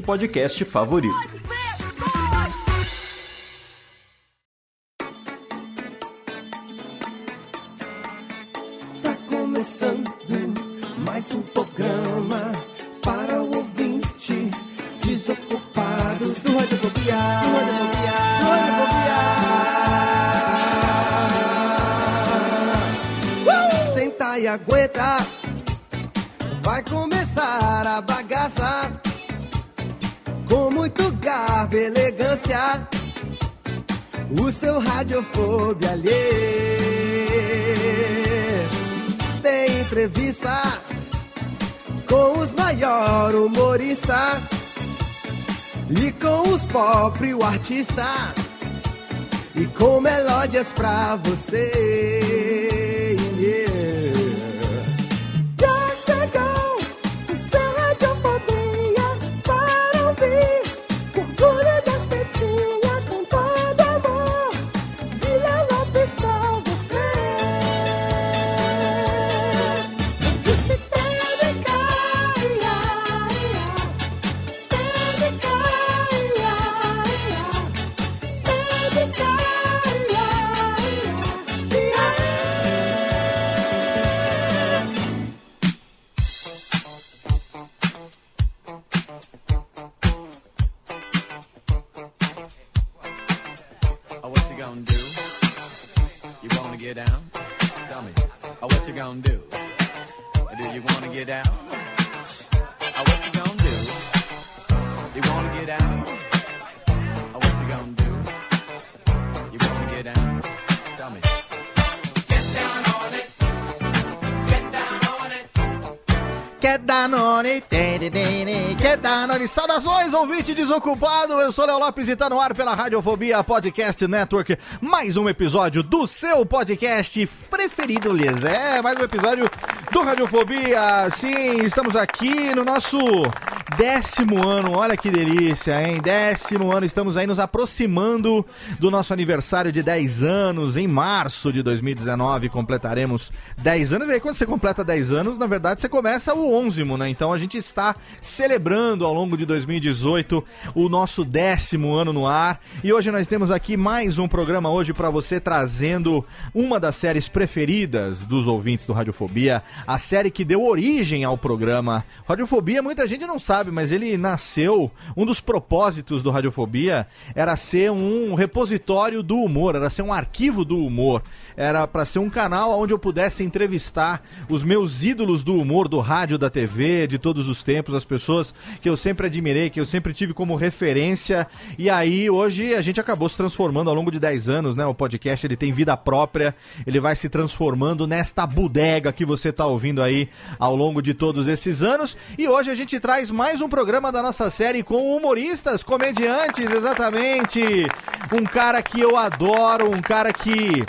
podcast favorito. O seu radiofobia alheio tem entrevista com os maior humorista e com os pobre o artista e com melódias pra você. resolvi desocupado. Eu sou Léo Lopes e tá no ar pela Radiofobia Podcast Network. Mais um episódio do seu podcast preferido, Liz. É, mais um episódio do Radiofobia. Sim, estamos aqui no nosso décimo ano. Olha que delícia, hein? Décimo ano. Estamos aí nos aproximando do nosso aniversário de 10 anos. Em março de 2019 completaremos 10 anos. E aí, quando você completa 10 anos, na verdade, você começa o 11, né? Então a gente está celebrando ao longo de 2018 o nosso décimo ano no ar. E hoje nós temos aqui mais um programa hoje para você trazendo uma das séries preferidas dos ouvintes do Radiofobia, a série que deu origem ao programa. Radiofobia, muita gente não sabe, mas ele nasceu, um dos propósitos do Radiofobia era ser um repositório do humor, era ser um arquivo do humor, era para ser um canal onde eu pudesse entrevistar os meus ídolos do humor, do rádio, da TV, de todos os tempos, as pessoas que eu sempre admirei, que eu sempre tive como referência. E aí, hoje, a gente acabou se transformando ao longo de 10 anos, né? O podcast ele tem vida própria, ele vai se transformando nesta bodega que você tá ouvindo aí ao longo de todos esses anos. E hoje a gente traz mais um programa da nossa série com humoristas, comediantes, exatamente. Um cara que eu adoro, um cara que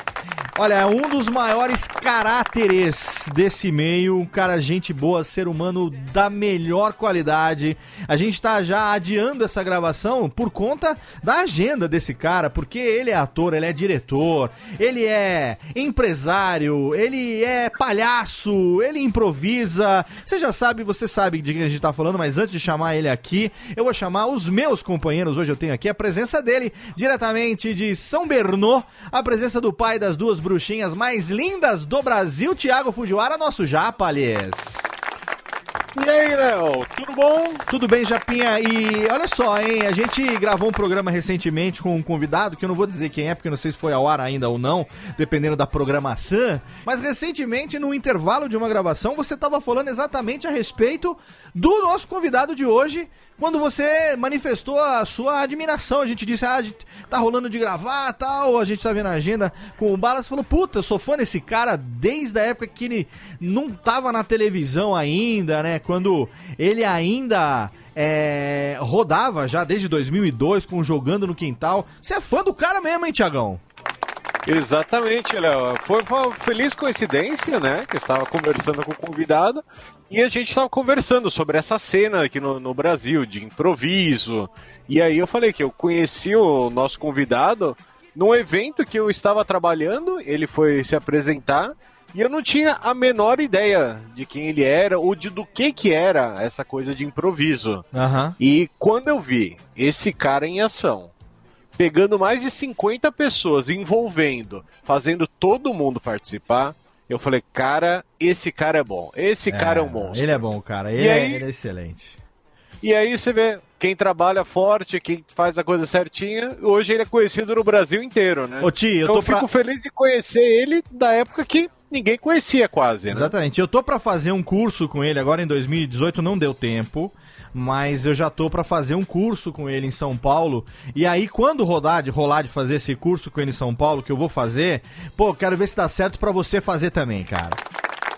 Olha, é um dos maiores caráteres desse meio, um cara gente boa, ser humano da melhor qualidade. A gente tá já adiando essa gravação por conta da agenda desse cara, porque ele é ator, ele é diretor, ele é empresário, ele é palhaço, ele improvisa. Você já sabe, você sabe de quem a gente tá falando, mas antes de chamar ele aqui, eu vou chamar os meus companheiros. Hoje eu tenho aqui a presença dele, diretamente de São Bernô, a presença do pai das duas bruxinhas mais lindas do Brasil, Thiago Fujiwara, nosso japa, aliás. E aí, Léo, tudo bom? Tudo bem, Japinha? E olha só, hein? A gente gravou um programa recentemente com um convidado, que eu não vou dizer quem é, porque não sei se foi ao ar ainda ou não, dependendo da programação. Mas recentemente, no intervalo de uma gravação, você estava falando exatamente a respeito do nosso convidado de hoje, quando você manifestou a sua admiração. A gente disse, ah, gente tá rolando de gravar tal, a gente tá vendo a agenda com o Balas. Falou, puta, eu sou fã desse cara desde a época que ele não tava na televisão ainda, né? Quando ele ainda é, rodava já desde 2002 com Jogando no Quintal. Você é fã do cara mesmo, hein, Tiagão? Exatamente, Léo. Foi uma feliz coincidência, né? Que eu estava conversando com o convidado e a gente estava conversando sobre essa cena aqui no, no Brasil de improviso. E aí eu falei que eu conheci o nosso convidado num evento que eu estava trabalhando, ele foi se apresentar e eu não tinha a menor ideia de quem ele era ou de do que que era essa coisa de improviso. Aham. E quando eu vi esse cara em ação, pegando mais de 50 pessoas, envolvendo, fazendo todo mundo participar, eu falei, cara, esse cara é bom. Esse cara é um monstro. Ele é bom, cara. Ele, é, aí- ele é excelente. E aí você vê quem trabalha forte, quem faz a coisa certinha, hoje ele é conhecido no Brasil inteiro, né? Ô, eu então eu fico pra... feliz de conhecer ele da época que ninguém conhecia quase, né? Exatamente. Eu tô pra fazer um curso com ele agora em 2018, não deu tempo. Mas eu já tô pra fazer um curso com ele em São Paulo. E aí, quando rodar de rolar de fazer esse curso com ele em São Paulo, que eu vou fazer, pô, quero ver se dá certo pra você fazer também, cara.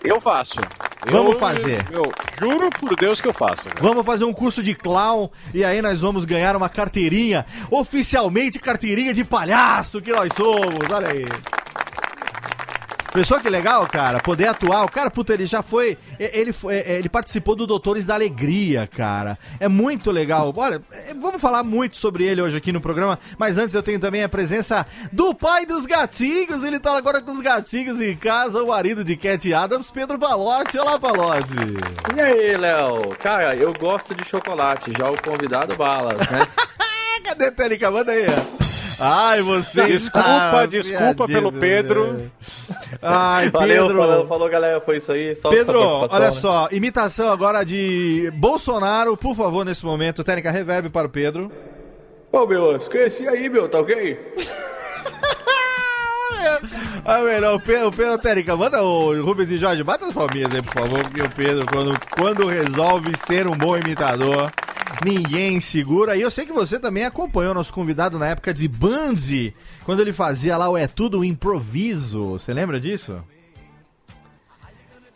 Eu faço. Vamos Eu- fazer. Eu, juro por Deus que eu faço. né? Vamos fazer um curso de clown e aí nós vamos ganhar uma carteirinha, oficialmente carteirinha de palhaço que nós somos, olha aí. Pessoal, que legal, cara, poder atuar. O cara, puta, ele já foi. e- Ele, foi- é, ele participou do Doutores da Alegria, cara. É muito legal. Olha, é, vamos falar muito sobre ele hoje aqui no programa, mas antes eu tenho também a presença do pai dos gatinhos. Ele tá agora com os gatinhos em casa, o marido de Cat Adams, Pedro Palotti. Olá, Palotti. E aí, Léo? Cara, eu gosto de chocolate, já o convidado balas, né? Cadê a Técnica? Manda aí. Ai, você Desculpa, está desculpa pelo Pedro. Ai, Valeu, Pedro. falou, falou, galera, foi isso aí. Só Pedro, olha né? só, imitação agora de Bolsonaro, por favor, nesse momento. Técnica reverb para o Pedro. Ô, meu, esqueci aí, meu, tá ok? Ah, melhor, o Pedro, o Pedro Técnica, manda o Rubens e Jorge, bata as palminhas aí, por favor, porque o Pedro, quando, quando resolve ser um bom imitador, ninguém segura. E eu sei que você também acompanhou nosso convidado na época de Banzi, quando ele fazia lá o É Tudo Improviso. Você lembra disso?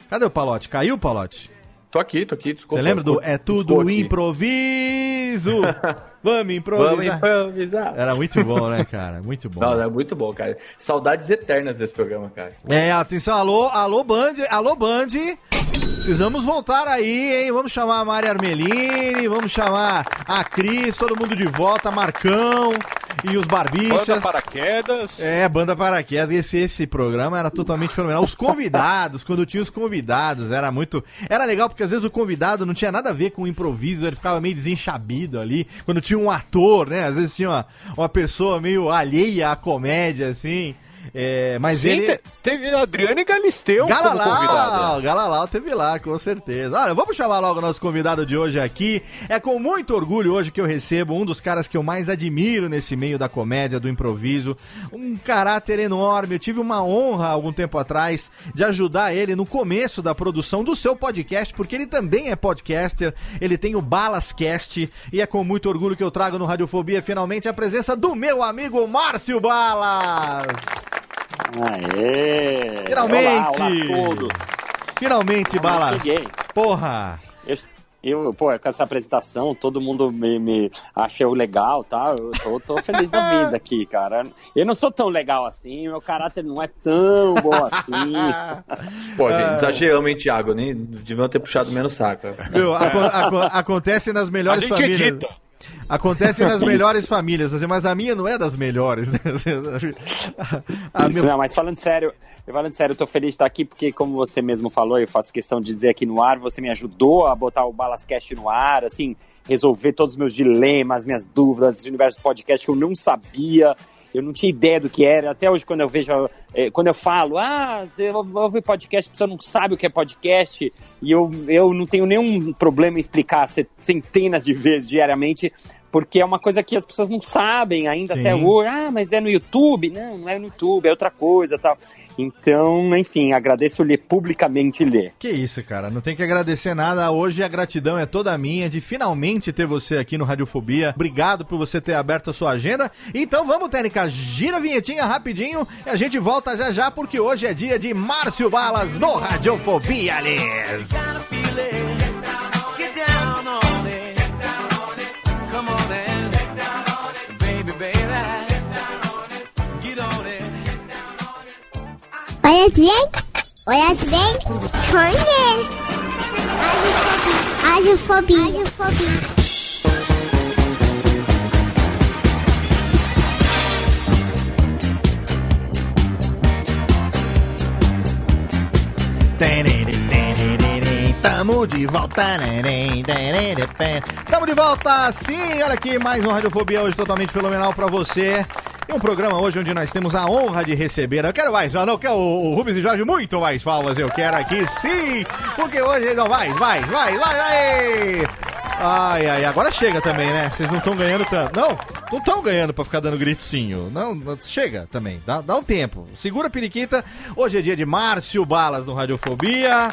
Cadê o Palote? Caiu o Palote? Tô aqui, tô aqui, desculpa. Você lembra do É Tudo. Improviso? Vamos Vamos improvisar. improvisar. Era muito bom, né, cara? Muito bom. Não, é muito bom, cara. Saudades eternas desse programa, cara. É, atenção, alô, alô Band, alô Band. Precisamos voltar aí, hein? Vamos chamar a Mari Armelini, vamos chamar a Cris, todo mundo de volta, Marcão e os Barbichas. Banda paraquedas. É, banda paraquedas. Esse, esse programa era totalmente fenomenal. Os convidados, quando tinha os convidados, era muito. Era legal porque às vezes o convidado não tinha nada a ver com o improviso, ele ficava meio desenchabido ali. Quando tinha um ator, né? Às vezes tinha uma, uma pessoa meio alheia à comédia, assim. É, mas Sim, ele. te- teve Adriane Galisteu como Galalau, convidada. Galalau teve lá, com certeza. Olha, vamos chamar logo o nosso convidado de hoje aqui. É com muito orgulho hoje que eu recebo um dos caras que eu mais admiro nesse meio da comédia, do improviso. Um caráter enorme. Eu tive uma honra algum tempo atrás de ajudar ele no começo da produção do seu podcast, porque ele também é podcaster. Ele tem o Balascast e é com muito orgulho que eu trago no Radiofobia finalmente a presença do meu amigo Márcio Balas. Aê! Finalmente! Olá, olá a todos! Finalmente, Eu Balas. cheguei. Porra. Eu, eu, pô, com essa apresentação, todo mundo me, me achou legal, tá? Eu tô, tô feliz da vida aqui, cara. Eu não sou tão legal assim, meu caráter não é tão bom assim. Pô, É. gente, exageramos, hein, Thiago? Nem deviam ter puxado menos saco. Viu, aco- aco- acontece nas A melhores gente famílias. edita. Acontece nas Isso. melhores famílias, assim, mas a minha não é das melhores, né? A Isso, minha- não, mas falando sério, falando sério, eu tô feliz de estar aqui porque, como você mesmo falou, eu faço questão de dizer aqui no ar, você me ajudou a botar o Balascast no ar, assim, resolver todos os meus dilemas, minhas dúvidas, esse universo do podcast que eu não sabia. Eu não tinha ideia do que era. Até hoje, quando eu vejo, eh, quando eu falo, ah, você ouve podcast, a pessoa não sabe o que é podcast, e eu, eu não tenho nenhum problema em explicar ce- centenas de vezes diariamente, porque é uma coisa que as pessoas não sabem ainda Sim. até hoje. Ah, mas é no YouTube? Não, não é no YouTube, é outra coisa tal. Então, enfim, agradeço ler publicamente ler. Que isso, cara. Não tem que agradecer nada. Hoje a gratidão é toda minha de finalmente ter você aqui no Radiofobia. Obrigado por você ter aberto a sua agenda. Então vamos, Técnica, gira a vinhetinha rapidinho e a gente volta já já, porque hoje é dia de Márcio Balas no Radiofobia, Liz. Hola, bien? Hola, bien? Congres. Are you happy? Are. Tamo de volta. Tamo de volta, sim. Olha aqui, mais um Radiofobia hoje totalmente fenomenal pra você. E um programa hoje onde nós temos a honra de receber. Eu quero mais, não quero o Rubens e Jorge muito mais palmas. Eu quero aqui sim, porque hoje não vai, vai, vai, vai, vai. Ai, ai, agora chega também, né? Vocês não estão ganhando tanto. Não, não estão ganhando pra ficar dando gritinho. Não, não- chega também. Dá, dá um tempo. Segura a periquita. Hoje é dia de Márcio Balas no Radiofobia.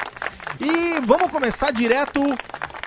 E vamos começar direto,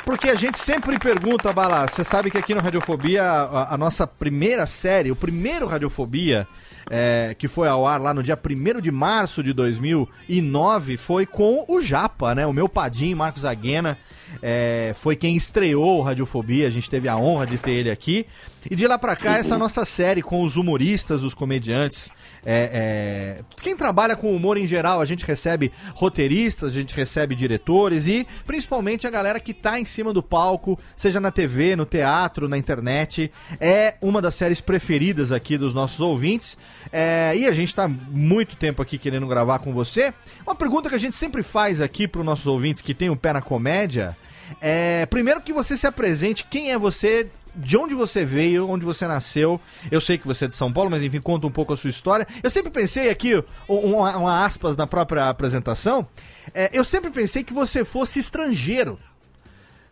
porque a gente sempre pergunta, Balas. Você sabe que aqui no Radiofobia, a, a nossa primeira série, o primeiro Radiofobia, é, que foi ao ar lá no dia 1 de março de 2009, foi com o Japa, né? O meu padrinho, Marcos Aguena, é, foi quem estreou o Radiofobia. A gente teve a honra de ter ele aqui. E de lá pra cá, essa nossa série com os humoristas, os comediantes. É, é, quem trabalha com humor em geral, a gente recebe roteiristas, a gente recebe diretores e principalmente a galera que tá em cima do palco, seja na TV, no teatro, na internet. É uma das séries preferidas aqui dos nossos ouvintes. É, e a gente tá muito tempo aqui querendo gravar com você. Uma pergunta que a gente sempre faz aqui para os nossos ouvintes que tem o pé na comédia é, primeiro que você se apresente, quem é você, de onde você veio, onde você nasceu. Eu sei que você é de São Paulo, mas enfim, conta um pouco a sua história. Eu sempre pensei aqui, um- uma, uma aspas na própria apresentação, é, eu sempre pensei que você fosse estrangeiro.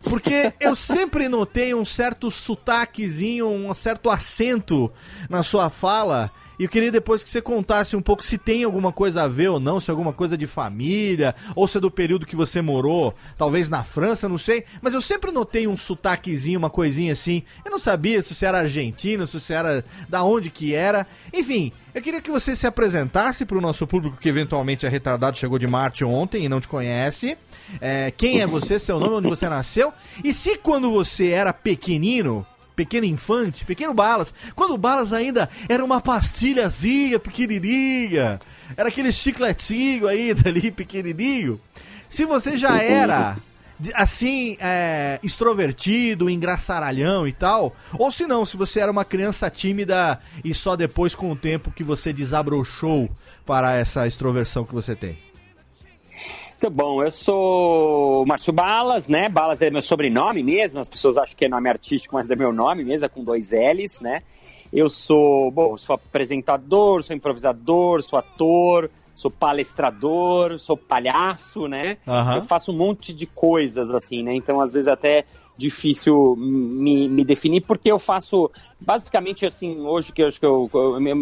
Porque eu sempre notei um certo sotaquezinho, um certo acento na sua fala. E eu queria depois que você contasse um pouco se tem alguma coisa a ver ou não, se é alguma coisa de família, ou se é do período que você morou, talvez na França, não sei. Mas eu sempre notei um sotaquezinho, uma coisinha assim. Eu não sabia se você era argentino, se você era da onde que era. Enfim, eu queria que você se apresentasse para o nosso público que eventualmente é retardado, chegou de Marte ontem e não te conhece. É, quem é você, seu nome, onde você nasceu. E se quando você era pequenino, pequeno infante, pequeno Balas, quando o Balas ainda era uma pastilhazinha pequenininha, era aquele chicletinho aí dali pequenininho, se você já era de- assim, é, extrovertido, engraçaralhão e tal, ou se não, se você era uma criança tímida e só depois com o tempo que você desabrochou para essa extroversão que você tem. Muito bom, eu sou Márcio Balas, né? Balas é meu sobrenome mesmo, as pessoas acham que é nome artístico, mas é meu nome mesmo, é com dois L's, né? Eu sou, bom, sou apresentador, sou improvisador, sou ator, sou palestrador, sou palhaço, né? Aham. Eu faço um monte de coisas, assim, né? Então, às vezes, até difícil me, me definir, porque eu faço, basicamente, assim, hoje que eu acho que eu,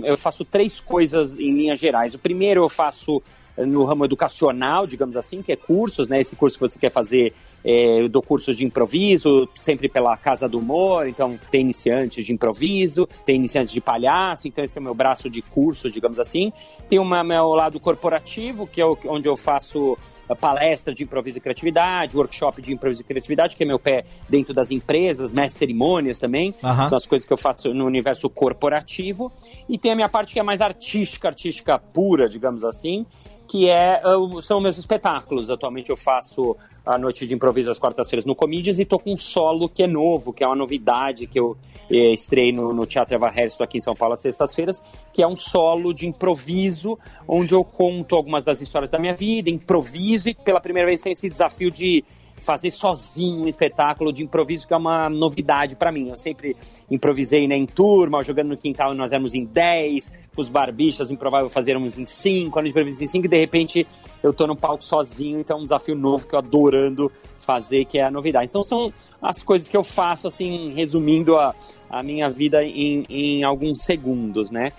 eu, faço três coisas em linhas gerais. O primeiro eu faço no ramo educacional, digamos assim, que é cursos, né? Esse curso que você quer fazer, eu dou cursos de improviso, sempre pela Casa do Humor, então tem iniciantes de improviso, tem iniciantes de palhaço, então esse é o meu braço de cursos, digamos assim. Tem o meu- lado corporativo, que é onde eu faço palestra de improviso e criatividade, workshop de improviso e criatividade, que é meu pé dentro das empresas, mestre cerimônias também. Aham. São as coisas que eu faço no universo corporativo. E tem a minha parte que é mais artística, artística pura, digamos assim, que é, uh, são meus espetáculos. Atualmente eu faço a noite de improviso às quartas-feiras no Comedians e tô com um solo que é novo, que é uma novidade que eu eh, estrei no, no Teatro Eva tô aqui em São Paulo às sextas-feiras, que é um solo de improviso, onde eu conto algumas das histórias da minha vida, improviso e pela primeira vez tem esse desafio de fazer sozinho um espetáculo de improviso, que é uma novidade pra mim. Eu sempre improvisei né, em turma, jogando no quintal nós éramos em 10, os barbichas, improvável fazermos em 5, quando a gente improvisa em 5, e de repente eu tô no palco sozinho, então é um desafio novo que eu adorando fazer, que é a novidade. Então são as coisas que eu faço, assim, resumindo a, a minha vida em, em alguns segundos, né?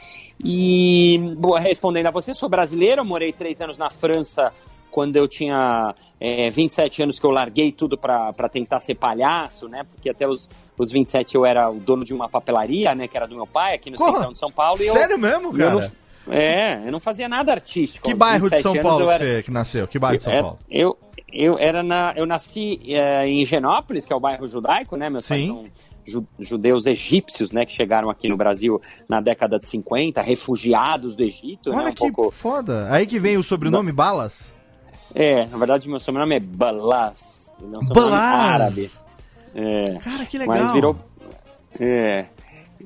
E, bom, respondendo a você, sou brasileiro, morei três anos na França quando eu tinha é, 27 anos que eu larguei tudo para tentar ser palhaço, né? Porque até os, os 27 eu era o dono de uma papelaria, né? Que era do meu pai, aqui no Porra, de São Paulo. e eu- sério mesmo, e eu não- cara? é, eu não fazia nada artístico. Que bairro de 27 São Paulo que era- você que nasceu? Que bairro de São eu, Paulo? Eu, eu, era na, eu nasci é, em Higienópolis, que é o bairro judaico, né? Meus pais Sim. são ju- judeus egípcios, né, que chegaram aqui no Brasil na década de 50, refugiados do Egito, né, Olha um que pouco... foda. Aí que vem o sobrenome Balas? É, na verdade meu sobrenome é Balas, ele é um sobrenome Balas. árabe. É. Cara, que legal. Mas virou. É.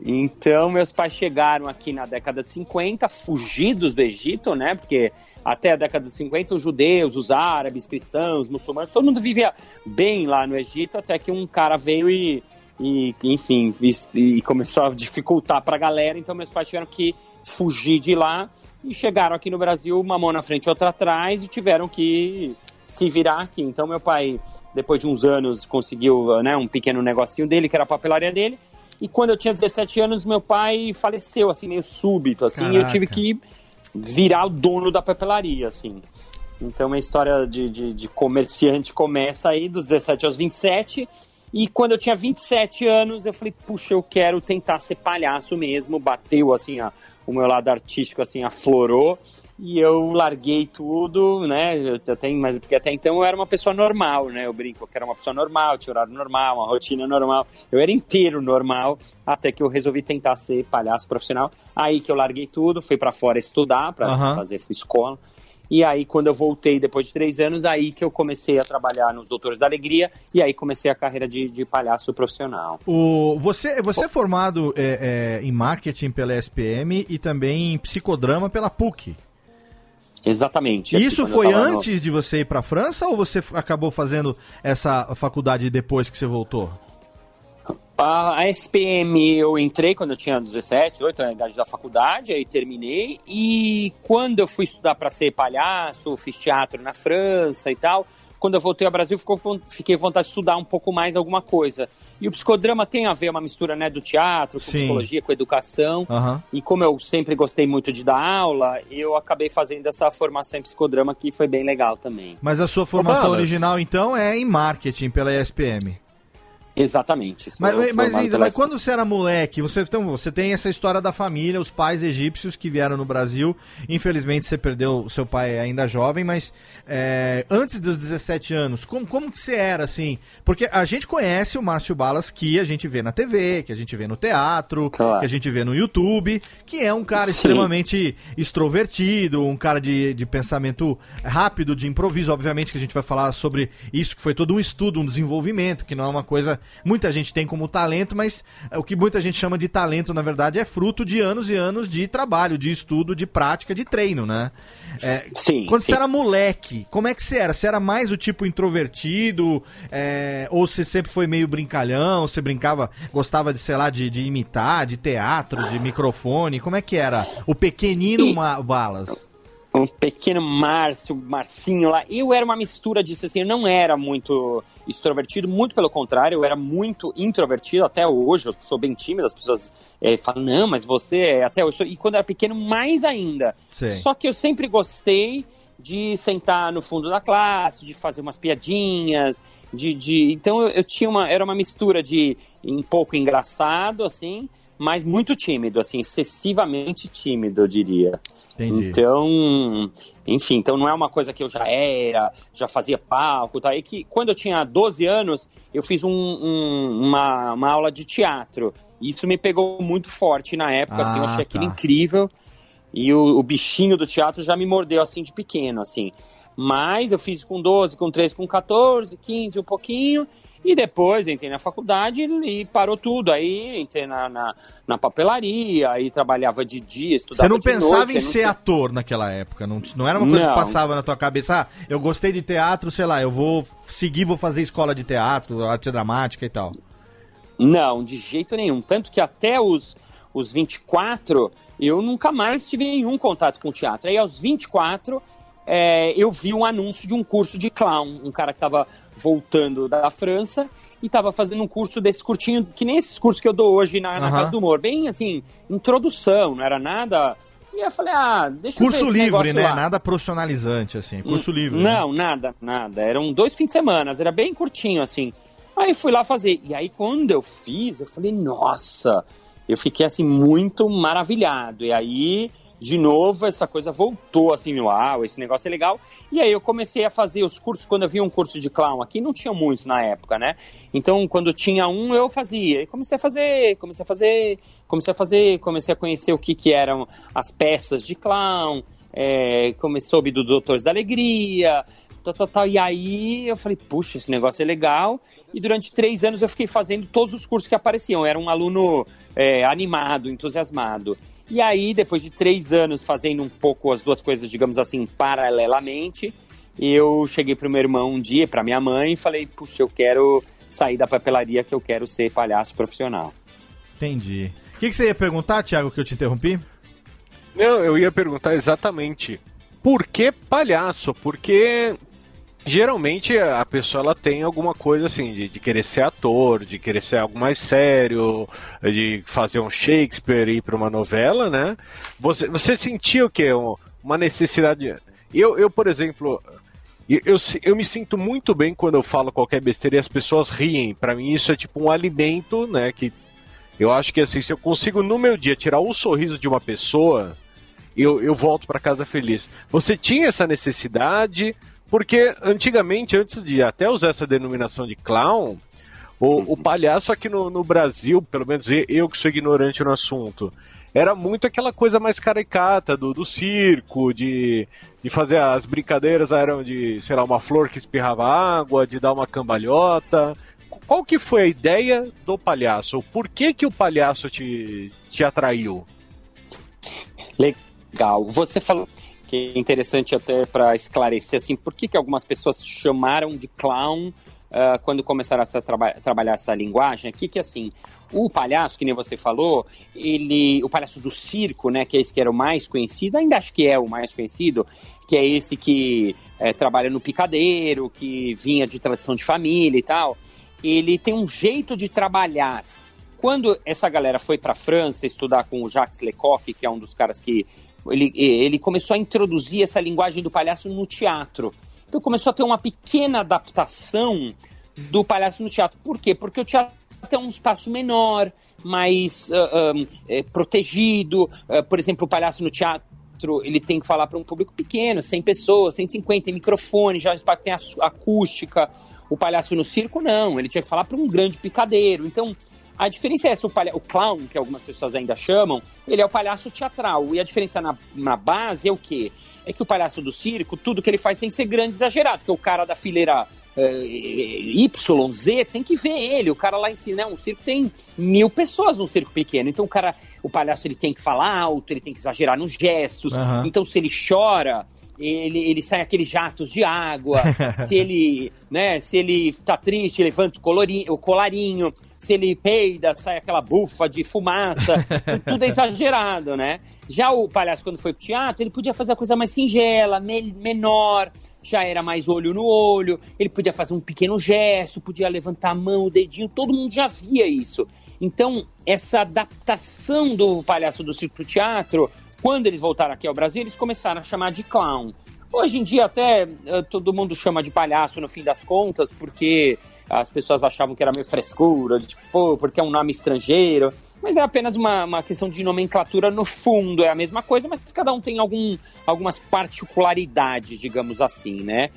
Então, meus pais chegaram aqui na década de 50, fugidos do Egito, né? Porque até a década de 50, os judeus, os árabes, cristãos, muçulmanos, todo mundo vivia bem lá no Egito, até que um cara veio e, e enfim, vis- e começou a dificultar pra galera. Então, meus pais tiveram que fugir de lá e chegaram aqui no Brasil, uma mão na frente e outra atrás, e tiveram que se virar aqui. Então, meu pai, depois de uns anos, conseguiu né, um pequeno negocinho dele, que era a papelaria dele. E quando eu tinha 17 anos, meu pai faleceu, assim, meio súbito, assim, e eu Caraca. tive que virar o dono da papelaria, assim. Então, a história de, de, de comerciante começa aí dos 17 aos 27. E quando eu tinha 27 anos, eu falei, puxa, eu quero tentar ser palhaço mesmo. Bateu, assim, a, o meu lado artístico, assim, aflorou. E eu larguei tudo, né? Eu até, mas porque até então eu era uma pessoa normal, né? Eu brinco que era uma pessoa normal, tinha horário normal, uma rotina normal. Eu era inteiro normal, até que eu resolvi tentar ser palhaço profissional. Aí que eu larguei tudo, fui pra fora estudar, pra Aham. fazer escola. E aí, quando eu voltei depois de três anos, aí que eu comecei a trabalhar nos Doutores da Alegria, e aí comecei a carreira de, de palhaço profissional. O, você, você é formado é, é, em marketing pela SPM e também em psicodrama pela PUC. Exatamente. Isso foi tava no- antes de você ir pra França ou você acabou fazendo essa faculdade depois que você voltou? A, a SPM eu entrei quando eu tinha 17, 18, na idade da faculdade, aí terminei. E quando eu fui estudar para ser palhaço, fiz teatro na França e tal. Quando eu voltei ao Brasil, ficou fiquei com vontade de estudar um pouco mais alguma coisa. E o psicodrama tem a ver uma mistura né, do teatro, com Sim. psicologia, com educação. Aham. E como eu sempre gostei muito de dar aula, eu acabei fazendo essa formação em psicodrama que foi bem legal também. Mas a sua formação original, então, é em marketing pela ESPM. Exatamente. Mas, Sou mas, formado ainda, mas quando você era moleque, você, então, você tem essa história da família, os pais egípcios que vieram no Brasil. Infelizmente você perdeu o seu pai ainda jovem, mas é, antes dos 17 anos, como, como que você era assim? Porque a gente conhece o Márcio Balas que a gente vê na TV, que a gente vê no teatro, Claro. que a gente vê no YouTube, que é um cara Sim. extremamente extrovertido, um cara de, de pensamento rápido, de improviso. Obviamente que a gente vai falar sobre isso, que foi todo um estudo, um desenvolvimento, que não é uma coisa. Muita gente tem como talento, mas é, o que muita gente chama de talento, na verdade, é fruto de anos e anos de trabalho, de estudo, de prática, de treino, né? É, Sim, quando sim. você era moleque, como é que você era? Você era mais o tipo introvertido? é, ou você sempre foi meio brincalhão? Você brincava, gostava de, sei lá, de, de imitar, de teatro, de microfone? Como é que era? O pequenino E- Balas. Um pequeno Márcio, Marcinho lá. Eu era uma mistura disso, assim, eu não era muito extrovertido, muito pelo contrário, eu era muito introvertido até hoje, eu sou bem tímido, as pessoas eh, falam, não, mas você é até hoje, e quando eu era pequeno, mais ainda. Sei. Só que eu sempre gostei de sentar no fundo da classe, de fazer umas piadinhas, de... de... Então eu, eu tinha uma, era uma mistura de um pouco engraçado, assim, mas muito tímido, assim, excessivamente tímido, eu diria. Entendi. Então, enfim, então não é uma coisa que eu já era, já fazia palco, tá? E que quando eu tinha 12 anos, eu fiz um- um- uma, uma aula de teatro. Isso me pegou muito forte na época, assim, eu Ah, achei aquilo tá. incrível. E o, o bichinho do teatro já me mordeu assim de pequeno, assim. Mas eu fiz com 12, com 13, com 14, 15, um pouquinho. E depois entrei na faculdade e parou tudo. Aí entrei na, na, na papelaria, aí trabalhava de dia, estudava Você não pensava noite, em ser tinha- ator naquela época? Não, não era uma coisa Não. que passava na tua cabeça? Ah, eu gostei de teatro, sei lá, eu vou seguir, vou fazer escola de teatro, arte dramática e tal. Não, de jeito nenhum. Tanto que até os, os 24, eu nunca mais tive nenhum contato com o teatro. Aí aos 24, é, eu vi um anúncio de um curso de clown. Um cara que estava voltando da França e estava fazendo um curso desse curtinho, que nem esses cursos que eu dou hoje na, na Aham. Casa do Humor. Bem assim, introdução, não era nada. E eu falei, ah, deixa eu ver Curso livre, né? lá. Nada profissionalizante, assim. Curso livre. né? Não, nada, nada. Eram dois fins de semana, era bem curtinho, assim. Aí fui lá fazer. E aí, quando eu fiz, eu falei, nossa, eu fiquei assim, muito maravilhado. E aí de novo, essa coisa voltou assim, uau, esse negócio é legal. E aí eu comecei a fazer os cursos, quando vi um curso de clown aqui, não tinha muitos na época, né? Então, quando tinha um, eu fazia. E comecei a fazer, comecei a fazer, comecei a fazer, comecei a conhecer o que, que eram as peças de clown, é, a soube dos Doutores da Alegria, tal, tal, tal. E aí eu falei, puxa, esse negócio é legal. E durante três anos eu fiquei fazendo todos os cursos que apareciam. Eu era um aluno é, animado, entusiasmado. E aí, depois de três anos fazendo um pouco as duas coisas, digamos assim, paralelamente, eu cheguei pro meu irmão um dia, pra minha mãe, e falei, puxa, eu quero sair da papelaria, que eu quero ser palhaço profissional. Entendi. O que, que você ia perguntar, Thiago, que eu te interrompi? Não, eu ia perguntar exatamente por que palhaço? Porque geralmente a pessoa ela tem alguma coisa assim de, de querer ser ator, de querer ser algo mais sério, de fazer um Shakespeare e ir para uma novela, né? Você, você sentiu? Um- Uma necessidade. Eu, eu por exemplo, eu, eu, eu me sinto muito bem quando eu falo qualquer besteira e as pessoas riem. Para mim isso é tipo um alimento, né? Que eu acho que assim, se eu consigo no meu dia tirar o sorriso de uma pessoa, eu, eu volto para casa feliz. Você tinha essa necessidade, porque antigamente, antes de até usar essa denominação de clown, o, o palhaço aqui no, no Brasil, pelo menos eu, eu que sou ignorante no assunto, era muito aquela coisa mais caricata do, do circo, de, de fazer as brincadeiras, eram de, sei lá, uma flor que espirrava água, de dar uma cambalhota. Qual que foi a ideia do palhaço? Por que, que o palhaço te, te atraiu? Legal. Você falou que é interessante até para esclarecer assim, por que, que algumas pessoas chamaram de clown ah, quando começaram a traba- trabalhar essa linguagem? Aqui que assim, o palhaço, que nem você falou, ele, o palhaço do circo, né, que é esse que era o mais conhecido, ainda acho que é o mais conhecido, que é esse que eh, trabalha no picadeiro, que vinha de tradição de família e tal. Ele tem um jeito de trabalhar quando essa galera foi para a França estudar com o Jacques Lecoq, que é um dos caras que ele, ele começou a introduzir essa linguagem do palhaço no teatro. Então começou a ter uma pequena adaptação do palhaço no teatro. Por quê? Porque o teatro é um espaço menor, mais ah, ah, é, protegido. Ah, por exemplo, o palhaço no teatro ele tem que falar para um público pequeno, 100 pessoas, 150, tem microfone, já tem acústica. O palhaço no circo, não, ele tinha que falar para um grande picadeiro. Então, a diferença é essa, o, palha- o clown, que algumas pessoas ainda chamam, ele é o palhaço teatral. E a diferença na, na base é o quê? É que o palhaço do circo, tudo que ele faz tem que ser grande e exagerado, porque o cara da fileira eh, Y, Z, tem que ver ele. O cara lá em cima, né? Um circo tem mil pessoas num circo pequeno. Então o cara, o palhaço, ele tem que falar alto, ele tem que exagerar nos gestos. Aham. Então se ele chora, ele, ele sai aqueles jatos de água. se ele, né, se ele tá triste, levanta o, colorinho, o colarinho. Se ele peida, sai aquela bufa de fumaça. Tudo é exagerado, né? Já o palhaço, quando foi pro teatro, ele podia fazer a coisa mais singela, me- menor, já era mais olho no olho, ele podia fazer um pequeno gesto, podia levantar a mão, o dedinho, todo mundo já via isso. Então, essa adaptação do palhaço do circo pro teatro, quando eles voltaram aqui ao Brasil, eles começaram a chamar de clown. Hoje em dia, até eh, todo mundo chama de palhaço no fim das contas, porque as pessoas achavam que era meio frescura, tipo, pô, porque é um nome estrangeiro. Mas é apenas uma, uma questão de nomenclatura no fundo, é a mesma coisa, mas cada um tem algum, algumas particularidades, digamos assim, né?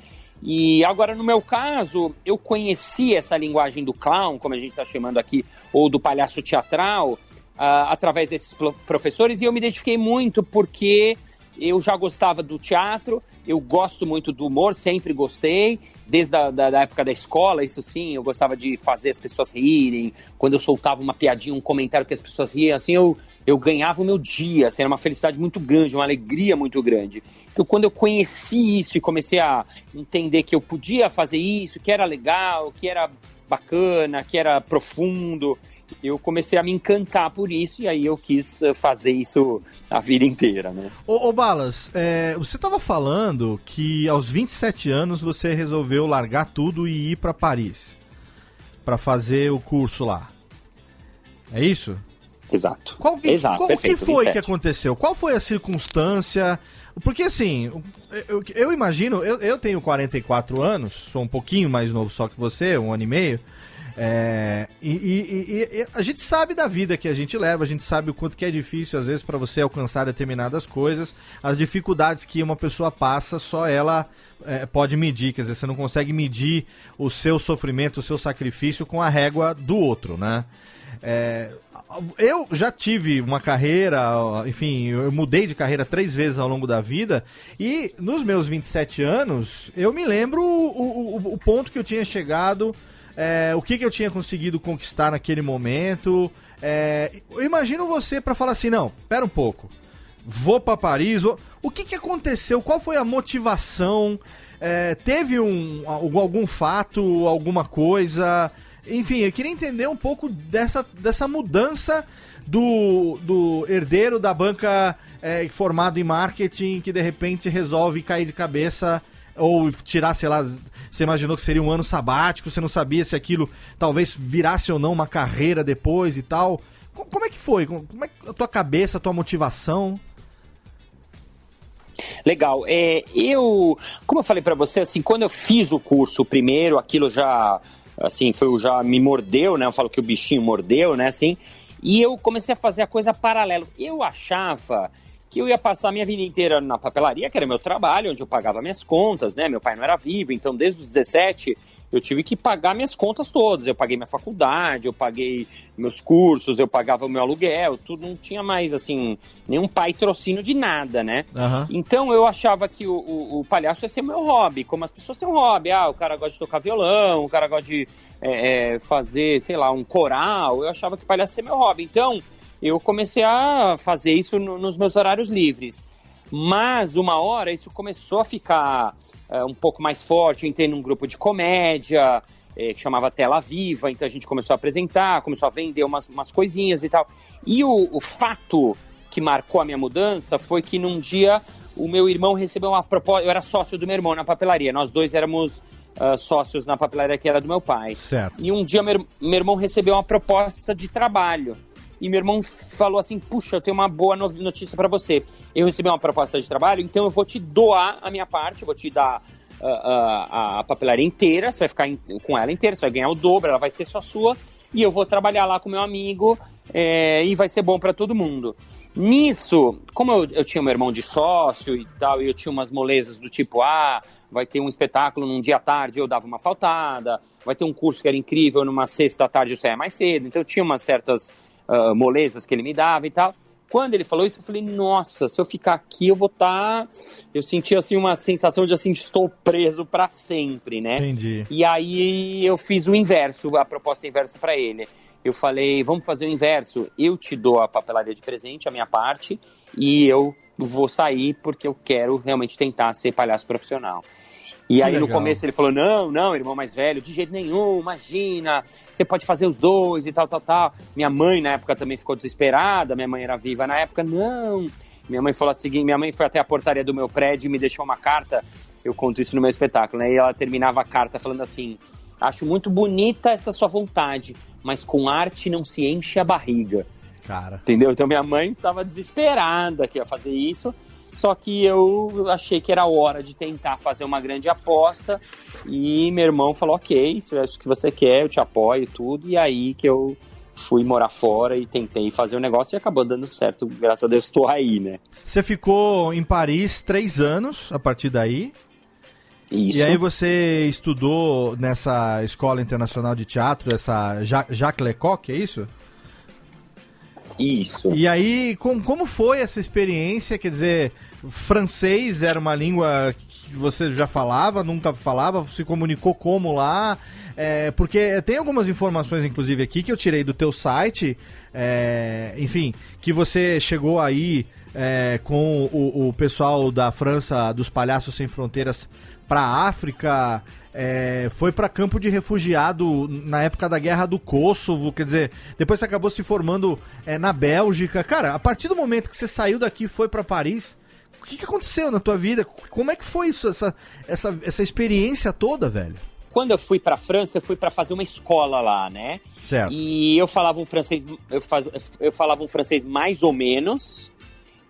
E agora, no meu caso, eu conheci essa linguagem do clown, como a gente está chamando aqui, ou do palhaço teatral, ah, através desses pro- professores, e eu me identifiquei muito porque eu já gostava do teatro, eu gosto muito do humor, sempre gostei, desde a da, da época da escola, isso sim, eu gostava de fazer as pessoas rirem, quando eu soltava uma piadinha, um comentário que as pessoas riam, assim, eu, eu ganhava o meu dia, assim, era uma felicidade muito grande, uma alegria muito grande. Então, quando eu conheci isso e comecei a entender que eu podia fazer isso, que era legal, que era bacana, que era profundo, eu comecei a me encantar por isso e aí eu quis eh, fazer isso a vida inteira, né? Ô, ô, Balas, é, você tava falando que aos 27 anos você resolveu largar tudo e ir pra Paris pra fazer o curso lá. É isso? Exato. Qual, que- Exato, qual perfeito, que foi 27. que aconteceu? Qual foi a circunstância? Porque assim, eu, eu imagino, eu, eu tenho 44 anos, sou um pouquinho mais novo só que você, um ano e meio. É, e, e- e- a gente sabe da vida que a gente leva, a gente sabe o quanto que é difícil, às vezes, para você alcançar determinadas coisas, as dificuldades que uma pessoa passa, só ela é, pode medir. Quer dizer, você não consegue medir o seu sofrimento, o seu sacrifício com a régua do outro, né? É, eu já tive uma carreira, enfim, eu mudei de carreira três vezes ao longo da vida e nos meus 27 anos eu me lembro o, o- o ponto que eu tinha chegado, é, o que, que eu tinha conseguido conquistar naquele momento. É, imagino você para falar assim: não, pera um pouco, vou para Paris. vou- O que, que aconteceu? Qual foi a motivação? É, teve um, algum, algum fato, alguma coisa? Enfim, eu queria entender um pouco dessa, dessa mudança do, do herdeiro da banca é, formado em marketing que de repente resolve cair de cabeça ou tirar, sei lá, você imaginou que seria um ano sabático, você não sabia se aquilo talvez virasse ou não uma carreira depois e tal. Co- Como é que foi? Como é que a tua cabeça, a tua motivação? Legal. É, eu, como eu falei pra você, assim, quando eu fiz o curso primeiro, aquilo já, assim, foi já me mordeu, né? Eu falo que o bichinho mordeu, né? Assim, e eu comecei a fazer a coisa paralelo. Eu achava que eu ia passar a minha vida inteira na papelaria, que era meu trabalho, onde eu pagava minhas contas, né? Meu pai não era vivo, então desde os 17 eu tive que pagar minhas contas todas. Eu paguei minha faculdade, eu paguei meus cursos, eu pagava o meu aluguel, tudo não tinha mais assim nenhum pai trocínio de nada, né? Aham. Então eu achava que o, o- o palhaço ia ser meu hobby, como as pessoas têm um hobby. Ah, o cara gosta de tocar violão, o cara gosta de é, é, fazer, sei lá, um coral. Eu achava que palhaço ia ser meu hobby. Então eu comecei a fazer isso no- nos meus horários livres. Mas uma hora isso começou a ficar é, um pouco mais forte. Eu entrei num grupo de comédia é, que chamava Tela Viva, então a gente começou a apresentar, começou a vender umas, umas coisinhas e tal. E o, o fato que marcou a minha mudança foi que num dia o meu irmão recebeu uma proposta. Eu era sócio do meu irmão na papelaria, nós dois éramos ah, sócios na papelaria que era do meu pai. Certo. E um dia meu, meu irmão recebeu uma proposta de trabalho. E meu irmão falou assim: Puxa, eu tenho uma boa no- notícia pra você. Eu recebi uma proposta de trabalho, então eu vou te doar a minha parte, eu vou te dar ah, ah, a papelaria inteira, você vai ficar em- com ela inteira, você vai ganhar o dobro, ela vai ser só sua. E eu vou trabalhar lá com meu amigo é, e vai ser bom pra todo mundo. Nisso, como eu, eu tinha meu irmão de sócio e tal, e eu tinha umas molezas do tipo, ah, vai ter um espetáculo num dia à tarde, eu dava uma faltada, vai ter um curso que era incrível, numa sexta tarde eu saía mais cedo, então eu tinha umas certas ah, molezas que ele me dava e tal. Quando ele falou isso, eu falei, nossa, se eu ficar aqui eu vou estar... Eu senti, assim, uma sensação de, assim, estou preso pra sempre, né? Entendi. E aí eu fiz o inverso, a proposta inversa para ele. Eu falei, vamos fazer o inverso. Eu te dou a papelaria de presente, a minha parte, e eu vou sair porque eu quero realmente tentar ser palhaço profissional. E Que aí no legal. começo ele falou, não, não, irmão mais velho, de jeito nenhum, imagina, você pode fazer os dois e tal, tal, tal. Minha mãe na época também ficou desesperada, minha mãe era viva na época, não. Minha mãe falou assim, minha mãe foi até a portaria do meu prédio e me deixou uma carta, eu conto isso no meu espetáculo, né? E ela terminava a carta falando assim, acho muito bonita essa sua vontade, mas com arte não se enche a barriga. Cara. Entendeu? Então minha mãe tava desesperada que ia fazer isso. Só que eu achei que era hora de tentar fazer uma grande aposta. E meu irmão falou: ok, se é isso que você quer, eu te apoio e tudo. E aí que eu fui morar fora e tentei fazer o negócio e acabou dando certo. Graças a Deus estou aí, né? Você ficou em Paris três anos a partir daí. Isso. E aí você estudou nessa escola internacional de teatro, essa Ja- Jacques Lecoq, é isso? Isso. E aí, com- como foi essa experiência? Quer dizer, francês era uma língua que você já falava, nunca falava, se comunicou como lá? É, porque tem algumas informações, inclusive, aqui que eu tirei do teu site, é, enfim, que você chegou aí é, com o, o pessoal da França, dos Palhaços Sem Fronteiras, para a África, é, foi para campo de refugiado na época da Guerra do Kosovo, quer dizer, depois você acabou se formando é, na Bélgica. Cara, a partir do momento que você saiu daqui e foi para Paris, o que, que aconteceu na tua vida? Como é que foi isso, essa, essa, essa experiência toda, velho? Quando eu fui pra França, eu fui pra fazer uma escola lá, né? Certo. E eu falava um francês, eu, faz, eu falava um francês mais ou menos.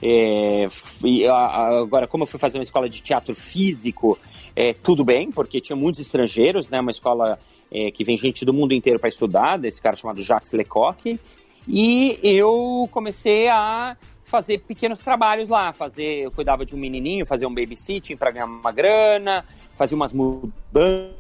É, fui- agora, como eu fui fazer uma escola de teatro físico, é, tudo bem, porque tinha muitos estrangeiros, né? Uma escola é, que vem gente do mundo inteiro para estudar, desse cara chamado Jacques Lecoq. E eu comecei a fazer pequenos trabalhos lá, fazer, eu cuidava de um menininho, fazia um babysitting para ganhar uma grana, fazia umas mudanças,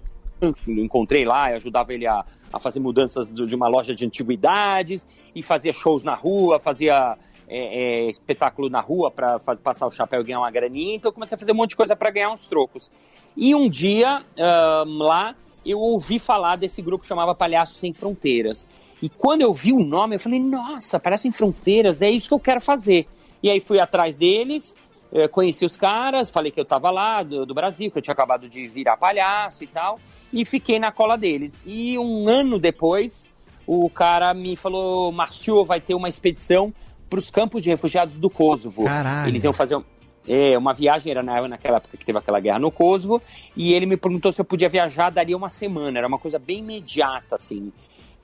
encontrei lá ajudava ele a, a fazer mudanças de uma loja de antiguidades e fazia shows na rua, fazia é, é, espetáculo na rua para passar o chapéu e ganhar uma graninha. Então comecei a fazer um monte de coisa para ganhar uns trocos. E um dia ahn, lá eu ouvi falar desse grupo que chamava Palhaços Sem Fronteiras. E quando eu vi o nome, eu falei, nossa, Palhaços Sem Fronteiras, é isso que eu quero fazer. E aí fui atrás deles, eh, conheci os caras, falei que eu tava lá do, do Brasil, que eu tinha acabado de virar palhaço e tal, e fiquei na cola deles. E um ano depois, o cara me falou, Marcio, vai ter uma expedição para os campos de refugiados do Kosovo. Caralho. Eles iam fazer um- é, uma viagem, era na- naquela época que teve aquela guerra no Kosovo, e ele me perguntou se eu podia viajar, daria uma semana, era uma coisa bem imediata, assim.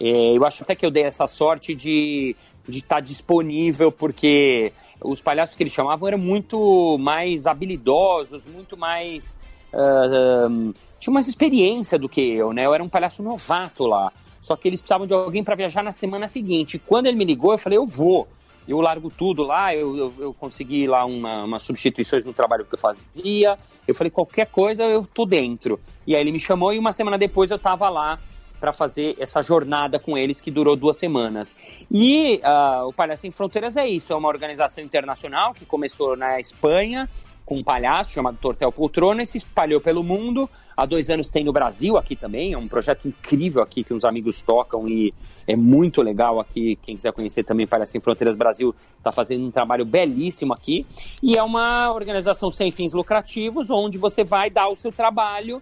É, eu acho até que eu dei essa sorte de de estar disponível, porque os palhaços que eles chamavam eram muito mais habilidosos, muito mais. ah, ah, tinha mais experiência do que eu, né? Eu era um palhaço novato lá. Só que eles precisavam de alguém para viajar na semana seguinte. Quando ele me ligou, eu falei, eu vou. Eu largo tudo lá, eu, eu, eu consegui lá uma, umas substituições no trabalho que eu fazia. Eu falei, qualquer coisa eu tô dentro. E aí ele me chamou e uma semana depois eu tava lá para fazer essa jornada com eles que durou duas semanas. E ah, o Palhaço Sem Fronteiras é isso, é uma organização internacional que começou na Espanha com um palhaço chamado Tortel Poltrona e se espalhou pelo mundo. Há dois anos tem no Brasil aqui também, é um projeto incrível aqui que uns amigos tocam e é muito legal aqui. Quem quiser conhecer também Palhaço Sem Fronteiras Brasil está fazendo um trabalho belíssimo aqui. E é uma organização sem fins lucrativos onde você vai dar o seu trabalho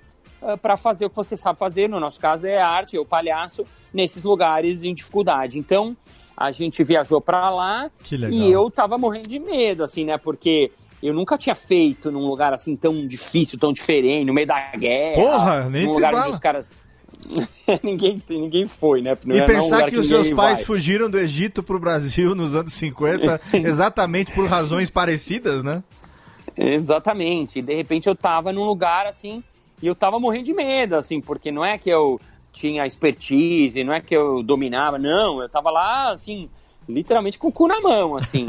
para fazer o que você sabe fazer, no nosso caso é arte, o palhaço, nesses lugares em dificuldade. Então, a gente viajou para lá e eu tava morrendo de medo, assim, né? Porque eu nunca tinha feito num lugar assim tão difícil, tão diferente, no meio da guerra. Porra, nem num lugar fala. onde os caras. ninguém, ninguém foi, né? Não E é- pensar lugar que os seus pais vai. fugiram do Egito pro Brasil nos anos 50 exatamente por razões parecidas, né? Exatamente. E de repente eu tava num lugar assim, e eu tava morrendo de medo, assim, porque não é que eu tinha expertise, não é que eu dominava, não, eu tava lá, assim, literalmente com o cu na mão, assim.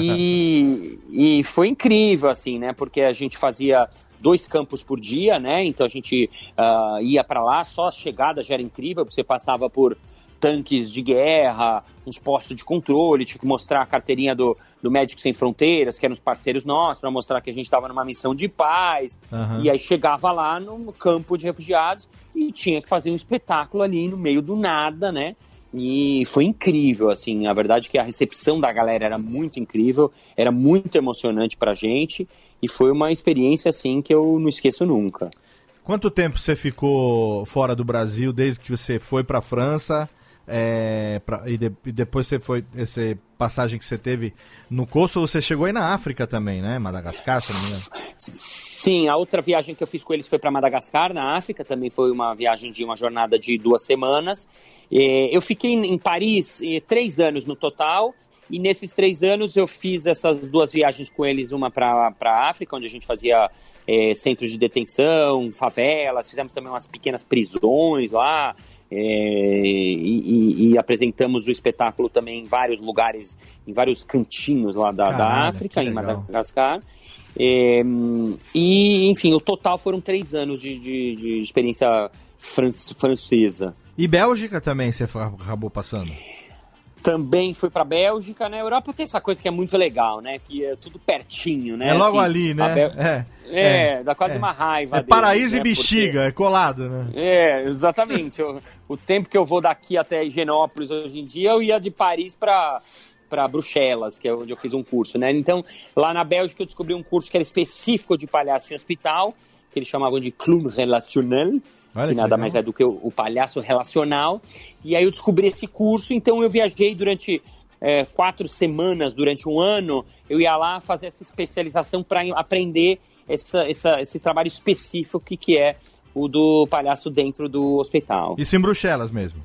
e, e foi incrível, assim, né? Porque a gente fazia dois campos por dia, né? Então a gente ah, ia para lá, só a chegada já era incrível, porque você passava por tanques de guerra, uns postos de controle, tinha que mostrar a carteirinha do, do Médicos Sem Fronteiras, que eram os parceiros nossos, para mostrar que a gente estava numa missão de paz. Aham. E aí chegava lá no campo de refugiados e tinha que fazer um espetáculo ali no meio do nada, né? E foi incrível, assim, a verdade é que a recepção da galera era muito incrível, era muito emocionante pra gente e foi uma experiência, assim, que eu não esqueço nunca. Quanto tempo você ficou fora do Brasil desde que você foi pra França? é, pra- e, de- e depois você foi. Essa passagem que você teve no Kosovo, você chegou aí na África também, né? Madagascar, se não me engano. Sim, a outra viagem que eu fiz com eles foi para Madagascar, na África. Também foi uma viagem de uma jornada de duas semanas. Eu fiquei em Paris três anos no total. E nesses três anos eu fiz essas duas viagens com eles, uma para a África, onde a gente fazia eh, centros de detenção, favelas, fizemos também umas pequenas prisões lá, eh, e, e- e apresentamos o espetáculo também em vários lugares, em vários cantinhos lá da, da Caralho, África, em. Madagascar. É, e, enfim, o total foram três anos de, de- de experiência fran- francesa. E Bélgica também você acabou passando. Também fui pra Bélgica, né? A Europa tem essa coisa que é muito legal, né? Que é tudo pertinho, né? é logo Assim, ali, né? Bel- É, É, dá quase é. uma raiva. É deles, paraíso né? e bexiga, é colado, né? Porque- É, exatamente. o, o tempo que eu vou daqui até Higienópolis hoje em dia, eu ia de Paris pra para Bruxelas, que é onde eu fiz um curso, né? Então, lá na Bélgica eu descobri um curso que era específico de palhaço em hospital, que eles chamavam de clown relationnel, Olha que que nada legal. mais é do que o, o palhaço relacional. E aí eu descobri esse curso, então eu viajei durante é, quatro semanas, durante um ano, eu ia lá fazer essa especialização para aprender essa, essa- esse trabalho específico que, que é o do palhaço dentro do hospital. Isso em Bruxelas mesmo.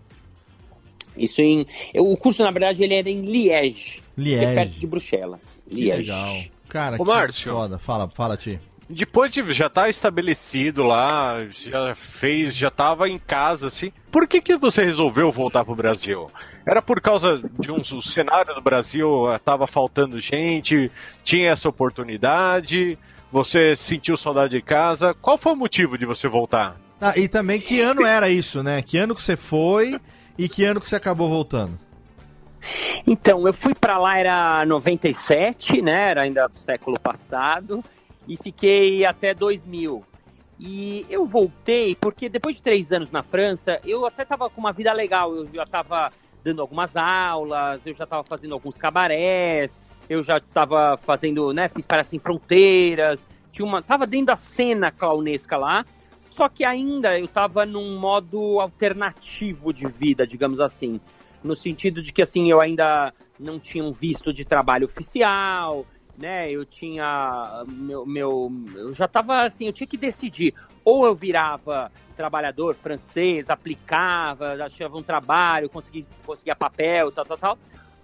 Isso em. eu- O curso, na verdade, ele era em Liège, que é Liege. perto de Bruxelas. Que Liège. legal. Cara, Ô, que Márcio. foda. Fala, fala, Ti. depois de já estar estabelecido lá, já fez, já estava em casa, assim, por que, que você resolveu voltar pro Brasil? Era por causa de um o cenário do Brasil estava faltando gente, tinha essa oportunidade, você sentiu saudade de casa. Qual foi o motivo de você voltar? Ah, e também que ano era isso, né? Que ano que você foi e que ano que você acabou voltando? Então, eu fui pra lá, era 97, né? Era ainda do século passado. E fiquei até 2000. E eu voltei porque depois de três anos na França, eu até tava com uma vida legal. Eu já tava dando algumas aulas, eu já tava fazendo alguns cabarés, eu já tava fazendo, né? Fiz para Sem Fronteiras. Tinha uma, tava dentro da cena clownesca lá. Só que ainda eu tava num modo alternativo de vida, digamos assim no sentido de que assim eu ainda não tinha um visto de trabalho oficial, né? Eu tinha meu, meu eu já estava assim, eu tinha que decidir ou eu virava trabalhador francês, aplicava, achava um trabalho, conseguia, conseguia papel, tal, tal, tal,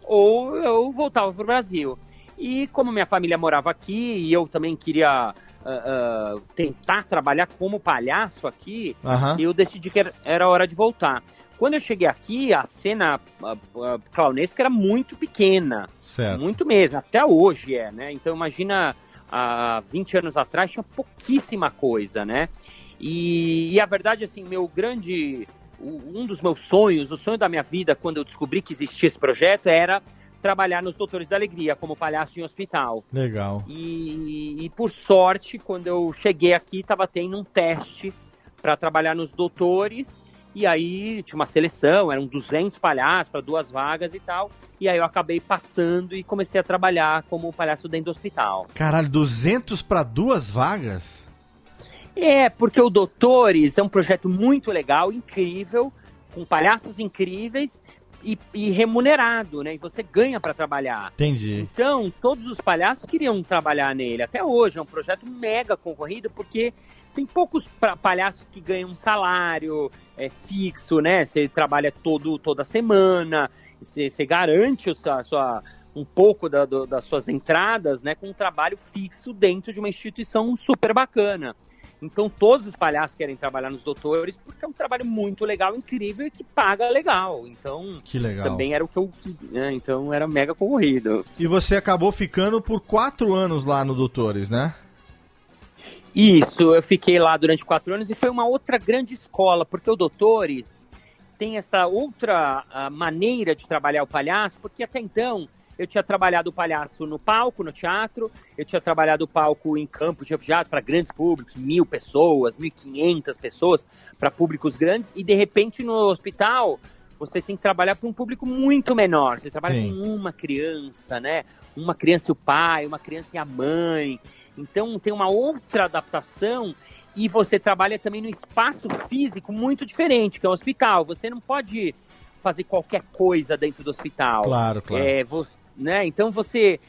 ou eu voltava para o Brasil. E como minha família morava aqui e eu também queria uh, uh, tentar trabalhar como palhaço aqui, Aham. eu decidi que era, era hora de voltar. Quando eu cheguei aqui, a cena uh, clownesca era muito pequena. Certo. Muito mesmo, até hoje é, né? Então imagina, há 20 anos atrás tinha pouquíssima coisa, né? E, e a verdade, assim, meu grande. Um dos meus sonhos, o sonho da minha vida, quando eu descobri que existia esse projeto, era trabalhar nos Doutores da Alegria, como palhaço em hospital. Legal. E, e por sorte, quando eu cheguei aqui, estava tendo um teste para trabalhar nos doutores. E aí tinha uma seleção, eram 200 palhaços para duas vagas e tal. E aí eu acabei passando e comecei a trabalhar como palhaço dentro do hospital. Caralho, 200 pra duas vagas? É, porque o Doutores é um projeto muito legal, incrível, com palhaços incríveis e, e remunerado, né? E você ganha para trabalhar. Entendi. Então, todos os palhaços queriam trabalhar nele. Até hoje é um projeto mega concorrido, porque tem poucos palhaços que ganham um salário é, fixo, né? Você trabalha todo, toda semana, você, você garante o sua, sua- um pouco da- do- das suas entradas, né? Com um trabalho fixo dentro de uma instituição super bacana. Então, todos os palhaços querem trabalhar nos doutores, porque é um trabalho muito legal, incrível e que paga legal. Então, Que legal. também era o que eu. né, então, era mega concorrido. E você acabou ficando por quatro anos lá no Doutores, né? Isso, eu fiquei lá durante quatro anos e foi uma outra grande escola, porque o Doutores tem essa outra ah, maneira de trabalhar o palhaço, porque até então eu tinha trabalhado o palhaço no palco, no teatro, eu tinha trabalhado o palco em campo de refugiados para grandes públicos, mil pessoas, mil e quinhentas pessoas, para públicos grandes, e de repente no hospital você tem que trabalhar para um público muito menor. Você trabalha Sim. com uma criança, né? Uma criança e o pai, uma criança e a mãe. Então tem uma outra adaptação e você trabalha também no espaço físico muito diferente, que é o hospital. Você não pode fazer qualquer coisa dentro do hospital. Claro, claro. É, você, né? Então você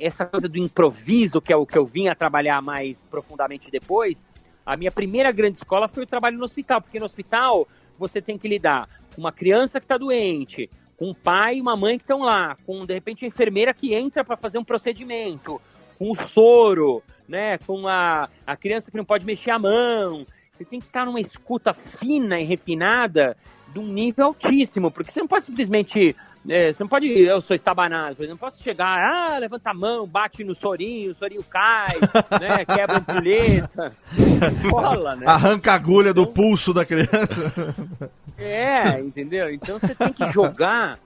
essa coisa do improviso, que é o que eu vim a trabalhar mais profundamente depois, a minha primeira grande escola foi o trabalho no hospital, porque no hospital você tem que lidar com uma criança que está doente, com um pai e uma mãe que estão lá, com de repente a enfermeira que entra para fazer um procedimento, com o soro, né, com a, a criança que não pode mexer a mão. Você tem que estar numa escuta fina e refinada de um nível altíssimo, porque você não pode simplesmente, é, você não pode, eu sou estabanado, por exemplo, não posso chegar, ah, levanta a mão, bate no sorinho, o sorinho cai, né, quebra a ampulheta, rola, né? Arranca a agulha do pulso da criança. É, entendeu? Então você tem que jogar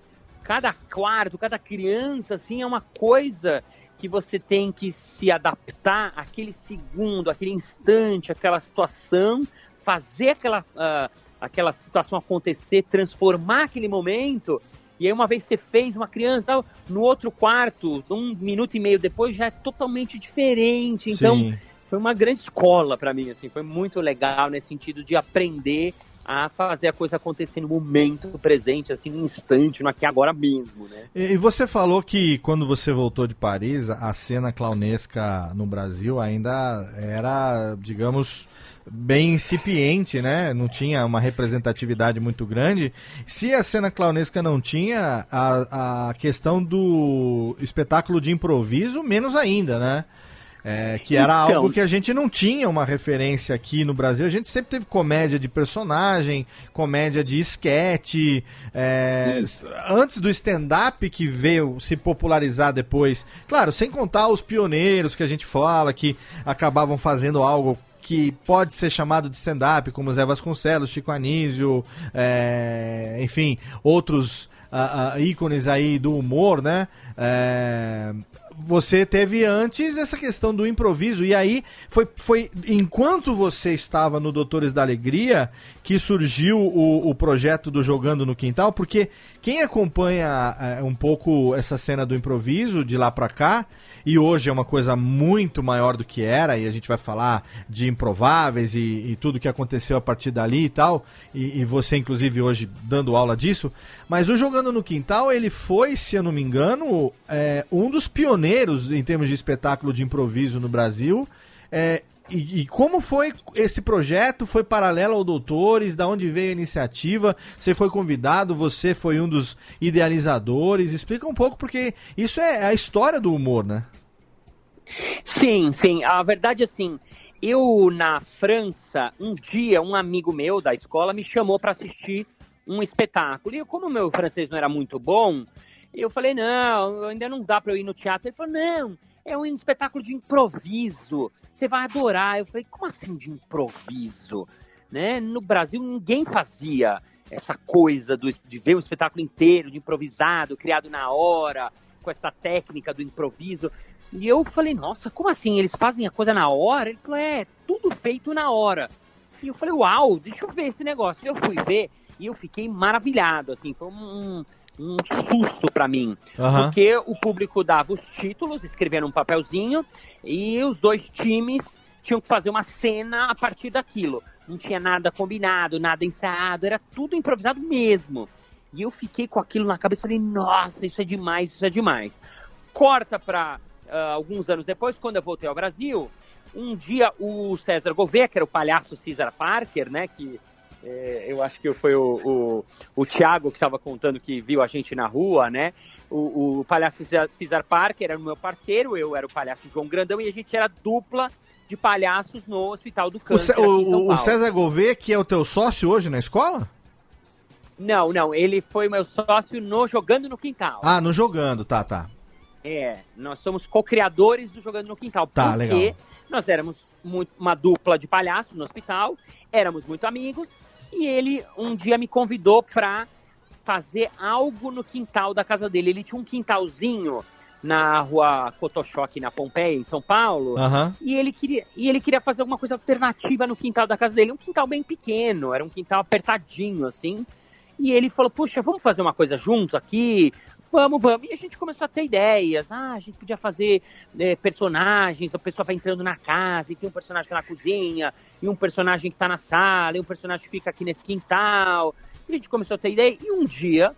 cada quarto, cada criança, assim, é uma coisa que você tem que se adaptar àquele segundo, àquele instante, àquela situação, fazer aquela, ah, aquela situação acontecer, transformar aquele momento. E aí, uma vez você fez uma criança, tal, no outro quarto, um minuto e meio depois, já é totalmente diferente. Então, Sim. foi uma grande escola para mim, assim, foi muito legal nesse sentido de aprender a fazer a coisa acontecer no momento presente, assim, no instante, no aqui agora mesmo, né? E você falou que quando você voltou de Paris, a cena clownesca no Brasil ainda era, digamos, bem incipiente, né? Não tinha uma representatividade muito grande. Se a cena clownesca não tinha, a, a questão do espetáculo de improviso, menos ainda, né? É, que era Então. algo que a gente não tinha uma referência aqui no Brasil. A gente sempre teve comédia de personagem, comédia de esquete. é, antes do stand-up que veio se popularizar depois. Claro, sem contar os pioneiros que a gente fala, que acabavam fazendo algo que pode ser chamado de stand-up, como Zé Vasconcelos, Chico Anísio, é, enfim, outros ah, ah, ícones aí do humor, né? É, você teve antes essa questão do improviso, e aí foi, foi enquanto você estava no Doutores da Alegria que surgiu o, o projeto do Jogando no Quintal, porque quem acompanha é, um pouco essa cena do improviso de lá pra cá, e hoje é uma coisa muito maior do que era, e a gente vai falar de improváveis e, e tudo que aconteceu a partir dali e tal, e, e você inclusive hoje dando aula disso, mas o Jogando no Quintal, ele foi, se eu não me engano, é, um dos pioneiros em termos de espetáculo de improviso no Brasil, é, e, e como foi esse projeto? Foi paralelo ao Doutores? Da onde veio a iniciativa? Você foi convidado? Você foi um dos idealizadores? Explica um pouco, porque isso é a história do humor, né? Sim, sim. A verdade é assim, eu na França, um dia um amigo meu da escola me chamou para assistir um espetáculo. E como meu francês não era muito bom, eu falei, não, ainda não dá para eu ir no teatro. Ele falou, não, é um espetáculo de improviso. Você vai adorar. Eu falei, como assim de improviso? Né? No Brasil ninguém fazia essa coisa do, de ver um espetáculo inteiro, de improvisado, criado na hora, com essa técnica do improviso. E eu falei, nossa, como assim? Eles fazem a coisa na hora? Ele falou, é, tudo feito na hora. E eu falei, uau, deixa eu ver esse negócio. Eu fui ver e eu fiquei maravilhado, assim, foi um, um susto pra mim. Aham. Porque o público dava os títulos, escrevia num papelzinho, e os dois times tinham que fazer uma cena a partir daquilo. Não tinha nada combinado, nada ensaiado, era tudo improvisado mesmo. E eu fiquei com aquilo na cabeça e falei, nossa, isso é demais, isso é demais. Corta pra ah, alguns anos depois, quando eu voltei ao Brasil, um dia o César Gouveia, que era o palhaço Cesar Parker, né, que é, eu acho que foi o, o, o Thiago que estava contando que viu a gente na rua, né? O, o palhaço Cesar, Parker era o meu parceiro, eu era o palhaço João Grandão e a gente era dupla de palhaços no Hospital do Câncer o- o. César Gouveia, que é o teu sócio hoje na escola? Não, não, ele foi meu sócio no Jogando no Quintal. Ah, no jogando, tá, tá. É, nós somos co-criadores do Jogando no Quintal. Tá, porque legal. nós éramos muito- uma dupla de palhaços no hospital, éramos muito amigos, e ele um dia me convidou pra fazer algo no quintal da casa dele. Ele tinha um quintalzinho na rua Cotoxó, aqui na Pompeia, em São Paulo. Aham. E ele, queria, e ele queria fazer alguma coisa alternativa no quintal da casa dele. Um quintal bem pequeno, era um quintal apertadinho, assim. E ele falou, puxa, vamos fazer uma coisa junto aqui? Vamos, vamos. E a gente começou a ter ideias. Ah, a gente podia fazer eh, personagens, a pessoa vai entrando na casa e tem um personagem que tá na cozinha, e um personagem que tá na sala, e um personagem que fica aqui nesse quintal. E a gente começou a ter ideia. E um dia,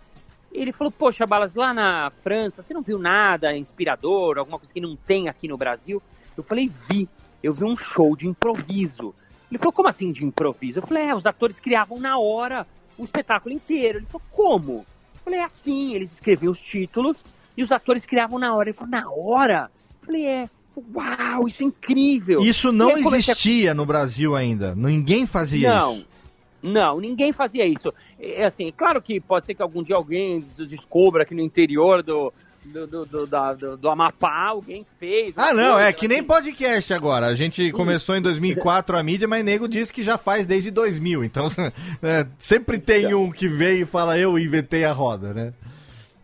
ele falou, poxa, Balas, lá na França, você não viu nada inspirador, alguma coisa que não tem aqui no Brasil? Eu falei, vi. Eu vi um show de improviso. Ele falou, como assim de improviso? Eu falei, é, os atores criavam na hora o espetáculo inteiro. Ele falou, como? Eu falei, é assim, eles escreviam os títulos e os atores criavam na hora. Ele falou, na hora? Eu falei, é. Uau, isso é incrível. Isso não comecei a existia no Brasil ainda. Ninguém fazia não, isso. não, ninguém fazia isso. É assim, claro que pode ser que algum dia alguém des- descubra que no interior do, do, do, do, da- do- do Amapá alguém fez. Ah, não, coisa, é que nem assim. podcast agora. A gente começou em 2004 a mídia, mas nego disse que já faz desde 2000. Então, é, sempre tem um que veio e fala, eu inventei a roda, né?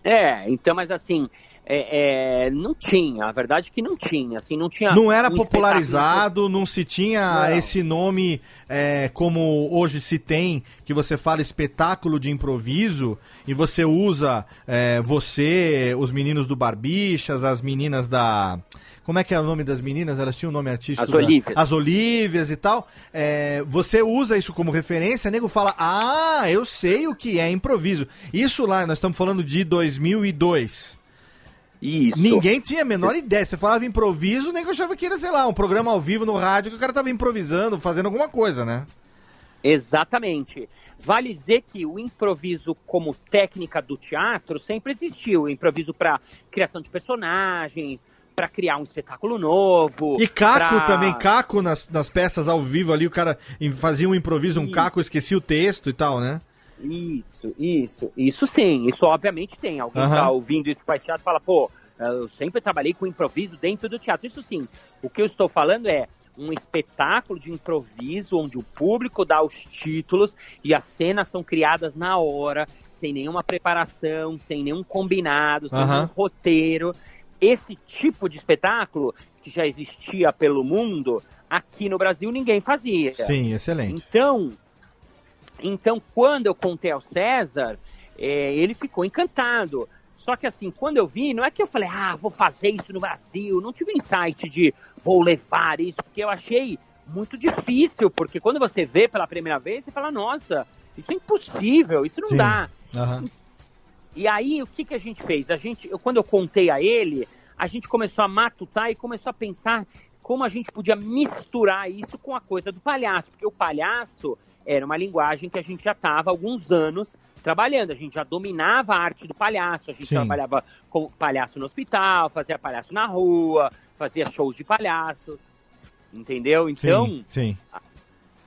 É, então, mas assim, é, é, não tinha, a verdade é que não tinha, assim, não tinha... Não era um popularizado, não se tinha Não. esse nome é, como hoje se tem, que você fala espetáculo de improviso, e você usa é, você, os meninos do Barbixas, as meninas da. Como é que é o nome das meninas? Elas tinham um nome artístico. As da- Olívias. As Olívias e tal. É, você usa isso como referência, nego fala, ah, eu sei o que é improviso. Isso lá, nós estamos falando de 2002. Isso. Ninguém tinha a menor ideia. Você falava improviso, nem que eu achava que era, sei lá, um programa ao vivo no rádio que o cara tava improvisando, fazendo alguma coisa, né? Exatamente. Vale dizer que o improviso como técnica do teatro sempre existiu. O improviso para criação de personagens, pra criar um espetáculo novo. E Caco pra- também, Caco nas, nas peças ao vivo ali, o cara fazia um improviso, um Isso. Caco, esquecia o texto e tal, né? Isso, isso, isso sim, isso obviamente tem. Alguém Aham. tá ouvindo isso que faz teatro e fala, pô, eu sempre trabalhei com improviso dentro do teatro. Isso sim. O que eu estou falando é um espetáculo de improviso onde o público dá os títulos e as cenas são criadas na hora, sem nenhuma preparação, sem nenhum combinado, sem Aham. nenhum roteiro. Esse tipo de espetáculo que já existia pelo mundo, aqui no Brasil ninguém fazia. Sim, excelente. Então, então quando eu contei ao César, é, ele ficou encantado. Só que assim, quando eu vi, não é que eu falei, ah, vou fazer isso no Brasil. Não tive insight de vou levar isso, porque eu achei muito difícil, porque quando você vê pela primeira vez, você fala, nossa, isso é impossível, isso não Sim. dá. Aham. E aí, o que, que a gente fez? A gente, eu, quando eu contei a ele, a gente começou a matutar e começou a pensar como a gente podia misturar isso com a coisa do palhaço, porque o palhaço era uma linguagem que a gente já estava há alguns anos trabalhando, a gente já dominava a arte do palhaço, a gente Sim. trabalhava com palhaço no hospital, fazia palhaço na rua, fazia shows de palhaço, entendeu? Então, Sim, sim.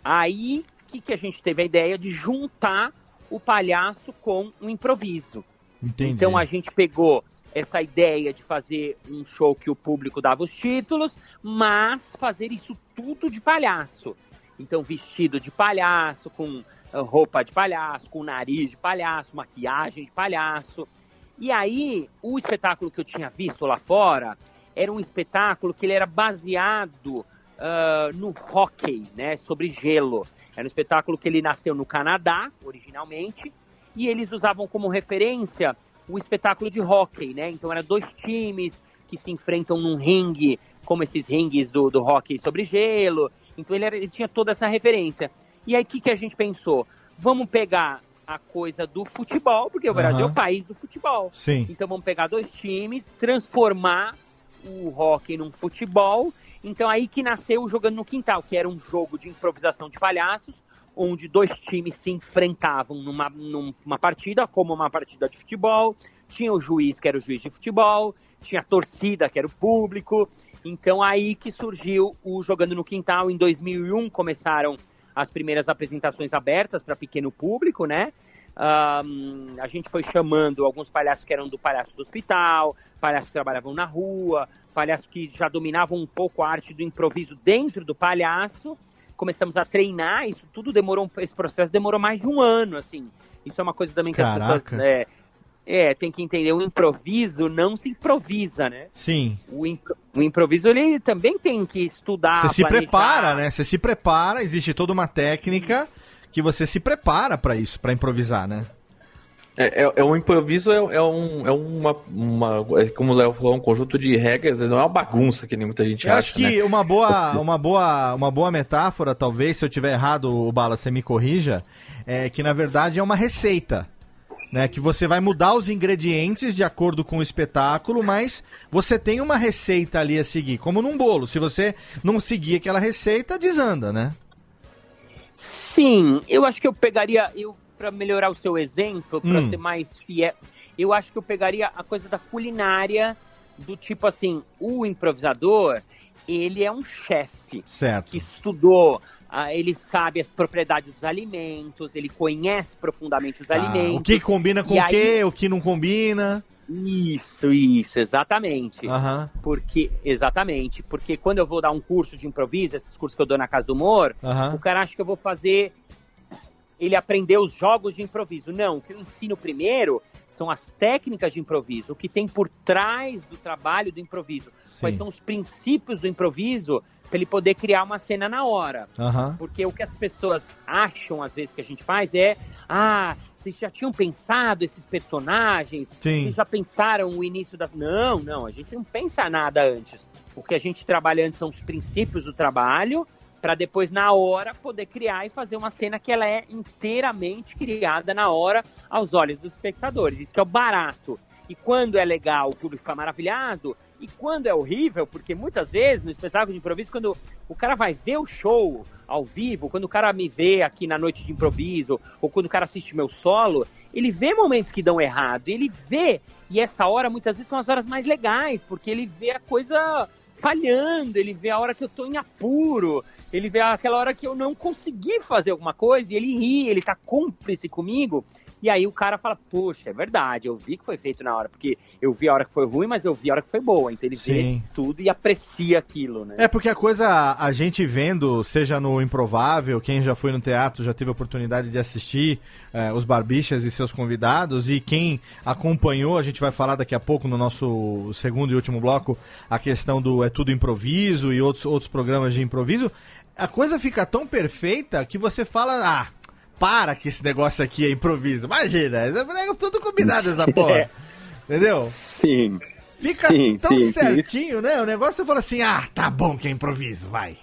Aí, que, que a gente teve a ideia de juntar o palhaço com o improviso. Entendi. Então a gente pegou essa ideia de fazer um show que o público dava os títulos, mas fazer isso tudo de palhaço. Então vestido de palhaço, com ah, roupa de palhaço, com nariz de palhaço, maquiagem de palhaço. E aí, o espetáculo que eu tinha visto lá fora era um espetáculo que ele era baseado ah, no hockey, né, sobre gelo. Era um espetáculo que ele nasceu no Canadá, originalmente, e eles usavam como referência o espetáculo de hockey, né? Então eram dois times que se enfrentam num ringue, como esses ringues do, do hockey sobre gelo. Então ele, era- ele tinha toda essa referência. E aí o que, que a gente pensou? Vamos pegar a coisa do futebol, porque o Brasil é o país do futebol. Sim. Então vamos pegar dois times, transformar o hockey num futebol. Então aí que nasceu o Jogando no Quintal, que era um jogo de improvisação de palhaços, onde dois times se enfrentavam numa, numa partida, como uma partida de futebol. Tinha o juiz, que era o juiz de futebol, tinha a torcida, que era o público. Então aí que surgiu o Jogando no Quintal. Em 2001 começaram as primeiras apresentações abertas para pequeno público, né? Ahn, a gente foi chamando alguns palhaços que eram do palhaço do hospital, palhaços que trabalhavam na rua, palhaços que já dominavam um pouco a arte do improviso dentro do palhaço. Começamos a treinar, isso tudo demorou, um- esse processo demorou mais de um ano, assim. Isso é uma coisa também que Caraca. as pessoas é, é, tem que entender. O improviso não se improvisa, né? Sim. O, impro- o improviso ele também tem que estudar. Você se planejar. prepara, né? Você se prepara, existe toda uma técnica que você se prepara pra isso, pra improvisar, né? É, é, é um improviso, é, é um, é uma, uma. é como o Léo falou, um conjunto de regras, não é uma bagunça que nem muita gente Eu acha. acho que né? uma boa, uma boa, uma boa metáfora, talvez, se eu tiver errado, o Bala, você me corrija, é que na verdade é uma receita. Né, que você vai mudar os ingredientes de acordo com o espetáculo, mas você tem uma receita ali a seguir, como num bolo. Se você não seguir aquela receita, desanda, né? Sim, eu acho que eu pegaria, eu para melhorar o seu exemplo, para Hum. ser mais fiel, eu acho que eu pegaria a coisa da culinária, do tipo assim, o improvisador, ele é um chefe Certo. que estudou, ah, ele sabe as propriedades dos alimentos, ele conhece profundamente os Ah, alimentos. o que combina com o aí- que, o que não combina. Isso, isso, exatamente. Aham. Porque, exatamente, porque quando eu vou dar um curso de improviso, esses cursos que eu dou na Casa do Humor, Aham. o cara acha que eu vou fazer ele aprender os jogos de improviso. Não, o que eu ensino primeiro são as técnicas de improviso, o que tem por trás do trabalho do improviso. Quais Sim. são os princípios do improviso para ele poder criar uma cena na hora. Aham. Porque o que as pessoas acham, às vezes, que a gente faz é: ah, vocês já tinham pensado esses personagens? Sim. Vocês já pensaram o início das. Não, não, a gente não pensa nada antes. O que a gente trabalha antes são os princípios do trabalho, para depois, na hora, poder criar e fazer uma cena que ela é inteiramente criada na hora aos olhos dos espectadores. Isso é o barato. E quando é legal, o público fica maravilhado. E quando é horrível, porque muitas vezes no espetáculo de improviso, quando o cara vai ver o show ao vivo, quando o cara me vê aqui na noite de improviso, ou quando o cara assiste meu solo, ele vê momentos que dão errado. Ele vê, e essa hora muitas vezes são as horas mais legais, porque ele vê a coisa falhando, ele vê a hora que eu tô em apuro, ele vê aquela hora que eu não consegui fazer alguma coisa e ele ri, ele tá cúmplice comigo. E aí o cara fala, poxa, é verdade, eu vi que foi feito na hora, porque eu vi a hora que foi ruim, mas eu vi a hora que foi boa. Então ele Sim. vê tudo e aprecia aquilo, né? É porque a coisa, a gente vendo, seja no Improvável, quem já foi no teatro já teve a oportunidade de assistir eh, os Barbichas e seus convidados, e quem acompanhou, a gente vai falar daqui a pouco no nosso segundo e último bloco, a questão do É Tudo Improviso e outros, outros programas de improviso, a coisa fica tão perfeita que você fala, ah, para que esse negócio aqui é improviso. Imagina, é tudo combinado essa porra. Entendeu? Sim. Fica Sim, tão sim, sim. certinho, né? O negócio você fala assim, ah, tá bom que é improviso, vai.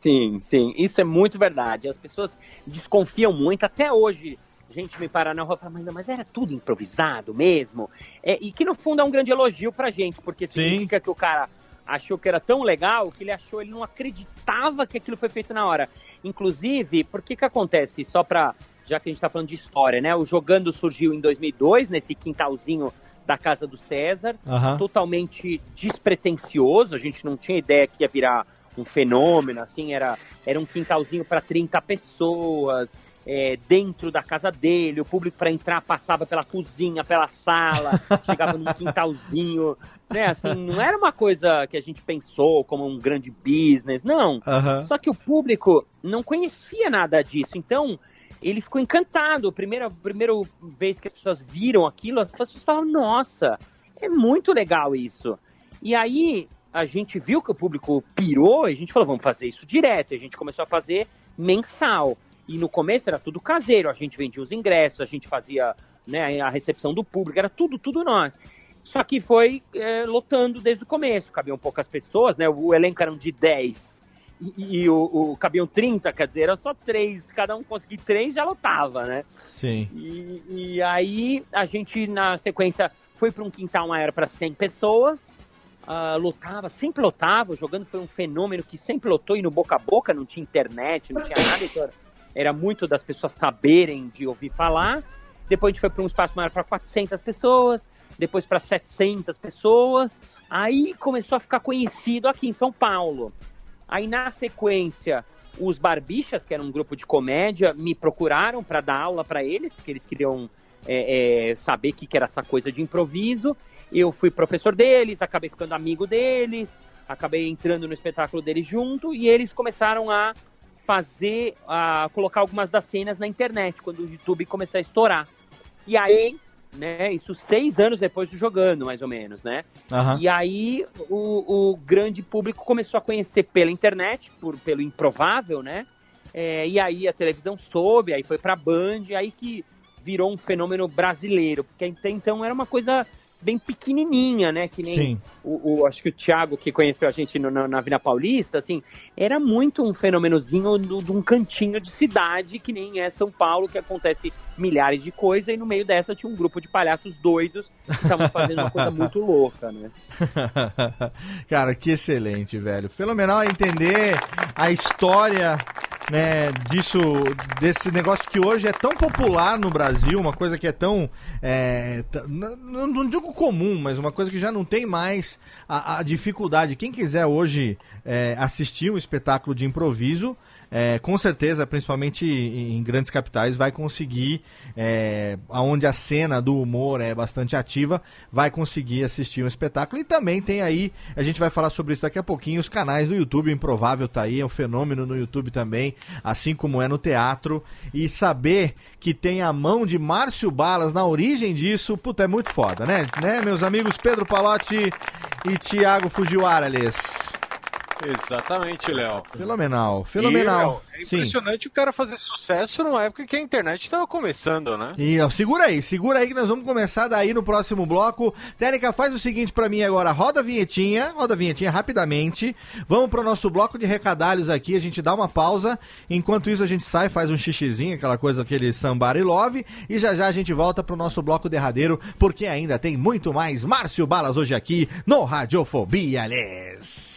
Sim, sim, isso é muito verdade. As pessoas desconfiam muito, até hoje. Gente me para na rua e fala, mas, mas era tudo improvisado mesmo? É, e que no fundo é um grande elogio pra gente, porque significa que o cara achou que era tão legal que ele achou, ele não acreditava que aquilo foi feito na hora. Inclusive, por que que acontece? Só pra, já que a gente tá falando de história, né? O Jogando surgiu em 2002, nesse quintalzinho da casa do César, Aham. totalmente despretensioso, a gente não tinha ideia que ia virar um fenômeno, assim, era, era um quintalzinho para 30 pessoas, é, dentro da casa dele, o público para entrar passava pela cozinha, pela sala, chegava num quintalzinho, né, assim, não era uma coisa que a gente pensou como um grande business, não. Só que o público não conhecia nada disso, então ele ficou encantado. Primeira, primeira vez que as pessoas viram aquilo, as pessoas falaram, nossa, é muito legal isso. E aí a gente viu que o público pirou e a gente falou, vamos fazer isso direto. E a gente começou a fazer mensal. E no começo era tudo caseiro, a gente vendia os ingressos, a gente fazia né, a recepção do público, era tudo, tudo nós. Só que foi é, lotando desde o começo, cabiam poucas pessoas, né? O elenco era de 10 e, e o, o cabiam 30, quer dizer, era só três, cada um conseguir três já lotava, né? Sim. E, e aí a gente, na sequência, foi para um quintal maior para 100 pessoas, ah, lotava, sempre lotava, jogando foi um fenômeno que sempre lotou e no boca a boca, não tinha internet, não tinha nada, então era- era muito das pessoas saberem de ouvir falar. Depois a gente foi para um espaço maior para 400 pessoas, depois para 700 pessoas. Aí começou a ficar conhecido aqui em São Paulo. Aí na sequência, os Barbichas, que era um grupo de comédia, me procuraram para dar aula para eles, porque eles queriam é, é, saber o que, que era essa coisa de improviso. Eu fui professor deles, acabei ficando amigo deles, acabei entrando no espetáculo deles junto e eles começaram a fazer, a colocar algumas das cenas na internet, quando o YouTube começou a estourar. E aí, né, isso seis anos depois do jogando, mais ou menos, né? Aham. E aí o, o grande público começou a conhecer pela internet, por, pelo improvável, né? É, e aí a televisão soube, aí foi pra Band, aí que virou um fenômeno brasileiro, porque até então era uma coisa bem pequenininha, né? Que nem o, o- acho que o Thiago, que conheceu a gente no- na, na Vila Paulista, assim, era muito um fenômenozinho do- de um cantinho de cidade, que nem é São Paulo, que acontece milhares de coisas, e no meio dessa tinha um grupo de palhaços doidos que estavam fazendo uma coisa muito louca, né? Cara, que excelente, velho. Fenomenal entender a história, né, disso, desse negócio que hoje é tão popular no Brasil, uma coisa que é tão, é, não, não digo comum, mas uma coisa que já não tem mais a, a dificuldade. Quem quiser hoje é, assistir um espetáculo de improviso, é, com certeza, principalmente em grandes capitais, vai conseguir, é, onde a cena do humor é bastante ativa, vai conseguir assistir um espetáculo. E também tem aí, a gente vai falar sobre isso daqui a pouquinho, os canais do YouTube, Improvável tá aí, é um fenômeno no YouTube também, assim como é no teatro. E saber que tem a mão de Márcio Balas na origem disso, puta, é muito foda, né? né meus amigos Pedro Palotti e Thiago Fujiwara, Alice? Exatamente, Léo. Fenomenal, fenomenal. E, é Sim. impressionante o cara fazer sucesso numa época que a internet estava começando, né? E ó, segura aí, segura aí que nós vamos começar daí no próximo bloco. Técnica, faz o seguinte pra mim agora, roda a vinhetinha, roda a vinhetinha rapidamente. Vamos pro nosso bloco de recadalhos aqui, a gente dá uma pausa. Enquanto isso a gente sai, faz um xixizinho, aquela coisa, aquele sambar e love. E já já a gente volta pro nosso bloco derradeiro, porque ainda tem muito mais Márcio Balas hoje aqui no Radiofobia, Les.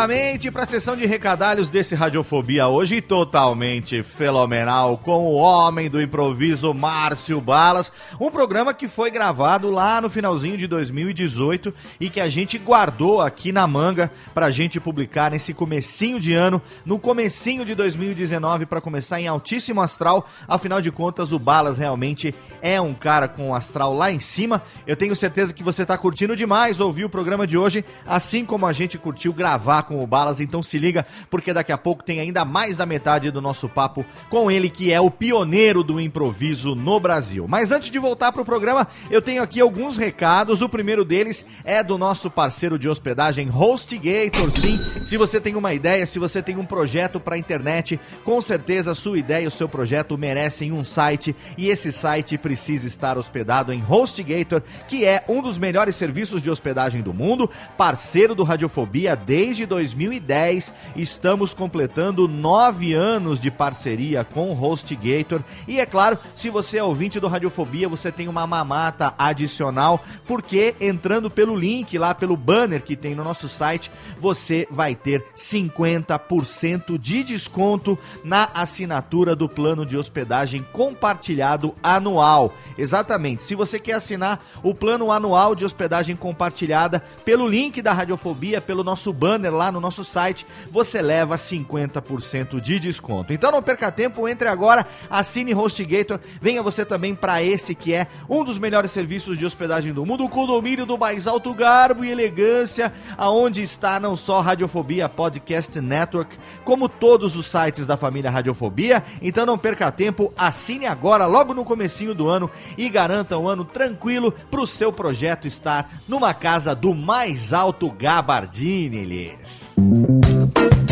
Rapidamente para a sessão de recadalhos desse Radiofobia hoje, totalmente fenomenal, com o homem do improviso Márcio Balas. Um programa que foi gravado lá no finalzinho de 2018 e que a gente guardou aqui na manga para a gente publicar nesse comecinho de ano, no comecinho de 2019 para começar em altíssimo astral. Afinal de contas, o Balas realmente é um cara com um astral lá em cima. Eu tenho certeza que você tá curtindo demais ouvir o programa de hoje, assim como a gente curtiu gravar com o Balas. Então se liga, porque daqui a pouco tem ainda mais da metade do nosso papo com ele, que é o pioneiro do improviso no Brasil. Mas antes de voltar pro programa, eu tenho aqui alguns recados. O primeiro deles é do nosso parceiro de hospedagem HostGator. Sim, se você tem uma ideia, se você tem um projeto para internet, com certeza a sua ideia e o seu projeto merecem um site e esse site precisa estar hospedado em HostGator, que é um dos melhores serviços de hospedagem do mundo, parceiro do Radiofobia desde 2010. Estamos completando nove anos de parceria com o HostGator e é claro, se você é ouvinte do Radiofobia, você tem uma mamata adicional, porque entrando pelo link lá, pelo banner que tem no nosso site, você vai ter 50% de desconto na assinatura do plano de hospedagem compartilhado anual. Exatamente. Se você quer assinar o plano anual de hospedagem compartilhada pelo link da Radiofobia, pelo nosso banner lá no nosso site, você leva 50% de desconto. Então não perca tempo, entre agora, assine HostGator, venha você também para esse que é um dos melhores serviços de hospedagem do mundo, o condomínio do mais alto garbo e elegância, aonde está não só Radiofobia Podcast Network, como todos os sites da família Radiofobia. Então não perca tempo, assine agora, logo no comecinho do ano e garanta um ano tranquilo para o seu projeto estar numa casa do mais alto gabardine. Thanks.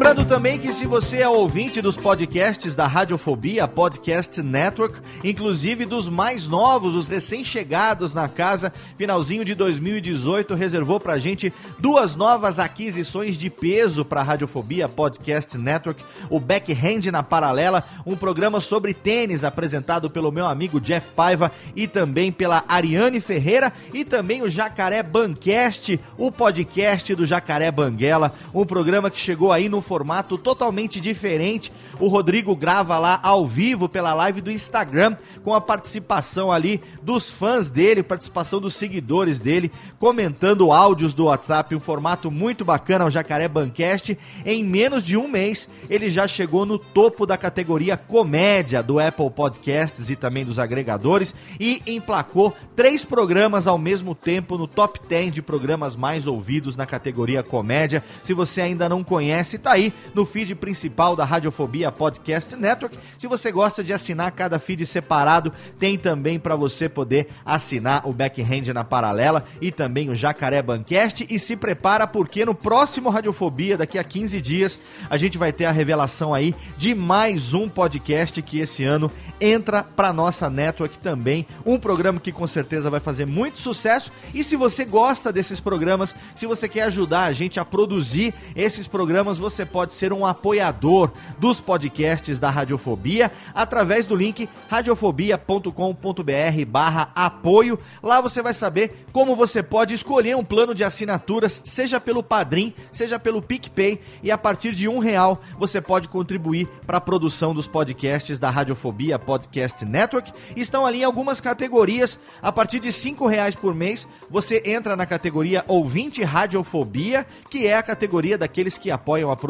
Lembrando também que se você é ouvinte dos podcasts da Radiofobia Podcast Network, inclusive dos mais novos, os recém-chegados na casa, finalzinho de 2018, reservou pra gente duas novas aquisições de peso para a Radiofobia Podcast Network, o Backhand na Paralela, um programa sobre tênis apresentado pelo meu amigo Jeff Paiva e também pela Ariane Ferreira e também o Jacaré Bancast, o podcast do Jacaré Banguela, um programa que chegou aí no formato totalmente diferente. O Rodrigo grava lá ao vivo pela live do Instagram, com a participação ali dos fãs dele, participação dos seguidores dele, comentando áudios do WhatsApp, um formato muito bacana, o Jacaré Bancast. Em menos de um mês, ele já chegou no topo da categoria comédia do Apple Podcasts e também dos agregadores e emplacou três programas ao mesmo tempo no top 10 de programas mais ouvidos na categoria comédia. Se você ainda não conhece, tá aí no feed principal da Radiofobia Podcast Network. Se você gosta de assinar cada feed separado, tem também para você poder assinar o Backhand na paralela e também o Jacaré Bancast. E se prepara porque no próximo Radiofobia, daqui a 15 dias, a gente vai ter a revelação aí de mais um podcast que esse ano entra para nossa network também. Um programa que com certeza vai fazer muito sucesso. E se você gosta desses programas, se você quer ajudar a gente a produzir esses programas, você pode pode ser um apoiador dos podcasts da Radiofobia através do link radiofobia.com.br barra apoio. Lá você vai saber como você pode escolher um plano de assinaturas, seja pelo Padrim, seja pelo PicPay, e a partir de um real você pode contribuir para a produção dos podcasts da Radiofobia Podcast Network. Estão ali algumas categorias. A partir de cinco reais por mês, você entra na categoria Ouvinte Radiofobia, que é a categoria daqueles que apoiam a produção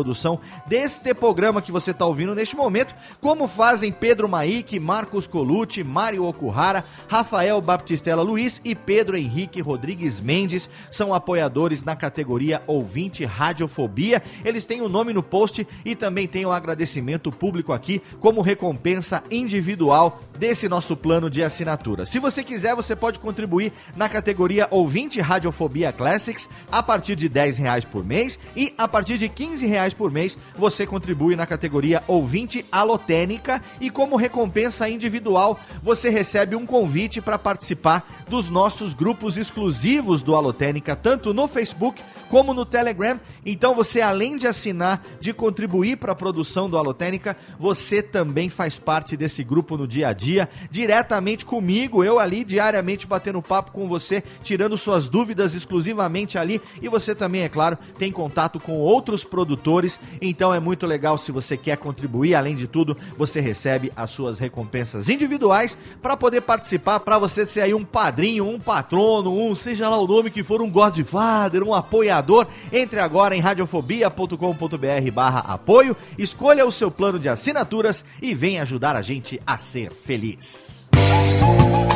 deste programa que você está ouvindo neste momento, como fazem Pedro Maik, Marcos Colucci, Mário Okuhara, Rafael Baptistela Luiz e Pedro Henrique Rodrigues Mendes, são apoiadores na categoria Ouvinte Radiofobia. Eles têm o nome no post e também tem o agradecimento público aqui como recompensa individual desse nosso plano de assinatura. Se você quiser, você pode contribuir na categoria Ouvinte Radiofobia Classics a partir de 10 reais por mês e a partir de 15 reais por mês você contribui na categoria Ouvinte Alotênica e como recompensa individual você recebe um convite para participar dos nossos grupos exclusivos do Alotênica, tanto no Facebook como no Telegram. Então você, além de assinar, de contribuir para a produção do Alotênica, você também faz parte desse grupo no dia a dia, diretamente comigo, eu ali diariamente batendo papo com você, tirando suas dúvidas exclusivamente ali. E você também, é claro, tem contato com outros produtores. Então é muito legal se você quer contribuir. Além de tudo, você recebe as suas recompensas individuais para poder participar, para você ser aí um padrinho, um patrono, um seja lá o nome que for, um Godfather, um apoiador. Entre agora em radiofobia.com.br barra apoio, escolha o seu plano de assinaturas e venha ajudar a gente a ser feliz. E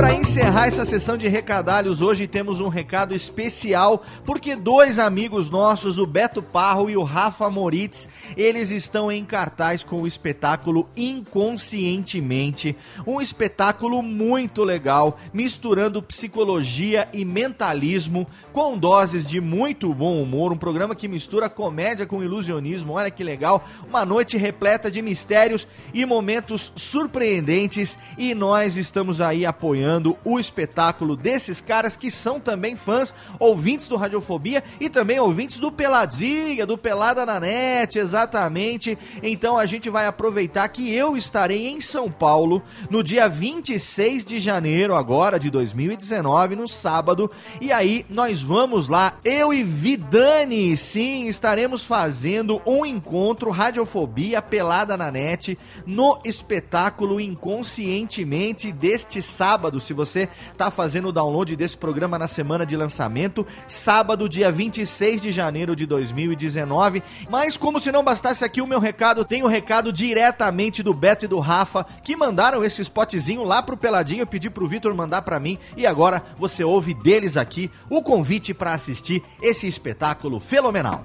para encerrar essa sessão de recadalhos, hoje temos um recado especial, porque dois amigos nossos, o Beto Parro e o Rafa Moritz, eles estão em cartaz com o espetáculo Inconscientemente, um espetáculo muito legal, misturando psicologia e mentalismo, com doses de muito bom humor, um programa que mistura comédia com ilusionismo, olha que legal, uma noite repleta de mistérios e momentos surpreendentes, e nós estamos aí apoiando o espetáculo desses caras que são também fãs, ouvintes do Radiofobia e também ouvintes do Peladinha, do Pelada na Net, exatamente. Então a gente vai aproveitar que eu estarei em São Paulo no dia 26 de janeiro agora de 2019, no sábado, e aí nós vamos lá, eu e Vidani, sim, estaremos fazendo um encontro Radiofobia Pelada na Net no espetáculo Inconscientemente deste sábado. Se você tá fazendo o download desse programa na semana de lançamento, sábado, dia 26 de janeiro de 2019. Mas como se não bastasse aqui o meu recado, tem o um recado diretamente do Beto e do Rafa, que mandaram esse spotzinho lá pro Peladinho, eu pedi pro Vitor mandar para mim e agora você ouve deles aqui o convite para assistir esse espetáculo fenomenal.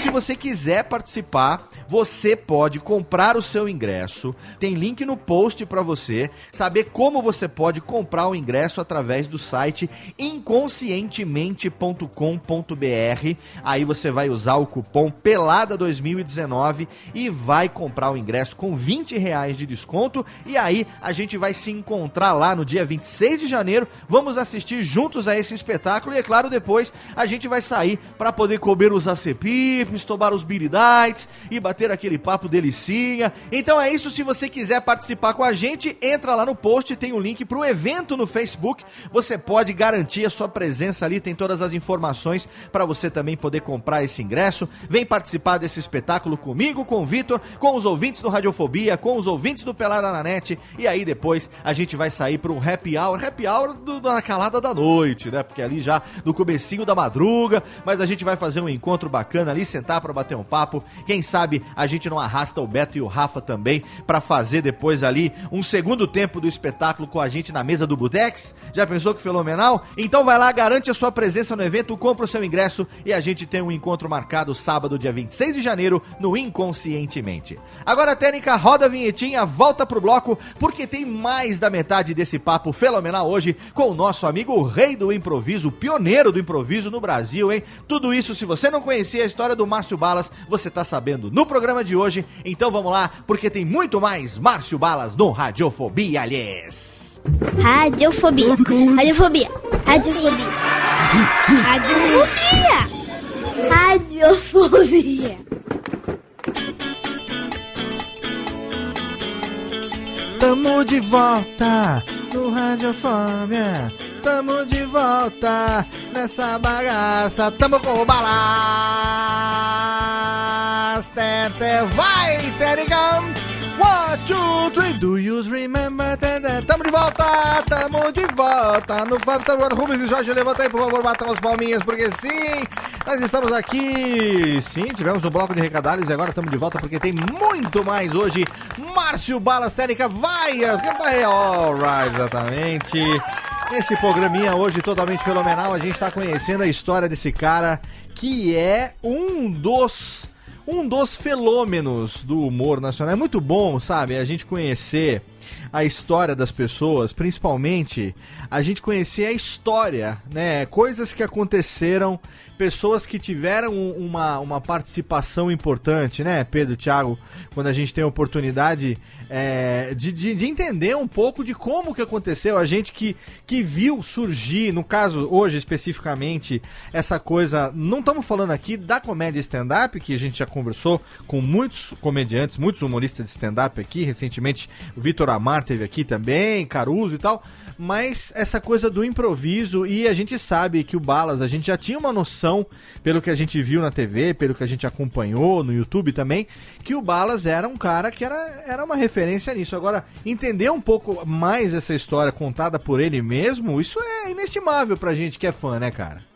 Se você quiser participar, você pode comprar o seu ingresso. Tem link no post para você saber como você pode comprar o ingresso através do site inconscientemente.com.br. Aí você vai usar o cupom PELADA 2019 e vai comprar o ingresso com 20 reais de desconto. E aí a gente vai se encontrar lá no dia 26 de janeiro. Vamos assistir juntos a esse espetáculo e, é claro, depois a gente vai sair para poder comer os acepipes, tomar os biridites e bater aquele papo delicinha. Então é isso, se você quiser participar com a gente, entra lá no post, tem o um link pro evento no Facebook. Você pode garantir a sua presença ali, tem todas as informações para você também poder comprar esse ingresso. Vem participar desse espetáculo comigo, com o Vitor, com os ouvintes do Radiofobia, com os ouvintes do Pelada na Net. E aí depois a gente vai sair para um happy hour, happy hour do, da calada da noite, né? Porque ali já no comecinho da madruga, mas a gente vai fazer um encontro bacana ali, sentar para bater um papo. Quem sabe a gente não arrasta o Beto e o Rafa também para fazer depois ali um segundo tempo do espetáculo com a gente na mesa do Budex. Já pensou que fenomenal? Então vai lá, garante a sua presença no evento, compra o seu ingresso e a gente tem um encontro marcado sábado, dia 26 de janeiro, no Inconscientemente. Agora, Técnica, roda a vinhetinha, volta pro bloco, porque tem mais da metade desse papo fenomenal hoje com o nosso amigo o rei do improviso, pioneiro do improviso no Brasil, hein? Tudo isso, se você não conhecia a história do Márcio Balas, você tá sabendo no programa de hoje. Então vamos lá, porque tem muito mais Márcio Balas no Radiofobia, aliás. Radiofobia. Radiofobia. Radiofobia. Radiofobia. Radiofobia. Tamo de volta no Radiofobia. Tamo de volta nessa bagaça. Tamo com o balas. Vai, Terigam. One, two, three, do you remember? Tamo de volta, tamo de volta no Fábio Tabuano Rubens e Jorge. Levanta aí, por favor, batam as palminhas, porque sim, nós estamos aqui. Sim, tivemos um bloco de recadários e agora estamos de volta porque tem muito mais hoje. Márcio Balas Técnica, vai! vai Alright, exatamente. Nesse programinha hoje totalmente fenomenal, a gente está conhecendo a história desse cara que é um dos um dos fenômenos do humor nacional. É muito bom, sabe, a gente conhecer a história das pessoas, principalmente a gente conhecer a história, né? Coisas que aconteceram, pessoas que tiveram uma, uma participação importante, né, Pedro, Thiago, quando a gente tem a oportunidade é, de, de, de, entender um pouco de como que aconteceu, a gente que, que viu surgir, no caso, hoje especificamente, essa coisa, não estamos falando aqui da comédia stand-up, que a gente já conversou com muitos comediantes, muitos humoristas de stand-up aqui, recentemente. O Vitor Amar teve aqui também, Caruso e tal, mas essa coisa do improviso e a gente sabe que o Balas, a gente já tinha uma noção, pelo que a gente viu na TV, pelo que a gente acompanhou no YouTube também, que o Balas era um cara que era, era uma referência nisso. Agora, entender um pouco mais essa história contada por ele mesmo, isso é inestimável pra gente que é fã, né, cara?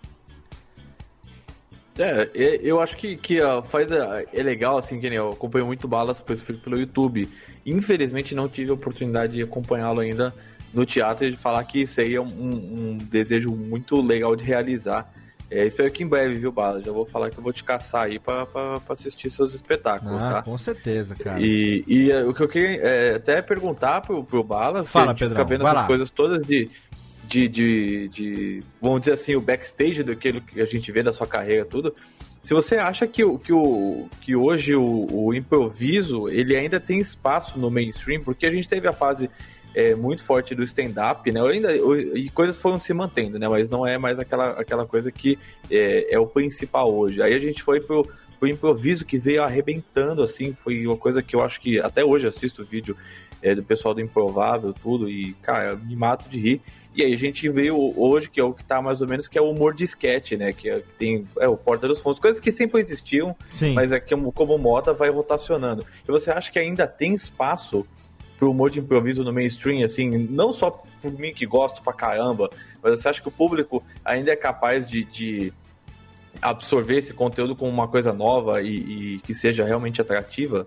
É, eu acho que, que faz, uh, é legal, assim, que eu acompanho muito Balas pelo YouTube. Infelizmente não tive a oportunidade de acompanhá-lo ainda no teatro e de falar que isso aí é um, um desejo muito legal de realizar. É, espero que em breve, viu, Bala? Já vou falar que eu vou te caçar aí pra, pra, pra assistir seus espetáculos, ah, tá? Com certeza, cara. E, e uh, o que eu queria é, até perguntar pro, pro Balas, Fala, Pedrão, fica vendo lá. coisas todas de, de, de, de, vamos dizer assim, o backstage daquilo que a gente vê da sua carreira, tudo. Se você acha que, o- que, o, que hoje o, o improviso ele ainda tem espaço no mainstream, porque a gente teve a fase é, muito forte do stand-up, né? Ainda, o- e coisas foram se mantendo, né? Mas não é mais aquela, aquela coisa que é, é o principal hoje. Aí a gente foi pro, pro improviso que veio arrebentando, assim, foi uma coisa que eu acho que até hoje assisto o vídeo é, do pessoal do Improvável, tudo, e, cara, me mato de rir. E aí a gente veio hoje, que é o que tá mais ou menos, que é o humor de sketch, né? Que, é, que tem é, o Porta dos Fundos, coisas que sempre existiam, Sim. mas é que como- como moda vai rotacionando. E você acha que ainda tem espaço pro humor de improviso no mainstream, assim, não só por mim que gosto pra caramba, mas você acha que o público ainda é capaz de, de absorver esse conteúdo como uma coisa nova e, e que seja realmente atrativa?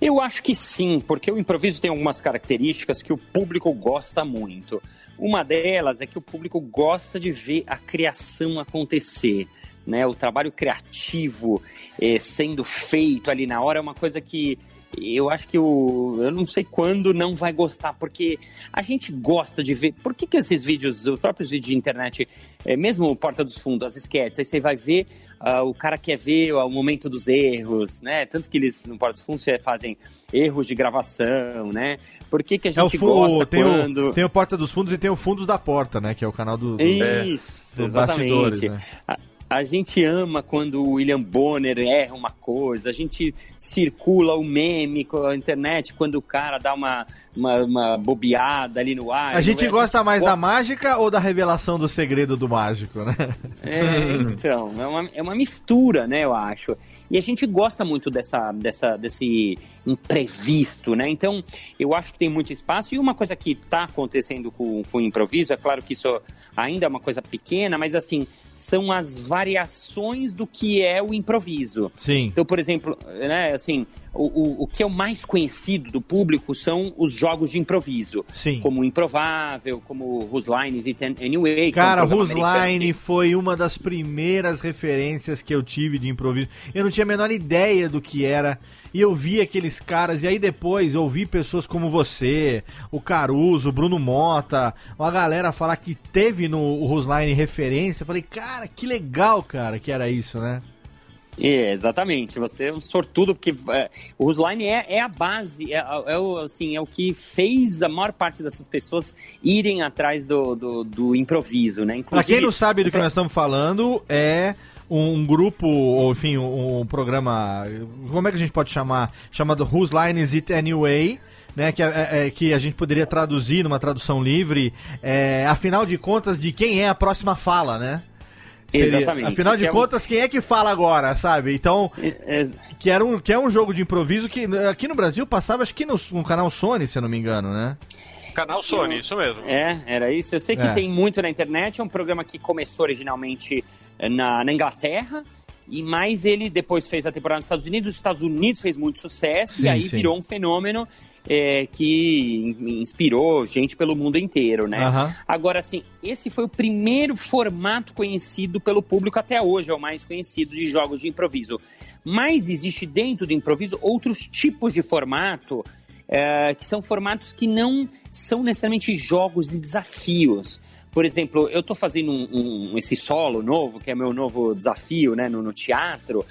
Eu acho que sim, porque o improviso tem algumas características que o público gosta muito. Uma delas é que o público gosta de ver a criação acontecer. Né? O trabalho criativo eh, sendo feito ali na hora é uma coisa que eu acho que o, eu não sei quando não vai gostar, porque a gente gosta de ver. Por que, que esses vídeos, os próprios vídeos de internet, é, mesmo Porta dos Fundos, as sketches, aí você vai ver, ah, o cara quer ver ah, o momento dos erros, né? Tanto que eles no Porta dos Fundos eh, fazem erros de gravação, né? Por que, que a É gente fu- gosta tem, quando. o, tem o Porta dos Fundos e tem o Fundos da Porta, né? Que é o canal do, do- Isso, dos exatamente. bastidores, né? A- A gente ama quando o William Bonner erra uma coisa, a gente circula o meme com a internet quando o cara dá uma, uma, uma bobeada ali no ar. A gente gosta mais da gosta- mágica ou da revelação do segredo do mágico, né? É, então, é uma, é uma mistura, né, eu acho. E a gente gosta muito dessa, dessa, desse imprevisto, né? Então, eu acho que tem muito espaço. E uma coisa que está acontecendo com, com o improviso, é claro que isso ainda é uma coisa pequena, mas assim, são as variações do que é o improviso. Sim. Então, por exemplo, né, assim, o, o, o que é o mais conhecido do público são os jogos de improviso. Sim. Como o Improvável, como Whose Lines It Anyway. é um Cara, programa Whose Line foi uma das primeiras referências que eu tive de improviso. Eu não tinha a menor ideia do que era. E eu vi aqueles caras, e aí depois eu vi pessoas como você, o Caruso, o Bruno Mota, uma galera falar que teve no Whose Line referência. Eu falei, cara, que legal, cara, que era isso, né? É, exatamente. Você é um sortudo, porque é, o Rusline é, é a base, é, é o, assim, é o que fez a maior parte dessas pessoas irem atrás do, do, do improviso, né? Pra quem não sabe do que nós estamos falando, é um grupo, ou enfim, um, um programa. Como é que a gente pode chamar? Chamado Whose Line Is It Anyway? Né, que, é- é- que a gente poderia traduzir numa tradução livre, é, afinal de contas, de quem é a próxima fala, né? Seria, Exatamente. Afinal de Que é um- contas, quem é que fala agora, sabe? Então, É, que, era um, que é um jogo de improviso que aqui no Brasil passava, acho que no, no canal Sony, se eu não me engano, né? Canal Sony, isso mesmo. É, era isso. Eu sei que É. tem muito na internet. É um programa que começou originalmente eh, na, na Inglaterra. E mais ele depois fez a temporada nos Estados Unidos. Os Estados Unidos fez muito sucesso Sim, e aí sim. virou um fenômeno eh, que in- inspirou gente pelo mundo inteiro, né? Aham. Agora, assim, esse foi o primeiro formato conhecido pelo público até hoje, é o mais conhecido de jogos de improviso. Mas existe dentro do improviso outros tipos de formato, eh, que são formatos que não são necessariamente jogos de desafios. Por exemplo, eu estou fazendo um, um- esse solo novo, que é meu novo desafio né, no, no teatro,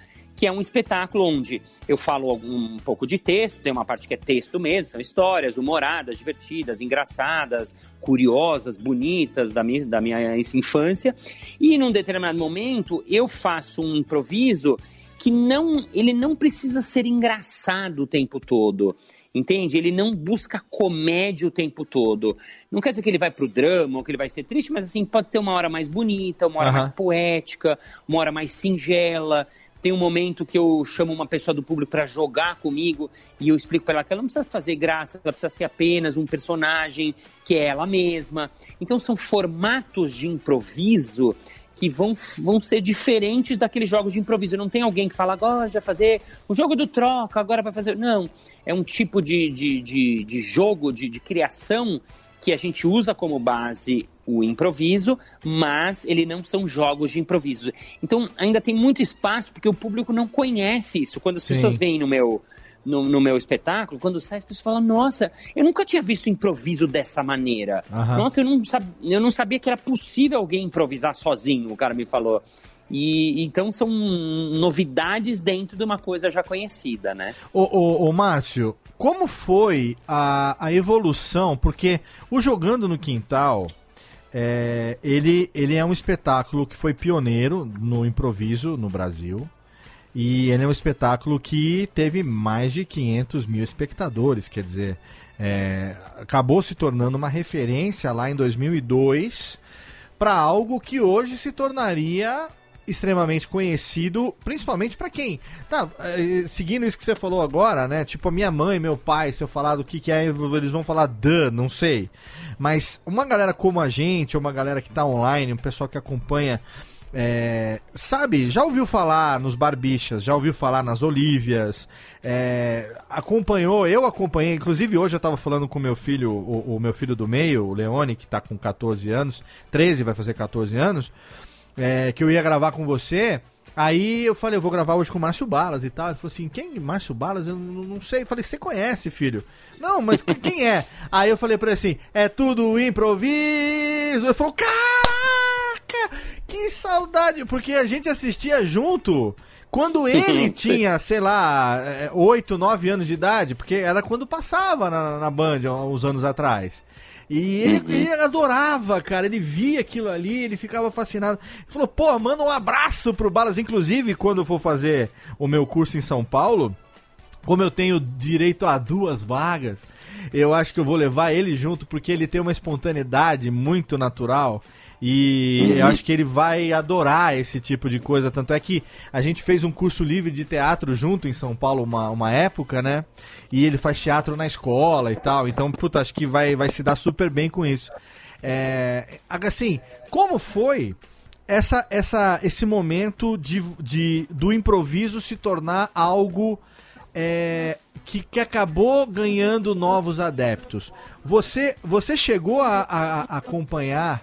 que é um espetáculo onde eu falo algum- um pouco de texto, tem uma parte que é texto mesmo, são histórias humoradas, divertidas, engraçadas, curiosas, bonitas da minha, da minha infância. E num determinado momento eu faço um improviso que não, ele não precisa ser engraçado o tempo todo. Entende? Ele não busca comédia o tempo todo. Não quer dizer que ele vai pro drama ou que ele vai ser triste, mas assim, pode ter uma hora mais bonita, uma hora Aham. mais poética, uma hora mais singela. Tem um momento que eu chamo uma pessoa do público para jogar comigo e eu explico para ela que ela não precisa fazer graça, ela precisa ser apenas um personagem que é ela mesma. Então são formatos de improviso que vão, vão ser diferentes daqueles jogos de improviso. Não tem alguém que fala, agora vai fazer o jogo do troca, agora vai fazer. Não. É um tipo de, de, de, de jogo, de, de criação que a gente usa como base o improviso, mas ele não são jogos de improviso. Então ainda tem muito espaço porque o público não conhece isso. Quando as Sim. pessoas veem no meu no, no meu espetáculo, quando sai, as pessoas falam: Nossa, eu nunca tinha visto improviso dessa maneira. Aham. Nossa, eu não, sab... eu não sabia que era possível alguém improvisar sozinho, o cara me falou. E então são novidades dentro de uma coisa já conhecida, né? Ô, ô, ô, Márcio, como foi a, a evolução? Porque o Jogando no Quintal, é, ele, ele é um espetáculo que foi pioneiro no improviso no Brasil. E ele é um espetáculo que teve mais de 500 mil espectadores, quer dizer, é, acabou se tornando uma referência lá em 2002 para algo que hoje se tornaria extremamente conhecido, principalmente para quem tá eh, seguindo isso que você falou agora, né? Tipo a minha mãe, meu pai, se eu falar do que que é, eles vão falar da, não sei. Mas uma galera como a gente, uma galera que tá online, um pessoal que acompanha é, sabe, já ouviu falar nos Barbichas, já ouviu falar nas Olívias, é, acompanhou, eu acompanhei, inclusive hoje eu tava falando com meu filho, o, o meu filho do meio, o Leone, que tá com 14 anos, 13 vai fazer 14 anos, é, que eu ia gravar com você. Aí eu falei, eu vou gravar hoje com o Márcio Balas e tal. Ele falou assim: quem? Márcio Balas? Eu não, não sei. Eu falei, você conhece, filho? Não, mas quem é? Aí eu falei pra ele assim: é tudo improviso. Ele falou, caraca! Que saudade, porque a gente assistia junto quando ele tinha, sei lá, é, 8, 9 anos de idade, porque era quando passava na, na Band, há uns anos atrás. E ele, Uhum. ele adorava, cara, ele via aquilo ali, ele ficava fascinado. Ele falou, pô, manda um abraço pro Balas. Inclusive, quando eu for fazer o meu curso em São Paulo, como eu tenho direito a duas vagas, eu acho que eu vou levar ele junto, porque ele tem uma espontaneidade muito natural. E Uhum. eu acho que ele vai adorar esse tipo de coisa. Tanto é que a gente fez um curso livre de teatro junto em São Paulo uma, uma época, né? E ele faz teatro na escola e tal. Então, puta, acho que vai, vai se dar super bem com isso. É, assim, como foi essa, essa, esse momento de, de, do improviso se tornar algo é, que, que acabou ganhando novos adeptos? Você, você chegou a, a- a acompanhar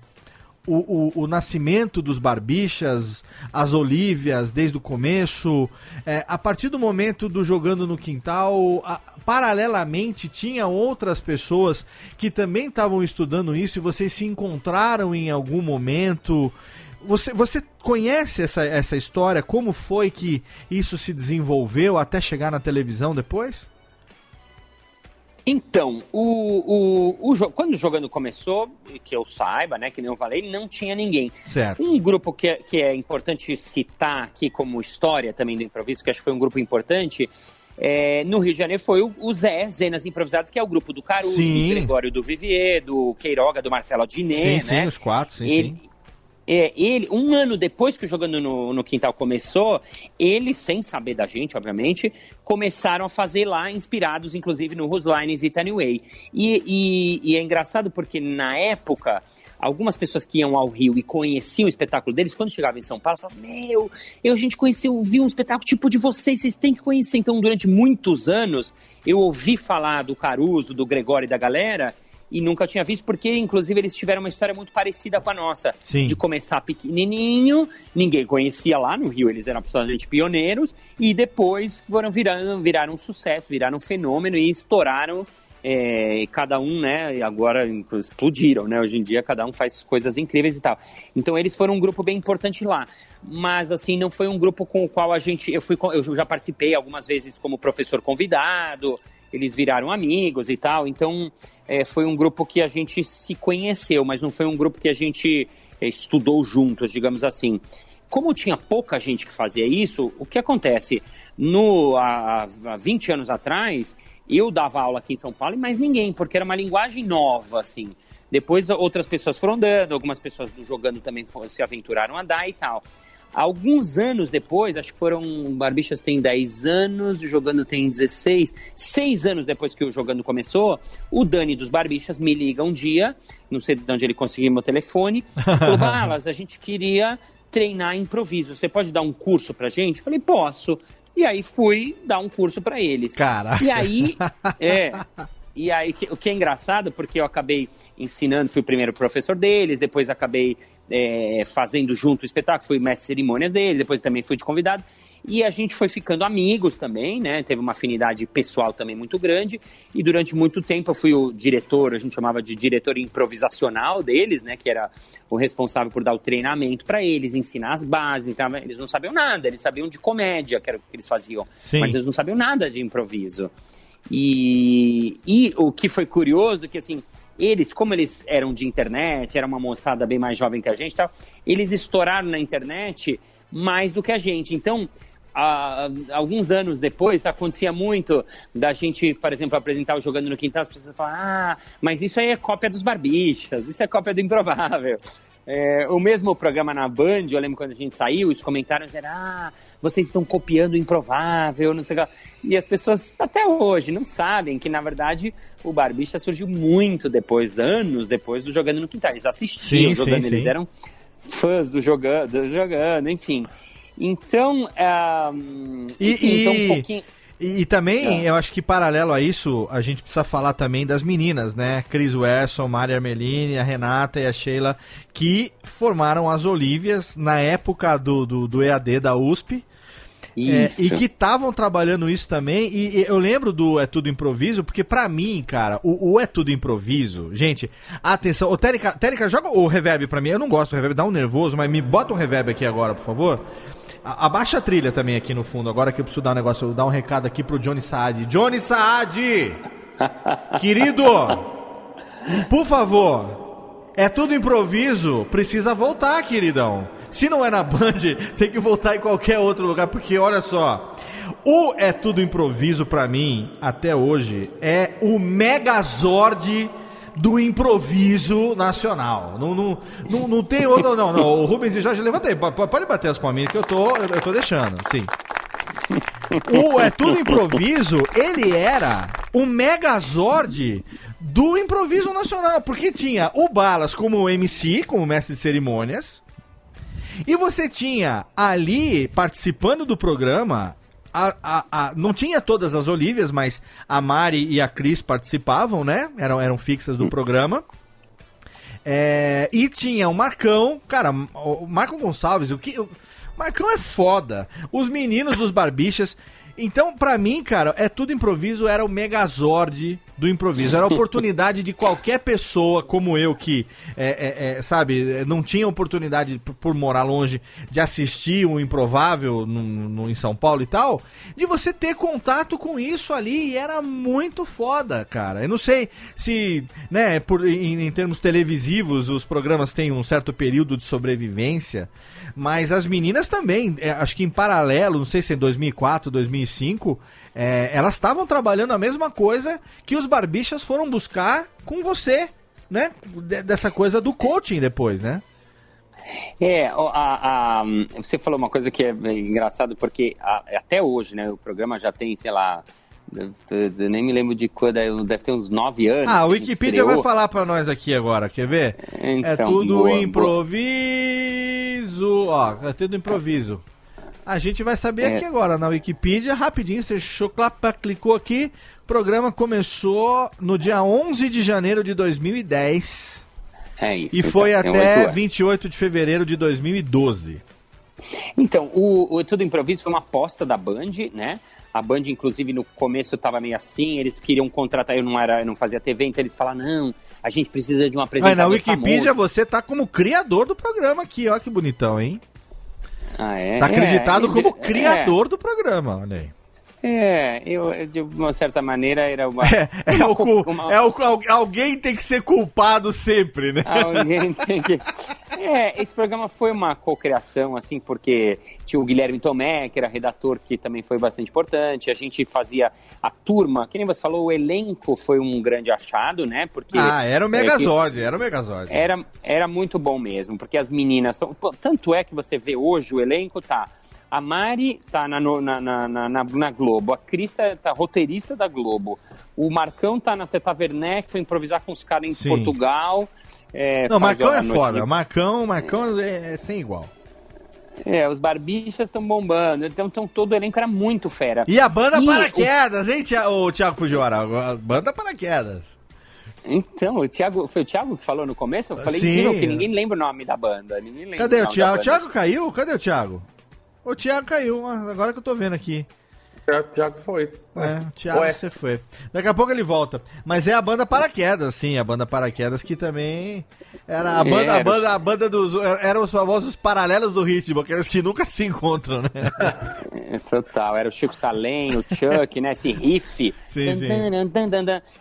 o, o, o nascimento dos Barbixas, as Olívias desde o começo. É, a partir do momento do Jogando no Quintal, a- paralelamente tinha outras pessoas que também estavam estudando isso e vocês se encontraram em algum momento. Você, você conhece essa, essa história? Como foi que isso se desenvolveu até chegar na televisão depois? Então, o, o, o quando o jogando começou, que eu saiba, né, que nem eu falei, não tinha ninguém. Certo. Um grupo que, é- que é importante citar aqui como história também do improviso, que acho que foi um grupo importante, é, no Rio de Janeiro foi o, o Zé, Zenas Improvisadas, que é o grupo do Caruso, Sim. do Gregório do Vivier, do Queiroga, do Marcelo Adnet, sim, né? sim, os quatro, sim, ele, sim. É, ele, um ano depois que o Jogando no, no Quintal começou, eles, sem saber da gente, obviamente, começaram a fazer lá, inspirados inclusive no Whose Lines e Tiny Way. E, e- e é engraçado porque na época, algumas pessoas que iam ao Rio e conheciam o espetáculo deles, quando chegavam em São Paulo, falavam: Meu, eu, a gente conheceu, viu um espetáculo tipo de vocês, vocês têm que conhecer. Então, durante muitos anos, eu ouvi falar do Caruso, do Gregório e da galera. E nunca tinha visto, porque inclusive eles tiveram uma história muito parecida com a nossa. Sim. De começar pequenininho, ninguém conhecia lá no Rio, eles eram absolutamente pioneiros, e depois foram virando, viraram um sucesso, viraram um fenômeno e estouraram. é, e cada um, né, e agora explodiram, né? Hoje em dia cada um faz coisas incríveis e tal. Então eles foram um grupo bem importante lá. Mas assim, não foi um grupo com o qual a gente. Eu fui eu já participei algumas vezes como professor convidado, eles viraram amigos e tal. Então é, foi um grupo que a gente se conheceu, mas não foi um grupo que a gente é, estudou juntos, digamos assim. Como tinha pouca gente que fazia isso, o que acontece? No, há, há 20 anos atrás, eu dava aula aqui em São Paulo e mais ninguém, porque era uma linguagem nova, assim. Depois outras pessoas foram dando, algumas pessoas do jogando também se aventuraram a dar e tal. Alguns anos depois, acho que foram. Barbixas tem 10 anos, o Jogando tem 16. Seis anos depois que o Jogando começou, o Dani dos Barbixas me liga um dia, não sei de onde ele conseguiu meu telefone, e falou: Balas, a gente queria treinar improviso. Você pode dar um curso pra gente? Eu falei: posso. E aí fui dar um curso pra eles. Caraca. E aí, é. E aí, o que é engraçado, porque eu acabei ensinando, fui o primeiro professor deles, depois acabei é, fazendo junto o espetáculo, fui mestre de cerimônias dele, depois também fui de convidado. E a gente foi ficando amigos também, né? Teve uma afinidade pessoal também muito grande. E durante muito tempo eu fui o diretor, a gente chamava de diretor improvisacional deles, né? Que era o responsável por dar o treinamento para eles, ensinar as bases. Então, eles não sabiam nada, eles sabiam de comédia, que era o que eles faziam. Sim. Mas eles não sabiam nada de improviso. E, e o que foi curioso, que assim, eles, como eles eram de internet, era uma moçada bem mais jovem que a gente tal, eles estouraram na internet mais do que a gente. Então, há- alguns anos depois, acontecia muito da gente, por exemplo, apresentar o Jogando no Quintal, as pessoas falavam, ah, mas isso aí é cópia dos Barbixas, isso é cópia do Improvável. É, o mesmo programa na Band, eu lembro quando a gente saiu, os comentários eram, ah, vocês estão copiando o Improvável, não sei o que. lá. E as pessoas, até hoje, não sabem que, na verdade, o Barbicha surgiu muito depois, anos depois do Jogando no Quintal. Eles assistiam Sim, jogando, sim, eles sim. eram fãs do jogando, do jogando enfim. Então, ah, E, enfim, e- então um pouquinho... e- e também, É. eu acho que paralelo a isso, a gente precisa falar também das meninas, né? Cris Wesson, Mari Armelini, a Renata e a Sheila, que formaram as Olívias na época do, do, do EAD da USP. É, Isso. e que estavam trabalhando isso também. E, e eu lembro do É Tudo Improviso, porque pra mim, cara, o, o É Tudo Improviso, gente, atenção. Ô, Térica, Térica, joga o reverb pra mim. Eu não gosto do reverb, dá um nervoso, mas me bota um reverb aqui agora, por favor. A- Abaixa a trilha também aqui no fundo, agora que eu preciso dar um negócio, eu dar um recado aqui pro Johnny Saad. Johnny Saad! Querido! Por favor, é tudo improviso, precisa voltar, queridão. Se não é na Band, tem que voltar em qualquer outro lugar, porque olha só. O É Tudo Improviso, pra mim, até hoje, é o Megazord do improviso nacional. Não, não, não, não tem outro. Não, não. O Rubens e Jorge, levanta aí. po- po- Pode bater as palminhas que eu tô, eu tô deixando, sim. O É Tudo Improviso, ele era o Megazord do improviso nacional, porque tinha o Balas como MC, como mestre de cerimônias, e você tinha ali, participando do programa, a, a- a- não tinha todas as Olívias, mas a Mari e a Cris participavam, né? Eram, eram fixas do programa. É, e tinha o Marcão, cara, o Marco Gonçalves, o que. O Marcão é foda. Os meninos dos Barbixas. Então, pra mim, cara, é tudo improviso, era o megazord do improviso. Era a oportunidade de qualquer pessoa como eu, que, é, é, é, sabe, não tinha oportunidade, por, por morar longe, de assistir um improvável no, no- em São Paulo e tal, de você ter contato com isso ali. E era muito foda, cara. Eu não sei se, né, por, em, em termos televisivos, os programas têm um certo período de sobrevivência, mas as meninas também, é, acho que em paralelo, não sei se é 2004, 2005, é, elas estavam trabalhando a mesma coisa que os barbichas foram buscar com você, né? De- dessa coisa do coaching depois, né? É, a, a- você falou uma coisa que é engraçado, porque a- até hoje, né, o programa já tem, sei lá, eu- nem me lembro de quando, é, deve ter uns nove anos. Ah, a Wikipedia vai falar pra nós aqui agora, quer ver? é Então, tudo boa, improviso, ó, é tudo improviso. A gente vai saber É. aqui agora na Wikipedia, rapidinho, você choclapa, clicou aqui, o programa começou no dia 11 de janeiro de 2010 É isso. e foi então, até oito anos. 28 de fevereiro de 2012. Então, o, o Tudo Improviso foi uma aposta da Band, né? A Band, inclusive, no começo estava meio assim, eles queriam contratar, eu não era, eu não fazia TV, então eles falaram, não, a gente precisa de um apresentador na Wikipedia famoso. você tá como criador do programa aqui, ó que bonitão, hein? Ah, é? Tá acreditado É, como é, criador do programa, olha aí. É, eu, de uma certa maneira, era uma... É, uma o, co- cu- uma- é o al- alguém tem que ser culpado sempre, né? Alguém tem que. É, esse programa foi uma cocriação, assim, porque tinha o Guilherme Tomé, que era redator, que também foi bastante importante. A gente fazia a turma, que nem você falou, o elenco foi um grande achado, né? Porque. Ah, era o é, Megazord, era o Megazord. Era, era muito bom mesmo, porque as meninas são. Tanto é que você vê hoje o elenco, tá. A Mari tá na, na, na, na, na- na Globo, a Cris tá, tá roteirista da Globo, o Marcão tá na Teta Werneck, foi improvisar com os caras em Sim. Portugal. é, Não, Marcão é foda. de- Marcão, Marcão é, é sem igual. É, os barbichas estão bombando, então, então todo o elenco era muito fera. E a banda E Paraquedas, hein, Tia- ô, Thiago Fujiwara? A banda Paraquedas. o- então, o Thiago, foi o Thiago que falou no começo? Eu falei Sim. que ninguém lembra o nome da banda. Ninguém lembra Cadê o nome Thiago? O. Thiago caiu? Cadê o Thiago? O Thiago caiu, agora que eu tô vendo aqui. Já que foi. É, o Thiago, Ué. você foi. Daqui a pouco ele volta. Mas é a banda Paraquedas, sim, a banda Paraquedas que também era a É, banda, a banda, a banda dos. Eram os famosos paralelos do ritmo, aqueles que nunca se encontram, né? É, total, era o Chico Salem, o Chuck, né? Esse riff. Sim, sim.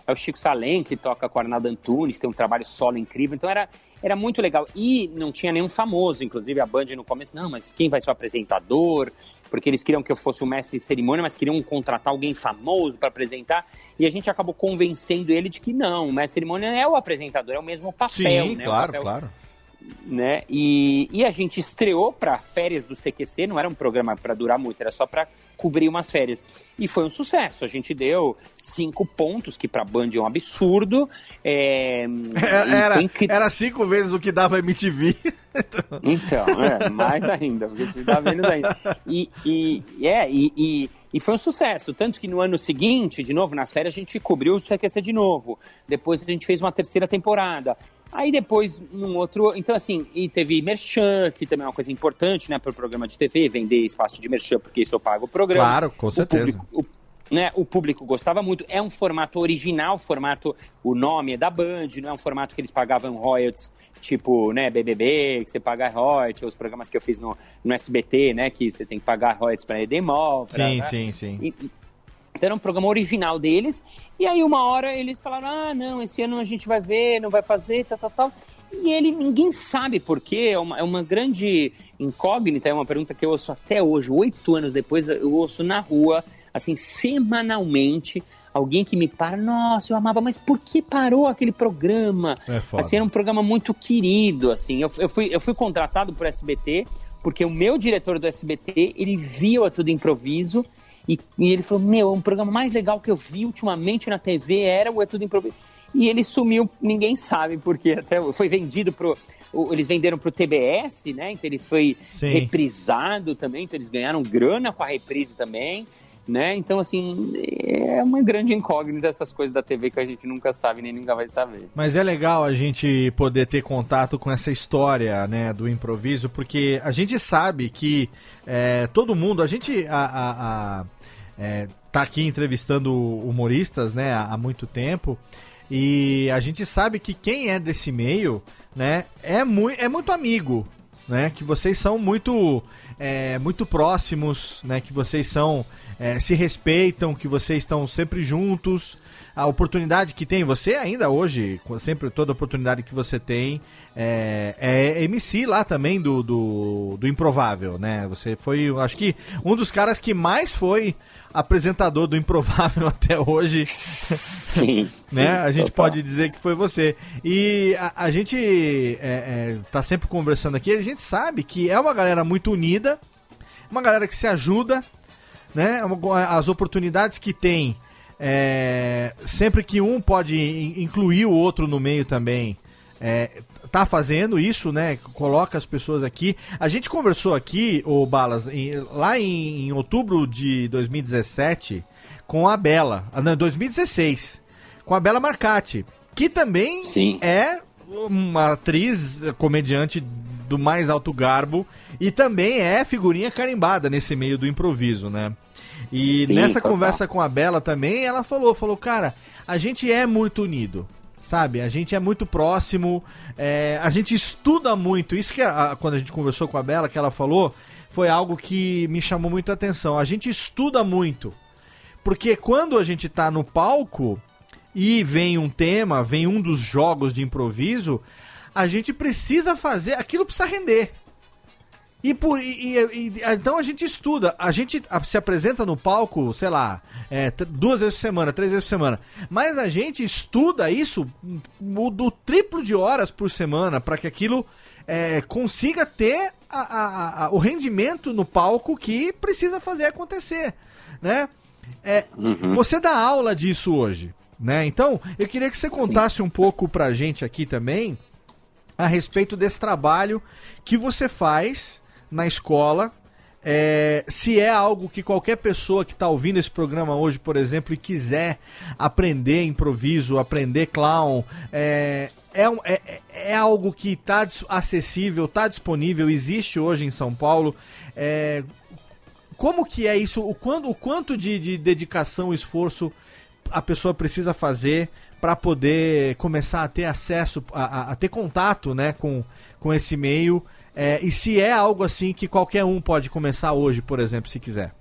É o Chico Salem que toca com o Arnaldo Antunes, tem um trabalho solo incrível. Então era, era muito legal. E não tinha nenhum famoso, inclusive a Band no começo, não, mas quem vai ser o apresentador? Porque eles queriam que eu fosse o mestre de cerimônia, mas queriam contratar alguém famoso para apresentar. E a gente acabou convencendo ele de que não, o mestre de cerimônia é o apresentador, é o mesmo papel, Sim, né? Claro, papel claro. Né? E, e a gente estreou para férias do CQC, não era um programa para durar muito, era só para cobrir umas férias. E foi um sucesso. A gente deu cinco pontos, que para Band é um absurdo. É, Era, e era, incri- era cinco vezes o que dava MTV. Então, é, mais ainda, porque a gente dá menos ainda. E, e, é, e, e, e foi um sucesso. Tanto que no ano seguinte, de novo, nas férias, a gente cobriu o CQC de novo. Depois a gente fez uma terceira temporada. Aí depois, num outro. Então, assim, e teve Merchan, que também é uma coisa importante, né, para o programa de TV, vender espaço de Merchan, porque isso eu pago o programa. Claro, com O certeza. público- o, né, o público gostava muito. É um formato original, formato. O nome é da Band, não é um formato que eles pagavam royalties, tipo, né, BBB, que você paga royalties, os programas que eu fiz no, no SBT, né, que você tem que pagar royalties para Edemol. pra- Sim, né? sim, sim. E- então era um programa original deles. E aí uma hora eles falaram: ah, não, esse ano a gente vai ver, não vai fazer, tal, tal, tal. E ele, ninguém sabe por quê, é uma, é uma grande incógnita, é uma pergunta que eu ouço até hoje, oito anos depois, eu ouço na rua, assim, semanalmente, alguém que me para, nossa, eu amava, mas por que parou aquele programa? É. Assim, era um programa muito querido, assim. Eu, eu, fui, eu fui contratado por SBT, porque o meu diretor do SBT, ele via o Tudo Improviso, e, e ele falou, meu, o programa mais legal que eu vi ultimamente na TV era o É Tudo Improviso. E ele sumiu, ninguém sabe porque até foi vendido pro. Eles venderam pro TBS, né? Então ele foi Sim. reprisado também, então eles ganharam grana com a reprise também, né? Então, assim, é uma grande incógnita essas coisas da TV que a gente nunca sabe, nem nunca vai saber. Mas é legal a gente poder ter contato com essa história, né, do improviso, porque a gente sabe que é, todo mundo, a gente a, a- a- é, tá aqui entrevistando humoristas, né, há, muito tempo, e a gente sabe que quem é desse meio, né, é, mui, é muito amigo, né, que vocês são muito é, muito próximos, né, que vocês são é, se respeitam, que vocês estão sempre juntos. A oportunidade que tem você ainda hoje, com- sempre toda oportunidade que você tem é, é MC lá também do, do, do Improvável, né? Você foi, acho que um dos caras que mais foi apresentador do Improvável até hoje. Sim, né? sim, A gente total. pode dizer que foi você. E a, a gente é, é, tá sempre conversando aqui, a gente sabe que é uma galera muito unida, uma galera que se ajuda, né? As oportunidades que tem, é, sempre que um pode in- incluir o outro no meio também, é, tá fazendo isso, né? Coloca as pessoas aqui. A gente conversou aqui, o Balas, em- lá em, em outubro de 2017 com a Bela, ah, não, 2016, com a Bela Marcati, que também é uma atriz comediante do mais alto garbo e também é figurinha carimbada nesse meio do improviso, né? E Sim, nessa total. conversa com a Bela também, ela falou, falou, cara, a gente é muito unido. Sabe, a gente é muito próximo, é, a gente estuda muito. Isso que a- quando a gente conversou com a Bela, que ela falou, foi algo que me chamou muito a atenção. A gente estuda muito. Porque quando a gente tá no palco e vem um tema, vem um dos jogos de improviso, a gente precisa fazer, aquilo precisa render. E por e- e- e- então a gente estuda, a gente a- se apresenta no palco, sei lá, é, duas vezes por semana, três vezes por semana. Mas a gente estuda isso do triplo de horas por semana para que aquilo é, consiga ter a- a- a- o rendimento no palco que precisa fazer acontecer, né? É, Uhum. Você dá aula disso hoje, né? Então, eu queria que você contasse um pouco pra gente aqui também a respeito desse trabalho que você faz na escola. é, se é algo que qualquer pessoa que está ouvindo esse programa hoje, por exemplo, e quiser aprender improviso, aprender clown, é, é, é- é algo que está acessível, está disponível, existe hoje em São Paulo. É, como que é isso? O, quando, o quanto de, de dedicação, esforço a pessoa precisa fazer para poder começar a ter acesso, a, a- a ter contato né, com, com esse meio? É, e se é algo assim que qualquer um pode começar hoje, por exemplo, se quiser.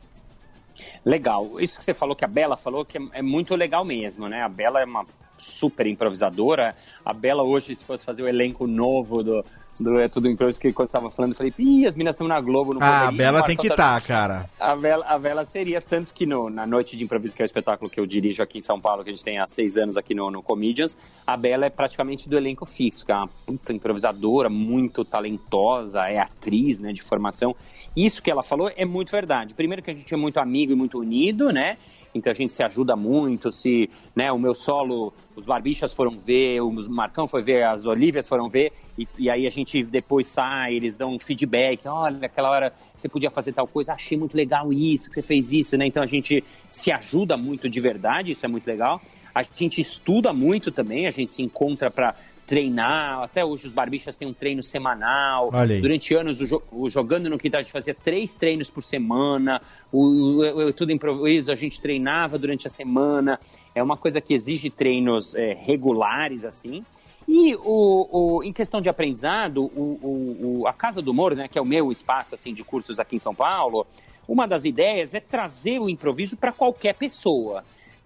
Legal. Isso que você falou, que a Bela falou, que é, é muito legal mesmo, né? A Bela é uma super improvisadora. A Bela hoje, se fosse fazer o elenco novo do, do É Tudo Improviso, que quando estava falando, eu falei, ih, as meninas estão na Globo, não Ah, a Bela tem que estar, cara. A Bela, a Bela seria, tanto que no, na Noite de Improviso, que é o espetáculo que eu dirijo aqui em São Paulo, que a gente tem há seis anos aqui no, no Comedians, a Bela é praticamente do elenco fixo, que é uma puta improvisadora, muito talentosa, é atriz, né, de formação. Isso que ela falou é muito verdade. Primeiro que a gente é muito amigo e muito unido, né? Então a gente se ajuda muito, se, né, o meu solo, os Barbichas foram ver, o Marcão foi ver, as Olívias foram ver, e, e aí a gente depois sai, eles dão um feedback, olha, aquela hora você podia fazer tal coisa, achei muito legal isso, que você fez isso, né? Então a gente se ajuda muito de verdade, isso é muito legal. A gente estuda muito também, a gente se encontra para treinar. Até hoje os barbichas têm um treino semanal. Durante anos, o, Jo- o Jogando no Quintal, a gente fazia três treinos por semana. O, o- o Tudo Improviso, a gente treinava durante a semana. É uma coisa que exige treinos é, regulares, assim. E o, o- em questão de aprendizado, o, o- a Casa do Humor, né, que é o meu espaço assim, de cursos aqui em São Paulo, uma das ideias é trazer o improviso para qualquer pessoa.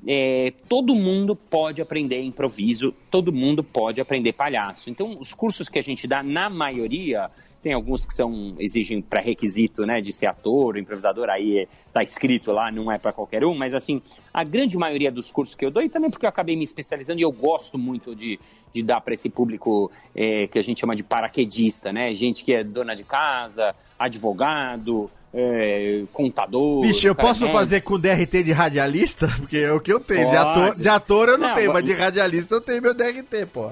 É, todo mundo pode aprender improviso, todo mundo pode aprender palhaço. Então, os cursos que a gente dá, na maioria, tem alguns que são exigem pré-requisito, né, de ser ator, improvisador, aí é, tá escrito lá, não é para qualquer um, mas assim, a grande maioria dos cursos que eu dou, e também porque eu acabei me especializando e eu gosto muito de, de dar para esse público é, que a gente chama de paraquedista, né, gente que é dona de casa, advogado, é, contador. Bicho, eu posso médico. fazer com DRT de radialista? Porque é o que eu tenho. De ator, de ator eu não, Não, tenho, mas de radialista eu tenho meu DRT, pô.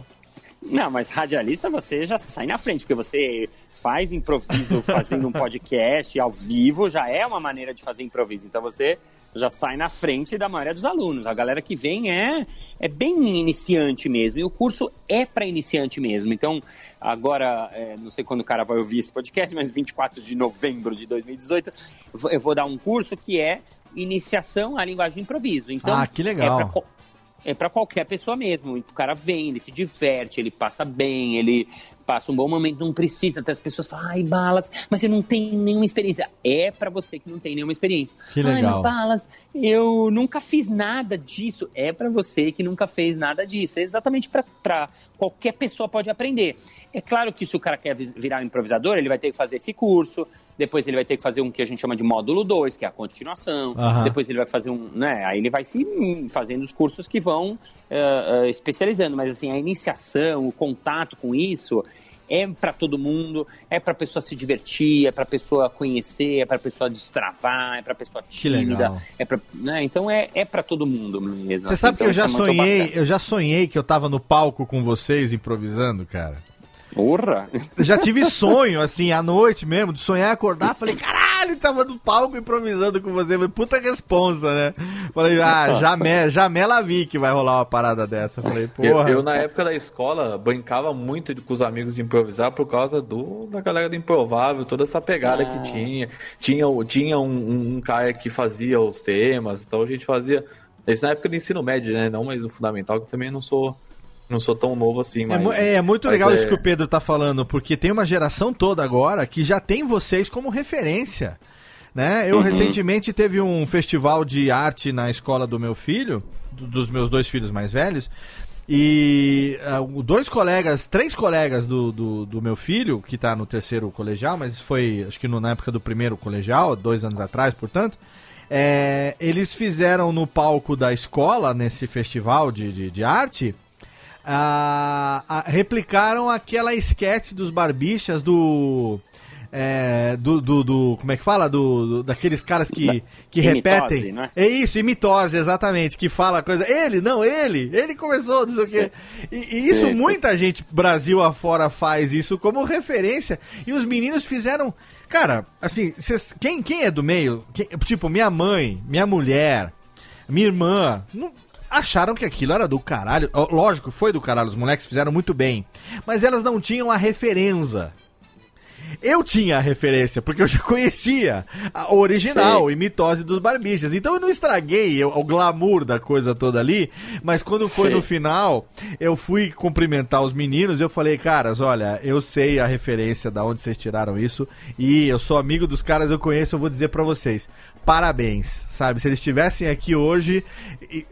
Não, mas radialista você já sai na frente, porque você faz improviso fazendo um podcast ao vivo, já é uma maneira de fazer improviso. Então você já sai na frente da maioria dos alunos. A galera que vem é, é bem iniciante mesmo. E o curso é para iniciante mesmo. Então, agora, é, não sei quando o cara vai ouvir esse podcast, mas 24 de novembro de 2018, eu vou dar um curso que é Iniciação à Linguagem de Improviso. Então, Ah, que legal. É pra é para qualquer pessoa mesmo. O cara vem, ele se diverte, ele passa bem, ele passa um bom momento, não precisa. Até as pessoas falam, ai, balas, mas você não tem nenhuma experiência. É para você que não tem nenhuma experiência. Que Ai, legal. mas balas, eu nunca fiz nada disso. É para você que nunca fez nada disso. É exatamente para qualquer pessoa pode aprender. É claro que se o cara quer virar um improvisador, ele vai ter que fazer esse curso. Depois ele vai ter que fazer um que a gente chama de módulo 2, que é a continuação. Aham. Depois ele vai fazer um, né? Aí ele vai se hum, fazendo os cursos que vão eh, especializando. Mas assim, a iniciação, o contato com isso é para todo mundo, é para pessoa se divertir, é para pessoa conhecer, é para pessoa destravar, é para pessoa tímida, é pra, né? Então é, é para todo mundo mesmo. Você sabe que Então eu já isso é sonhei, eu já sonhei que eu tava no palco com vocês improvisando, cara. Porra! Eu já tive sonho, assim, à noite mesmo, de sonhar, acordar, falei, caralho, tava no palco improvisando com você. Falei, Puta responsa, né? Falei, ah, Nossa. jamais, jamais la vi que vai rolar uma parada dessa. Falei, Eu, porra. eu, na época da escola, brincava muito de- com os amigos de improvisar por causa do, da galera do improvável, toda essa pegada Ah. que tinha. Tinha, tinha um, um- cara que fazia os temas, então a gente fazia. Isso na época do ensino médio, né? Não mais o fundamental, que eu também não sou, não sou tão novo assim. É, Mas, mu- é muito legal é- isso que o Pedro tá falando, porque tem uma geração toda agora que já tem vocês como referência. Né? Eu Uhum. recentemente teve um festival de arte na escola do meu filho, do- dos meus dois filhos mais velhos, e o- dois colegas, três colegas do, do, do meu filho, que tá no terceiro colegial, mas foi acho que no- na época do primeiro colegial, dois anos atrás, portanto, é, eles fizeram no palco da escola, nesse festival de, de, de arte, ah, ah, replicaram aquela sketch dos barbichas do. é, do, do, do- Como é que fala? Do, do- daqueles caras que, que Imitose, repetem. né? É isso, imitose, exatamente. Que fala coisa. Ele, não, ele, ele começou, não sei o quê. E, e isso Sim, sim, muita gente, Brasil afora, faz isso como referência. E os meninos fizeram. Cara, assim, cês- quem, quem é do meio? Quem- tipo, minha mãe, minha mulher, minha irmã. Não, acharam que aquilo era do caralho. Lógico, foi do caralho, os moleques fizeram muito bem. Mas elas não tinham a referência. Eu tinha a referência, porque eu já conhecia a original, Sei. e mitose dos barbichas. Então eu não estraguei o, o glamour da coisa toda ali, mas quando foi no final, eu fui cumprimentar os meninos e eu falei, caras, olha, eu sei a referência da onde vocês tiraram isso, e eu sou amigo dos caras, eu conheço, eu vou dizer pra vocês, parabéns, sabe? Se eles estivessem aqui hoje,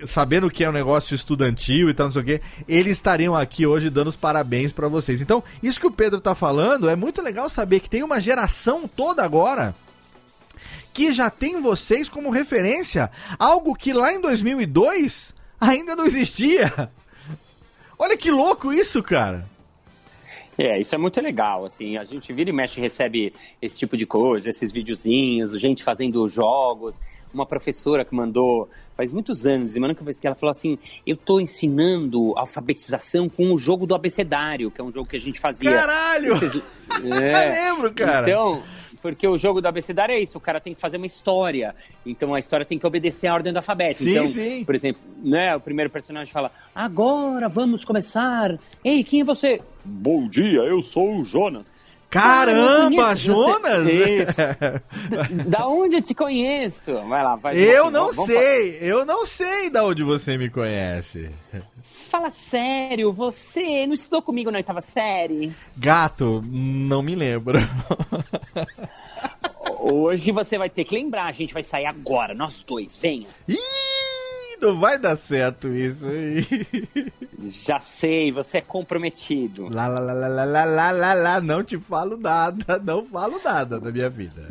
sabendo que é um negócio estudantil e tal, não sei o quê, eles estariam aqui hoje dando os parabéns pra vocês. Então, isso que o Pedro tá falando, é muito legal saber que tem uma geração toda agora que já tem vocês como referência, algo que lá em 2002 ainda não existia. Olha que louco isso, cara. É, isso é muito legal, assim, a gente vira e mexe e recebe esse tipo de coisa, esses videozinhos, gente fazendo jogos, uma professora que mandou, faz muitos anos, semana que eu fiz que ela falou assim, eu tô ensinando alfabetização com o jogo do abecedário, que é um jogo que a gente fazia. Caralho! Vocês- Eu lembro, cara. Então, Porque o jogo do abecedário é isso, o cara tem que fazer uma história. Então a história tem que obedecer a ordem do alfabeto. Sim, então, sim. por exemplo, né, o primeiro personagem fala: "Agora vamos começar. Ei, quem é você?" "Bom dia, eu sou o Jonas." Caramba, Jonas! Da onde eu te conheço? Vai lá, vai. Eu não vamos- sei, eu não sei da onde você me conhece fala sério, você não estudou comigo na oitava série? Gato, não me lembro. Hoje você vai ter que lembrar, a gente vai sair agora, nós dois, venha. Ih, não vai dar certo isso aí. Já sei, você é comprometido. Lá, lá, lá, lá, lá, lá, lá, lá, não te falo nada, não falo nada da minha vida.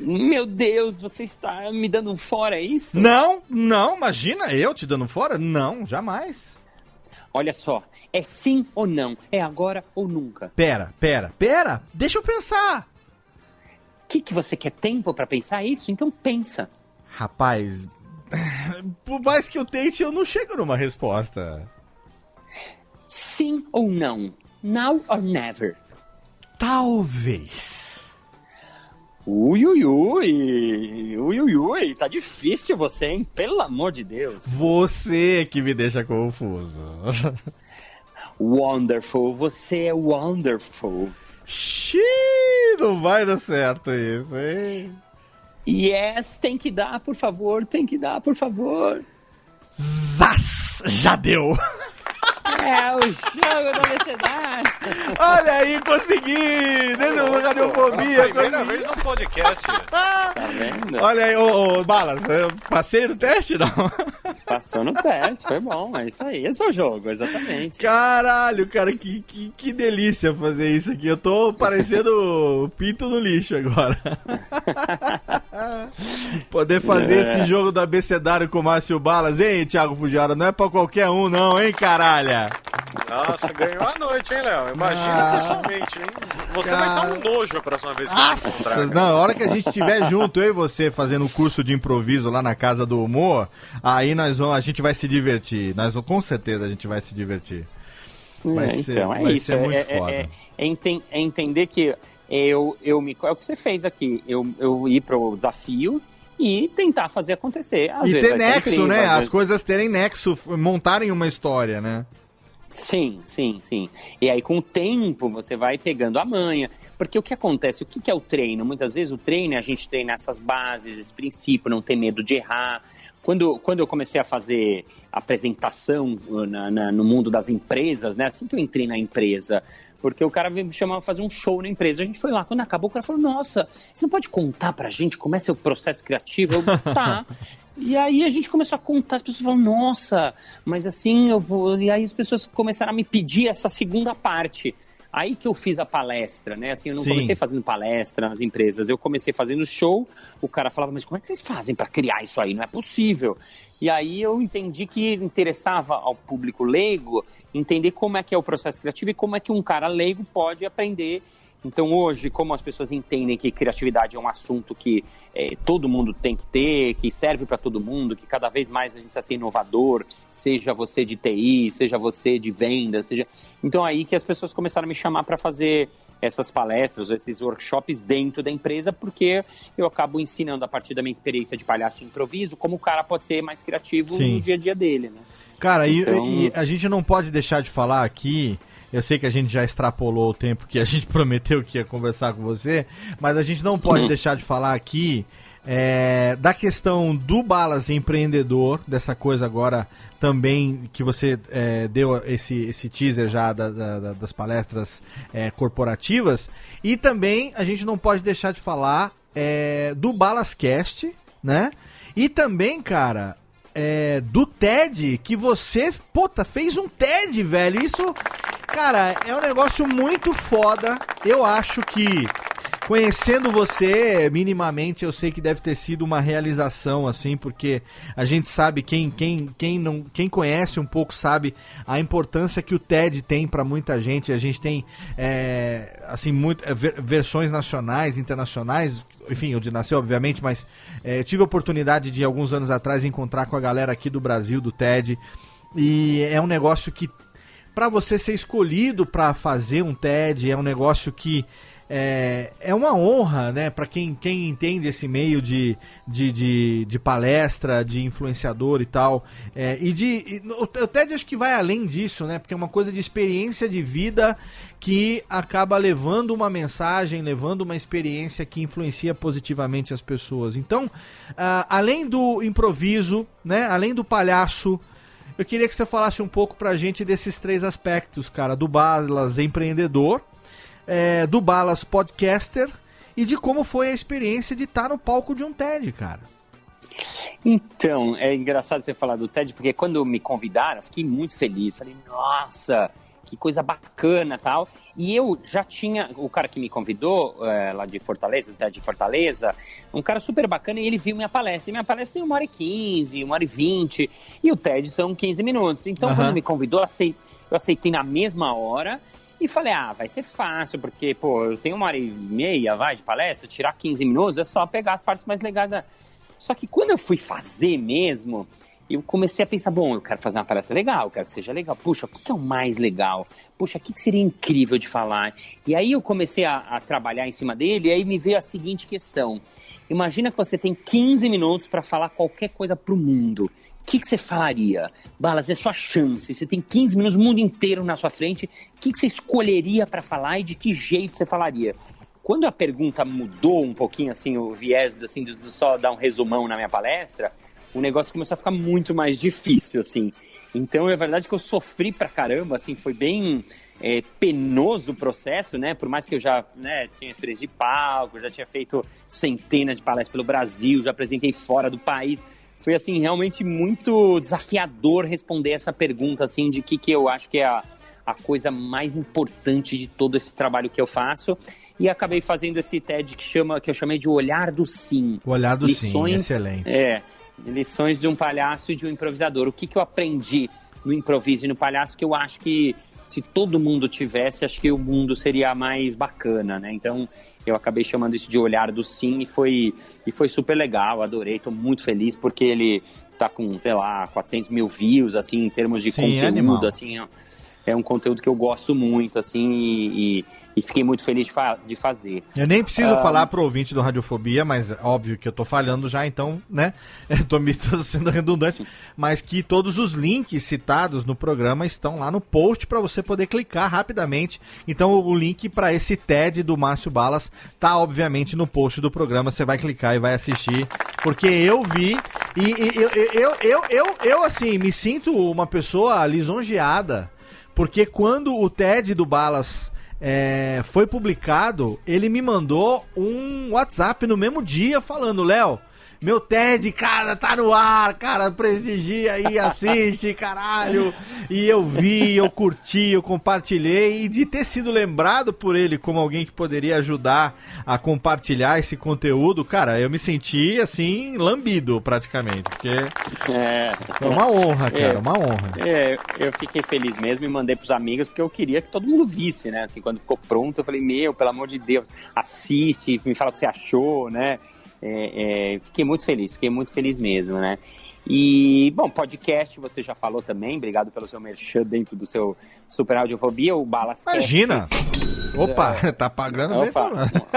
Meu Deus, você está me dando um fora, é isso? Não, não, imagina eu te dando um fora? Não, jamais. Olha só, é sim ou não, é agora ou nunca. Pera, pera, pera, deixa eu pensar. O que, que você quer tempo pra pensar isso? Então pensa. Rapaz, por mais que eu tente, eu não chego numa resposta. Sim ou não? Now or never? Talvez. Ui, ui, ui, ui, ui, ui, tá difícil você, hein? Pelo amor de Deus. Você que me deixa confuso. Wonderful, você é wonderful. Xiii, não vai dar certo isso, hein? Yes, tem que dar, por favor, tem que dar, por favor. Zaz! Já deu! É o jogo da abecedário. Olha aí, consegui! Dentro do Radiofobia, Primeira consegui! vez no podcast. Tá vendo? Olha aí, ô, ô, Balas, eu passei no teste, não? Passou no teste, foi bom, é isso aí. Esse é o jogo, exatamente. Caralho, cara, que, que, que delícia fazer isso aqui. Eu tô parecendo pinto no lixo agora. Poder fazer É. esse jogo do abecedário com o Márcio Balas, hein, Thiago Fujiwara? Não é pra qualquer um, não, hein, caralho? Nossa, ganhou a noite, hein, Léo? Imagina Ah. pessoalmente, hein? Você vai dar um nojo a próxima vez que encontrar. Nossa, cara. não, a hora que a gente estiver junto, eu e você, fazendo o curso de improviso lá na Casa do Humor, aí nós vamos, a gente vai se divertir. Nós vamos, com certeza a gente vai se divertir. Vai É, ser- então, é vai isso. ser é, muito é- foda. é- é enten- é entender que eu, eu me. É o que você fez aqui. Eu, eu ir pro desafio e tentar fazer acontecer. Às e vezes ter nexo, incrível, né? às As vezes- coisas terem nexo, montarem uma história, né? Sim, sim, sim. E aí, com o tempo, você vai pegando a manha. Porque o que acontece? O que é o treino? Muitas vezes o treino é a gente treina essas bases, esse princípio, não ter medo de errar. Quando, quando eu comecei a fazer apresentação uh, na- na- no mundo das empresas, né? Assim que eu entrei na empresa, porque o cara me chamava fazer um show na empresa. A gente foi lá, quando acabou, o cara falou: Nossa, você não pode contar pra gente como é seu processo criativo? Eu, tá. E aí a gente começou a contar, as pessoas falaram, nossa, mas assim eu vou. E aí as pessoas começaram a me pedir essa segunda parte. Aí que eu fiz a palestra, né? Assim, eu não Sim. comecei fazendo palestra nas empresas, eu comecei fazendo show. O cara falava, mas como é que vocês fazem para criar isso aí? Não é possível. E aí eu entendi que interessava ao público leigo entender como é que é o processo criativo e como é que um cara leigo pode aprender então hoje, como as pessoas entendem que criatividade é um assunto que eh, todo mundo tem que ter, que serve para todo mundo, que cada vez mais a gente precisa ser inovador, seja você de TI, seja você de venda, seja. Então aí que as pessoas começaram a me chamar para fazer essas palestras, esses workshops dentro da empresa, porque eu acabo ensinando a partir da minha experiência de palhaço e improviso como o cara pode ser mais criativo Sim. no dia a dia dele, né? Cara, e- Então- e, a gente não pode deixar de falar aqui. Eu sei que a gente já extrapolou o tempo que a gente prometeu que ia conversar com você, mas a gente não pode Uhum. deixar de falar aqui é, da questão do Balas empreendedor, dessa coisa agora também que você é, deu esse, esse teaser já da- da- da- das palestras é, corporativas, e também a gente não pode deixar de falar é, do Balascast, né? E também, cara, é, do TED, que você, puta, fez um TED, velho. Isso, cara, é um negócio muito foda. Eu acho que, conhecendo você minimamente, eu sei que deve ter sido uma realização, assim, porque a gente sabe, quem, quem, quem, não, quem conhece um pouco sabe a importância que o TED tem pra muita gente. A gente tem, é, assim, muito, é, ver- versões nacionais, internacionais, enfim, o de nasceu, obviamente, mas é, eu tive a oportunidade de, alguns anos atrás, encontrar com a galera aqui do Brasil, do TED, e é um negócio que, para você ser escolhido para fazer um TED, é um negócio que é, é uma honra, né, para quem, quem entende esse meio de, de, de, de palestra, de influenciador e tal. É, e de. E, o TED acho que vai além disso, né? Porque é uma coisa de experiência de vida que acaba levando uma mensagem, levando uma experiência que influencia positivamente as pessoas. Então, ah, além do improviso, né? Além do palhaço. Eu queria que você falasse um pouco pra gente desses três aspectos, cara, do Balas empreendedor, é, do Balas podcaster e de como foi a experiência de estar no palco de um TED, cara. Então, é engraçado você falar do TED, porque quando me convidaram, eu fiquei muito feliz. Falei, nossa, que coisa bacana tal. E eu já tinha, o cara que me convidou, é, lá de Fortaleza, TED de Fortaleza, um cara super bacana, e ele viu minha palestra. E minha palestra tem uma hora e quinze, uma hora e vinte, e o TED são 15 minutos. Então, Aham. quando me convidou, eu acei- eu aceitei na mesma hora. E falei, ah, vai ser fácil, porque, pô, eu tenho uma hora e meia, vai, de palestra, tirar 15 minutos, é só pegar as partes mais legais da, só que quando eu fui fazer mesmo, eu comecei a pensar, bom, eu quero fazer uma palestra legal, eu quero que seja legal. Puxa, o que, é o mais legal? Puxa, o que, que seria incrível de falar? E aí eu comecei a, a trabalhar em cima dele, e aí me veio a seguinte questão. Imagina que você tem 15 minutos para falar qualquer coisa pro mundo. Que, que você falaria? Balas, é sua chance. Você tem 15 minutos, o mundo inteiro na sua frente. O que, que você escolheria para falar e de que jeito você falaria? Quando a pergunta mudou um pouquinho, assim, o viés, assim, de só dar um resumão na minha palestra, o negócio começou a ficar muito mais difícil, assim. Então, é verdade que eu sofri pra caramba, assim, foi bem é, penoso o processo, né? Por mais que eu já né, tinha experiência de palco, já tinha feito centenas de palestras pelo Brasil, já apresentei fora do país. Foi, assim, realmente muito desafiador responder essa pergunta, assim, de que, que eu acho que é a, a coisa mais importante de todo esse trabalho que eu faço. E acabei fazendo esse TED que, chama, que eu chamei de Olhar do Sim. O olhar do sim, excelente. É, lições de um palhaço e de um improvisador. O que, que eu aprendi no improviso e no palhaço que eu acho que se todo mundo tivesse, acho que o mundo seria mais bacana, né? Então eu acabei chamando isso de olhar do sim e foi, e foi super legal, adorei, tô muito feliz porque ele tá com, sei lá, 400 mil views, assim, em termos de Sim, conteúdo, animal. assim, é- é um conteúdo que eu gosto muito, assim, e, e- e fiquei muito feliz de, fa- de fazer. Eu nem preciso Ah, falar pro ouvinte do Radiofobia, mas é óbvio que eu tô falhando já, então, né? Eu tô me tô sendo redundante, mas que todos os links citados no programa estão lá no post para você poder clicar rapidamente. Então, o link para esse TED do Márcio Balas tá obviamente no post do programa, você vai clicar e vai assistir, porque eu vi e, e eu, eu, eu, eu, eu, assim, me sinto uma pessoa lisonjeada, porque quando o TED do Balas é, foi publicado, ele me mandou um WhatsApp no mesmo dia falando, Léo, meu TED, cara, tá no ar, cara, prestigia aí, assiste, caralho. E eu vi, eu curti, eu compartilhei. E de ter sido lembrado por ele como alguém que poderia ajudar a compartilhar esse conteúdo, cara, eu me senti, assim, lambido praticamente. Porque É. é uma honra, cara, É. uma honra. É, eu fiquei feliz mesmo e mandei pros amigos porque eu queria que todo mundo visse, né? Assim, quando ficou pronto, eu falei, meu, pelo amor de Deus, assiste, me fala o que você achou, né? É, é, fiquei muito feliz, fiquei muito feliz mesmo, né? E, bom, podcast você já falou também, obrigado pelo seu merchan dentro do seu Super Audiofobia, o Balas Imagina! Opa, tá pagando bem, Opa,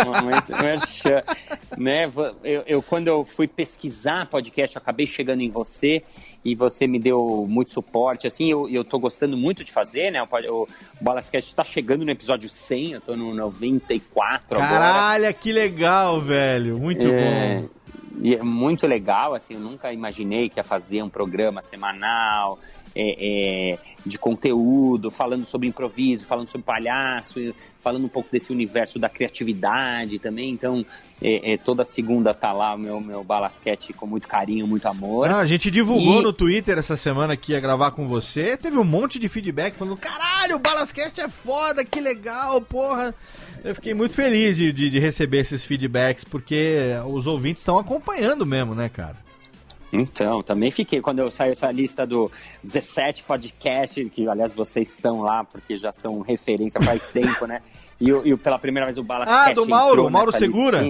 merchan, né? Eu, eu, quando eu fui pesquisar podcast, eu acabei chegando em você e você me deu muito suporte, assim, eu, eu tô gostando muito de fazer, né? O, o Balascast está chegando no episódio 100, eu tô no 94 agora. Caralho, que legal, velho. Muito É, bom. E é muito legal, assim, eu nunca imaginei que ia fazer um programa semanal é, é, de conteúdo, falando sobre improviso, falando sobre palhaço, falando um pouco desse universo da criatividade também. Então, é, é, toda segunda tá lá o meu, meu balasquete com muito carinho, muito amor. Não, a gente divulgou E- no Twitter essa semana que ia gravar com você. Teve um monte de feedback falando: caralho, o Balascast é foda, que legal, porra. Eu fiquei muito feliz de, de, de receber esses feedbacks, porque os ouvintes estão acompanhando mesmo, né, cara? Então, também fiquei, quando eu saiu essa lista do 17 podcast, que aliás vocês estão lá, porque já são referência faz tempo, né? E, o- e o- pela primeira vez o Balas Ah, do Mauro, Mauro Segura?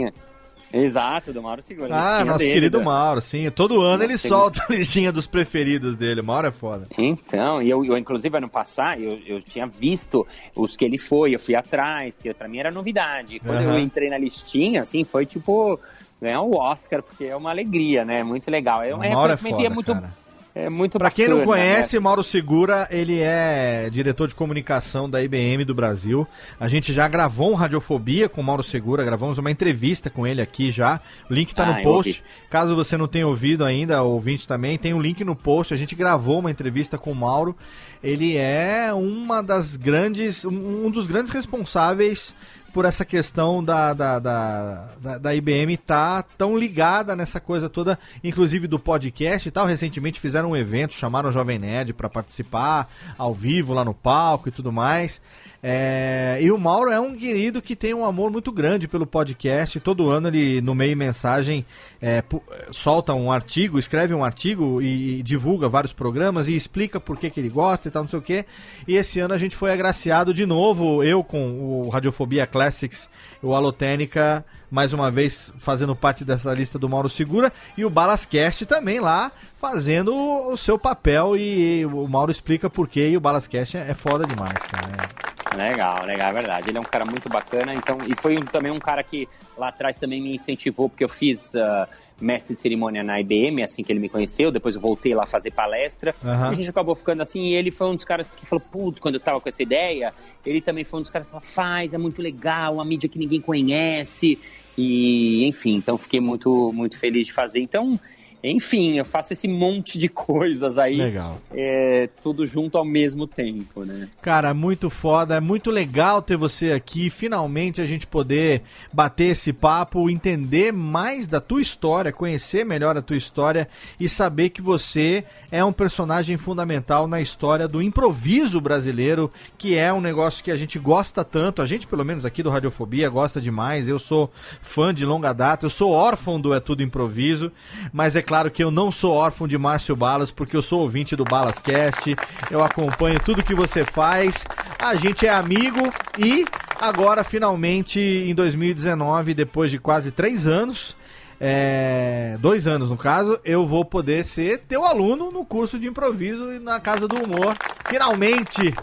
Exato, do Mauro Segura. Ah, listinha nosso dele, querido da- Mauro, sim. Todo ano Nossa, ele segura. solta a listinha dos preferidos dele. O Mauro é foda. Então, e eu, eu, inclusive ano passado, eu, eu tinha visto os que ele foi, eu fui atrás, porque pra mim era novidade. Quando Aham. eu entrei na listinha, assim, foi tipo ganhar o Oscar, porque é uma alegria, né? Muito legal. É um O é reconhecimento e foda, é muito, cara. é muito Pra quem não bacana, conhece, né? Mauro Segura, ele é diretor de comunicação da IBM do Brasil. A gente já gravou um Radiofobia com o Mauro Segura, gravamos uma entrevista com ele aqui já. O link tá Ah, no post. Caso você não tenha ouvido ainda, ouvinte também, tem um link no post. A gente gravou uma entrevista com o Mauro. Ele é uma das grandes, um um dos grandes responsáveis por essa questão da, da, da, da, da IBM tá tão ligada nessa coisa toda, inclusive do podcast e tal. Recentemente fizeram um evento, chamaram o Jovem Nerd para participar ao vivo lá no palco e tudo mais. É, e o Mauro é um querido que tem um amor muito grande pelo podcast. Todo ano ele, no meio mensagem, é, solta um artigo, escreve um artigo e, e divulga vários programas e explica por que, que ele gosta e tal, não sei o que. E esse ano a gente foi agraciado de novo, eu com o Radiofobia Classics, o Alotênica, mais uma vez fazendo parte dessa lista do Mauro Segura, e o Balascast também lá fazendo o seu papel. E o Mauro explica por quê, e o Balascast é, é foda demais, cara. Legal, legal, é verdade. Ele é um cara muito bacana, então, e foi também um cara que lá atrás também me incentivou, porque eu fiz ah, mestre de cerimônia na IBM, assim que ele me conheceu, depois eu voltei lá fazer palestra, e a gente acabou ficando assim, e ele foi um dos caras que falou, puto, quando eu tava com essa ideia, ele também foi um dos caras que falou, faz, é muito legal, uma mídia que ninguém conhece, e enfim, então fiquei muito, muito feliz de fazer. Então, enfim, eu faço esse monte de coisas aí, Legal. é, tudo junto ao mesmo tempo, né? Cara, muito foda, é muito legal ter você aqui. Finalmente a gente poder bater esse papo, entender mais da tua história, conhecer melhor a tua história e saber que você é um personagem fundamental na história do improviso brasileiro, que é um negócio que a gente gosta tanto, a gente pelo menos aqui do Radiofobia gosta demais. Eu sou fã de longa data, eu sou órfão do É Tudo Improviso, mas é claro que eu não sou órfão de Márcio Balas, porque eu sou ouvinte do Balascast, eu acompanho tudo que você faz, a gente é amigo e agora, finalmente, em 2019, depois de quase três anos, é, dois anos no caso, eu vou poder ser teu aluno no curso de improviso e na Casa do Humor. Finalmente!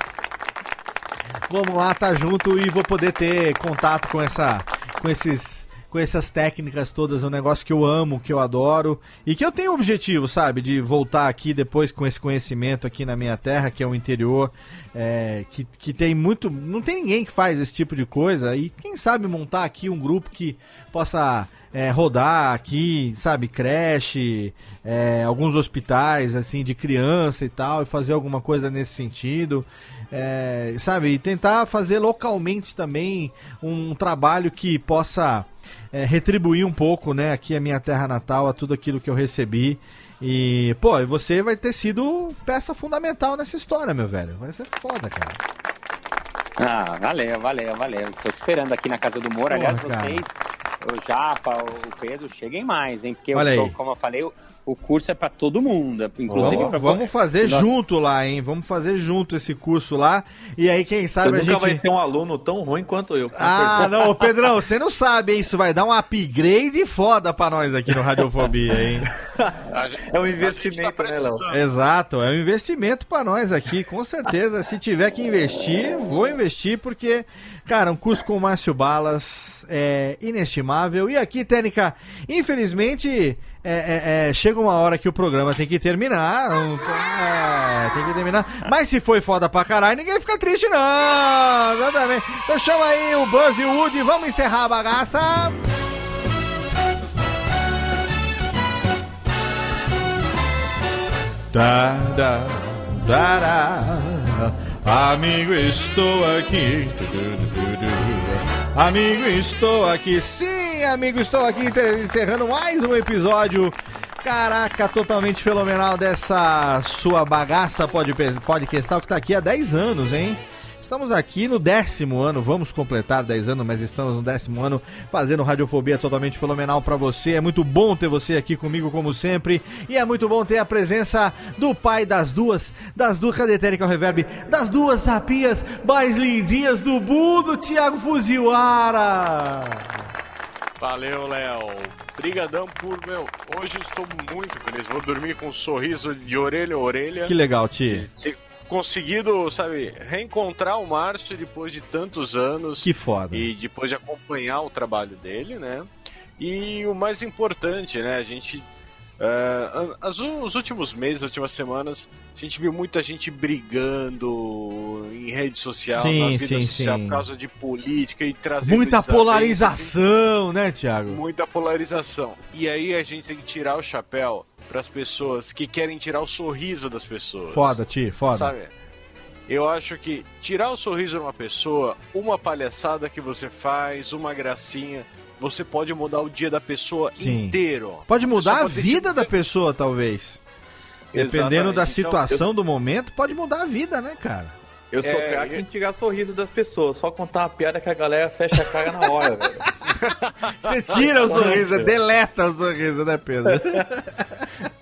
Vamos lá, tá junto e vou poder ter contato com essa, com esses, com essas técnicas todas, um negócio que eu amo, que eu adoro e que eu tenho o objetivo, sabe, de voltar aqui depois com esse conhecimento aqui na minha terra, que é o interior, é, que, que tem muito, não tem ninguém que faz esse tipo de coisa e quem sabe montar aqui um grupo que possa é, rodar aqui, sabe, creche, é, alguns hospitais, assim, de criança e tal, e fazer alguma coisa nesse sentido, é, sabe, e tentar fazer localmente também um trabalho que possa é, retribuir um pouco, né, aqui a minha terra natal, a tudo aquilo que eu recebi. E, pô, você vai ter sido peça fundamental nessa história, meu velho. Vai ser foda, cara. Ah, valeu, valeu, valeu. Estou te esperando aqui na Casa do. Porra, Aliás, vocês, o Japa, o Pedro, cheguem mais, hein? Porque, eu Olha tô- aí. como eu falei, o, o curso é para todo mundo. Inclusive Vamos, pra vamos fazer Nossa. junto lá, hein? Vamos fazer junto esse curso lá. E aí, quem Você sabe a nunca gente. vai ter um aluno tão ruim quanto eu. Ah, certeza. não, ô, Pedrão, você não sabe, hein? Isso vai dar um upgrade foda pra nós aqui no Radiofobia, hein? É um investimento, né, Léo? Exato, é um investimento pra nós aqui, com certeza. Se tiver que investir, vou investir, porque, cara, um curso com o Márcio Balas é inestimável. E aqui, Técnica, infelizmente, é, é, é, chega uma hora que o programa tem que terminar. é, tem que terminar. Mas se foi foda pra caralho, ninguém fica triste, não. Exatamente. Então chama aí o Buzz e o Woody, vamos encerrar a bagaça. Da, da, da, da. Amigo, estou aqui. Amigo, estou aqui. Sim, amigo, estou aqui encerrando mais um episódio. Caraca, totalmente fenomenal dessa sua bagaça podcastal que tá aqui há 10 anos, hein? Estamos aqui no décimo ano, vamos completar 10 anos, mas estamos no décimo ano fazendo Radiofobia totalmente fenomenal pra você. É muito bom ter você aqui comigo, como sempre. E é muito bom ter a presença do pai das duas, das duas, cadê Técnica Reverb? Das duas sapias mais lindinhas do mundo, Thiago Fuziwara. Valeu, Léo. Brigadão por, meu, hoje estou muito feliz. Vou dormir com um sorriso de orelha a orelha. Que legal, Ti. Ter conseguido, sabe, reencontrar o Márcio depois de tantos anos. Que foda. E depois de acompanhar o trabalho dele, né? E o mais importante, né? A gente. Eh, as- os últimos meses, as últimas semanas, a gente viu muita gente brigando em rede social, Sim, na vida sim, social, sim. por causa de política e trazendo Muita polarização, né, Thiago? Muita polarização. E aí a gente tem que tirar o chapéu para as pessoas que querem tirar o sorriso das pessoas. Foda, Ti, foda. Sabe? Eu acho que tirar o sorriso de uma pessoa, uma palhaçada que você faz, uma gracinha, você pode mudar o dia da pessoa Sim. inteiro. Pode mudar a pode ter, vida da pessoa, talvez. Dependendo Exatamente. da Então, situação do momento, pode mudar a vida, né, cara? Eu sou É, craque em tirar sorriso das pessoas, só contar uma piada que a galera fecha a cara na hora, velho. Você tira o sorriso, deleta o sorriso, né, Pedro?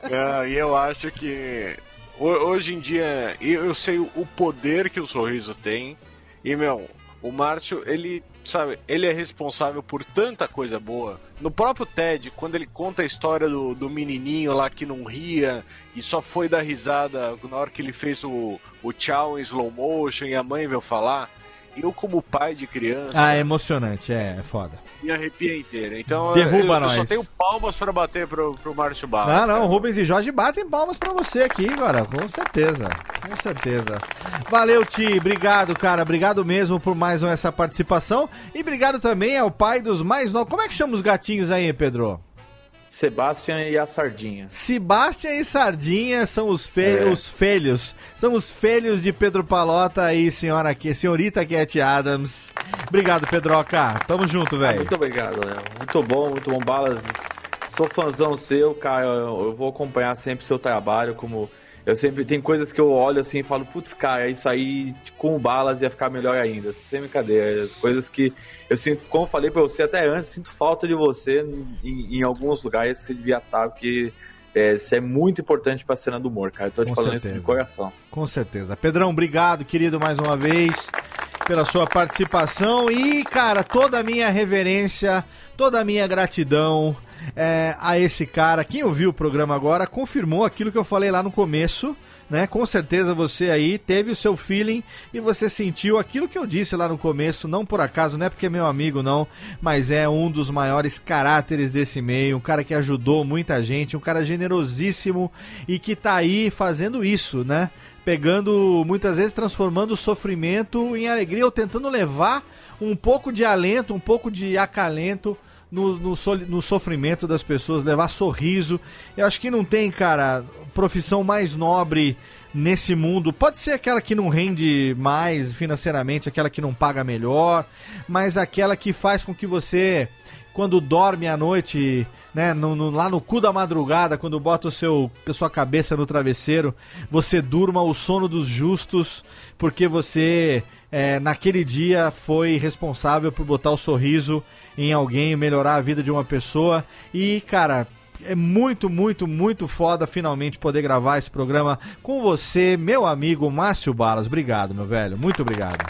É, e eu acho que ho- hoje em dia eu eu sei o poder que o sorriso tem. E, meu, o Márcio, ele, sabe, ele é responsável por tanta coisa boa. No próprio TED, quando ele conta a história do, do menininho lá que não ria e só foi dar risada na hora que ele fez o, o tchau em slow motion e a mãe veio falar. Eu, como pai de criança, ah, é emocionante, é, é foda. me arrepia inteira. Então, Derruba eu, eu nós. só tenho palmas pra bater pro, pro Márcio Barros. Não, não, cara. Rubens e Jorge batem palmas pra você aqui agora, com certeza, com certeza. Valeu, Ti, obrigado, cara, obrigado mesmo por mais essa participação e obrigado também ao pai dos mais novos. Como é que chama os gatinhos aí, Pedro? Sebastian e a Sardinha. Sebastian e Sardinha são os, fe É. os filhos. São os filhos de Pedro Palota e senhora aqui, senhorita Cat Adams. Obrigado, Pedroca. Tamo junto, Ah, velho. muito obrigado, Léo. Muito bom, muito bom. Balas, sou fãzão seu, cara. Eu, eu vou acompanhar sempre o seu trabalho. Como eu sempre tem coisas que eu olho assim e falo, putz, cara, isso aí com Balas ia ficar melhor ainda. Sem brincadeira. Coisas que eu sinto, como eu falei pra você até antes, sinto falta de você em, em alguns lugares que você devia estar, porque é, você é muito importante pra cena do humor, cara. Eu tô te Com falando isso certeza. de coração. Com certeza. Pedrão, obrigado, querido, mais uma vez pela sua participação e, cara, toda a minha reverência, toda a minha gratidão é, a esse cara. Quem ouviu o programa agora confirmou aquilo que eu falei lá no começo. Né? Com certeza você aí teve o seu feeling e você sentiu aquilo que eu disse lá no começo, não por acaso, não é porque é meu amigo não, mas é um dos maiores caráteres desse meio, um cara que ajudou muita gente, um cara generosíssimo e que tá aí fazendo isso, né? Pegando, muitas vezes transformando o sofrimento em alegria ou tentando levar um pouco de alento, um pouco de acalento no, no, soli- no sofrimento das pessoas, levar sorriso. Eu acho que não tem, cara, profissão mais nobre nesse mundo. Pode ser aquela que não rende mais financeiramente, aquela que não paga melhor, mas aquela que faz com que você, quando dorme à noite, né, no- no- lá no cu da madrugada, quando bota o seu, a sua cabeça no travesseiro, você durma o sono dos justos, porque você é, naquele dia foi responsável por botar o sorriso em alguém, melhorar a vida de uma pessoa. E, cara, é muito, muito, muito foda finalmente poder gravar esse programa com você, meu amigo Márcio Balas. Obrigado, meu velho. Muito obrigado.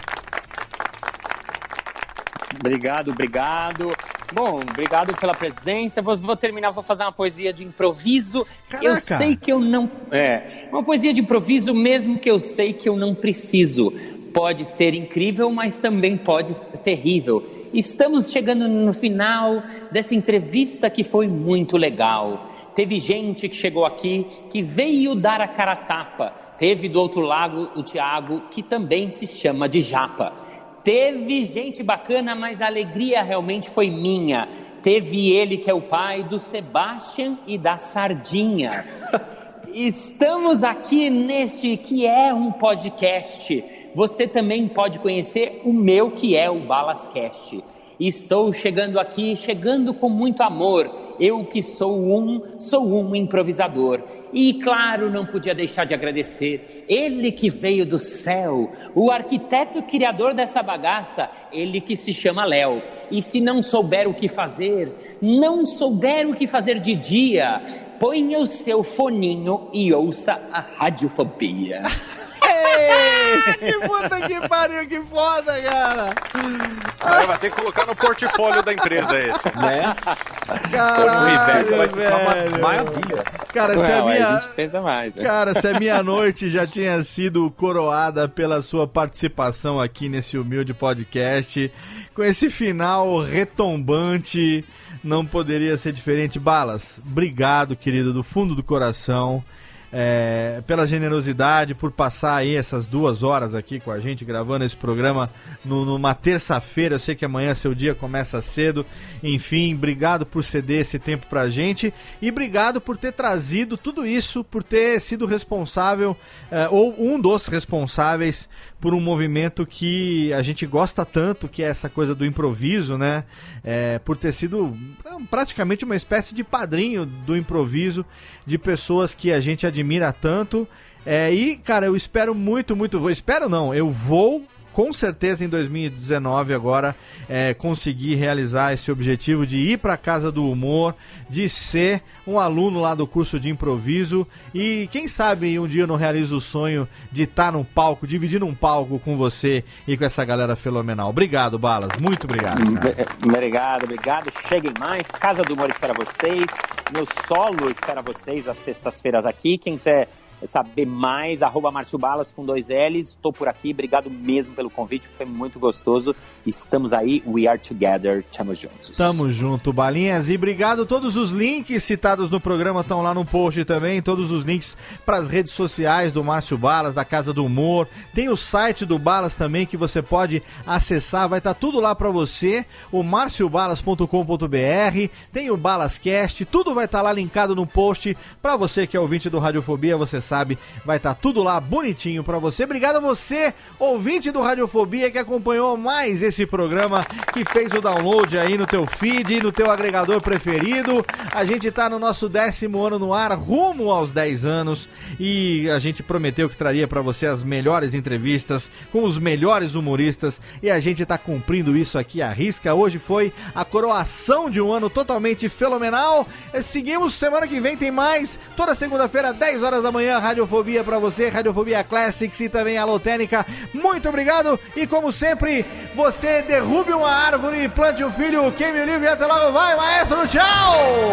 Obrigado, obrigado. Bom, obrigado pela presença. Vou, vou terminar, vou fazer uma poesia de improviso. Eu Caraca. sei que eu não. É, uma poesia de improviso, mesmo que eu sei que eu não preciso. Pode ser incrível, mas também pode ser terrível. Estamos chegando no final dessa entrevista que foi muito legal. Teve gente que chegou aqui que veio dar a cara a tapa. Teve do outro lado o Tiago, que também se chama de Japa. Teve gente bacana, mas a alegria realmente foi minha. Teve ele que é o pai do Sebastian e da Sardinha. Estamos aqui neste que é um podcast. Você também pode conhecer o meu que é o Balascast. Estou chegando aqui, chegando com muito amor. Eu que sou um, sou um improvisador. E claro, não podia deixar de agradecer. Ele que veio do céu, o arquiteto criador dessa bagaça, ele que se chama Léo. E se não souber o que fazer, não souber o que fazer de dia, ponha o seu foninho e ouça a radiofobia. que puta que pariu, que foda, cara. Aí vai ter que colocar no portfólio da empresa esse. Né? Caralho, vai ficar uma velho. maravilha. Cara, se a minha... a mais. né? Cara, se a minha noite já tinha sido coroada pela sua participação aqui nesse humilde podcast, com esse final retombante, não poderia ser diferente. Balas, obrigado, querido, do fundo do coração. É, pela generosidade, por passar aí essas duas horas aqui com a gente, gravando esse programa no- numa terça-feira. Eu sei que amanhã seu dia começa cedo. Enfim, obrigado por ceder esse tempo pra gente e obrigado por ter trazido tudo isso, por ter sido responsável, é, ou um dos responsáveis, por um movimento que a gente gosta tanto, que é essa coisa do improviso, né? É, por ter sido é, praticamente uma espécie de padrinho do improviso, de pessoas que a gente admira tanto. É, e, cara, eu espero muito, muito. Espero não, eu vou. Com certeza em 2019 agora é, conseguir realizar esse objetivo de ir para casa do humor, de ser um aluno lá do curso de improviso e quem sabe um dia eu não realizo o sonho de estar num palco, dividindo um palco com você e com essa galera fenomenal. Obrigado, Balas, muito obrigado. cara. Obrigado, obrigado. Cheguem mais. Casa do Humor espera vocês. Meu solo espera vocês às sextas-feiras aqui. Quem quiser saber mais, arroba Márcio Balas com dois L's. Estou por aqui. Obrigado mesmo pelo convite. Foi muito gostoso. Estamos aí. We are together. Tamo juntos. Tamo junto, Balinhas. E obrigado. Todos os links citados no programa estão lá no post também. Todos os links para as redes sociais do Márcio Balas, da Casa do Humor. Tem o site do Balas também que você pode acessar. Vai estar tudo lá para você. O marciobalas.com.br. Tem o Balascast. Tudo vai estar lá linkado no post. Para você que é ouvinte do Radiofobia, você sabe, vai estar tudo lá bonitinho para você. Obrigado a você, ouvinte do Radiofobia, que acompanhou mais esse programa, que fez o download aí no teu feed, no teu agregador preferido. A gente tá no nosso décimo ano no ar, rumo aos 10 anos, e a gente prometeu que traria para você as melhores entrevistas com os melhores humoristas, e a gente tá cumprindo isso aqui à risca. Hoje foi a coroação de um ano totalmente fenomenal. Seguimos, semana que vem tem mais, toda segunda-feira, 10 horas da manhã, Radiofobia para você, Radiofobia Classics e também a Lotênica. Muito obrigado e como sempre, você derrube uma árvore, plante um filho, queime o livro e até logo vai, maestro, tchau!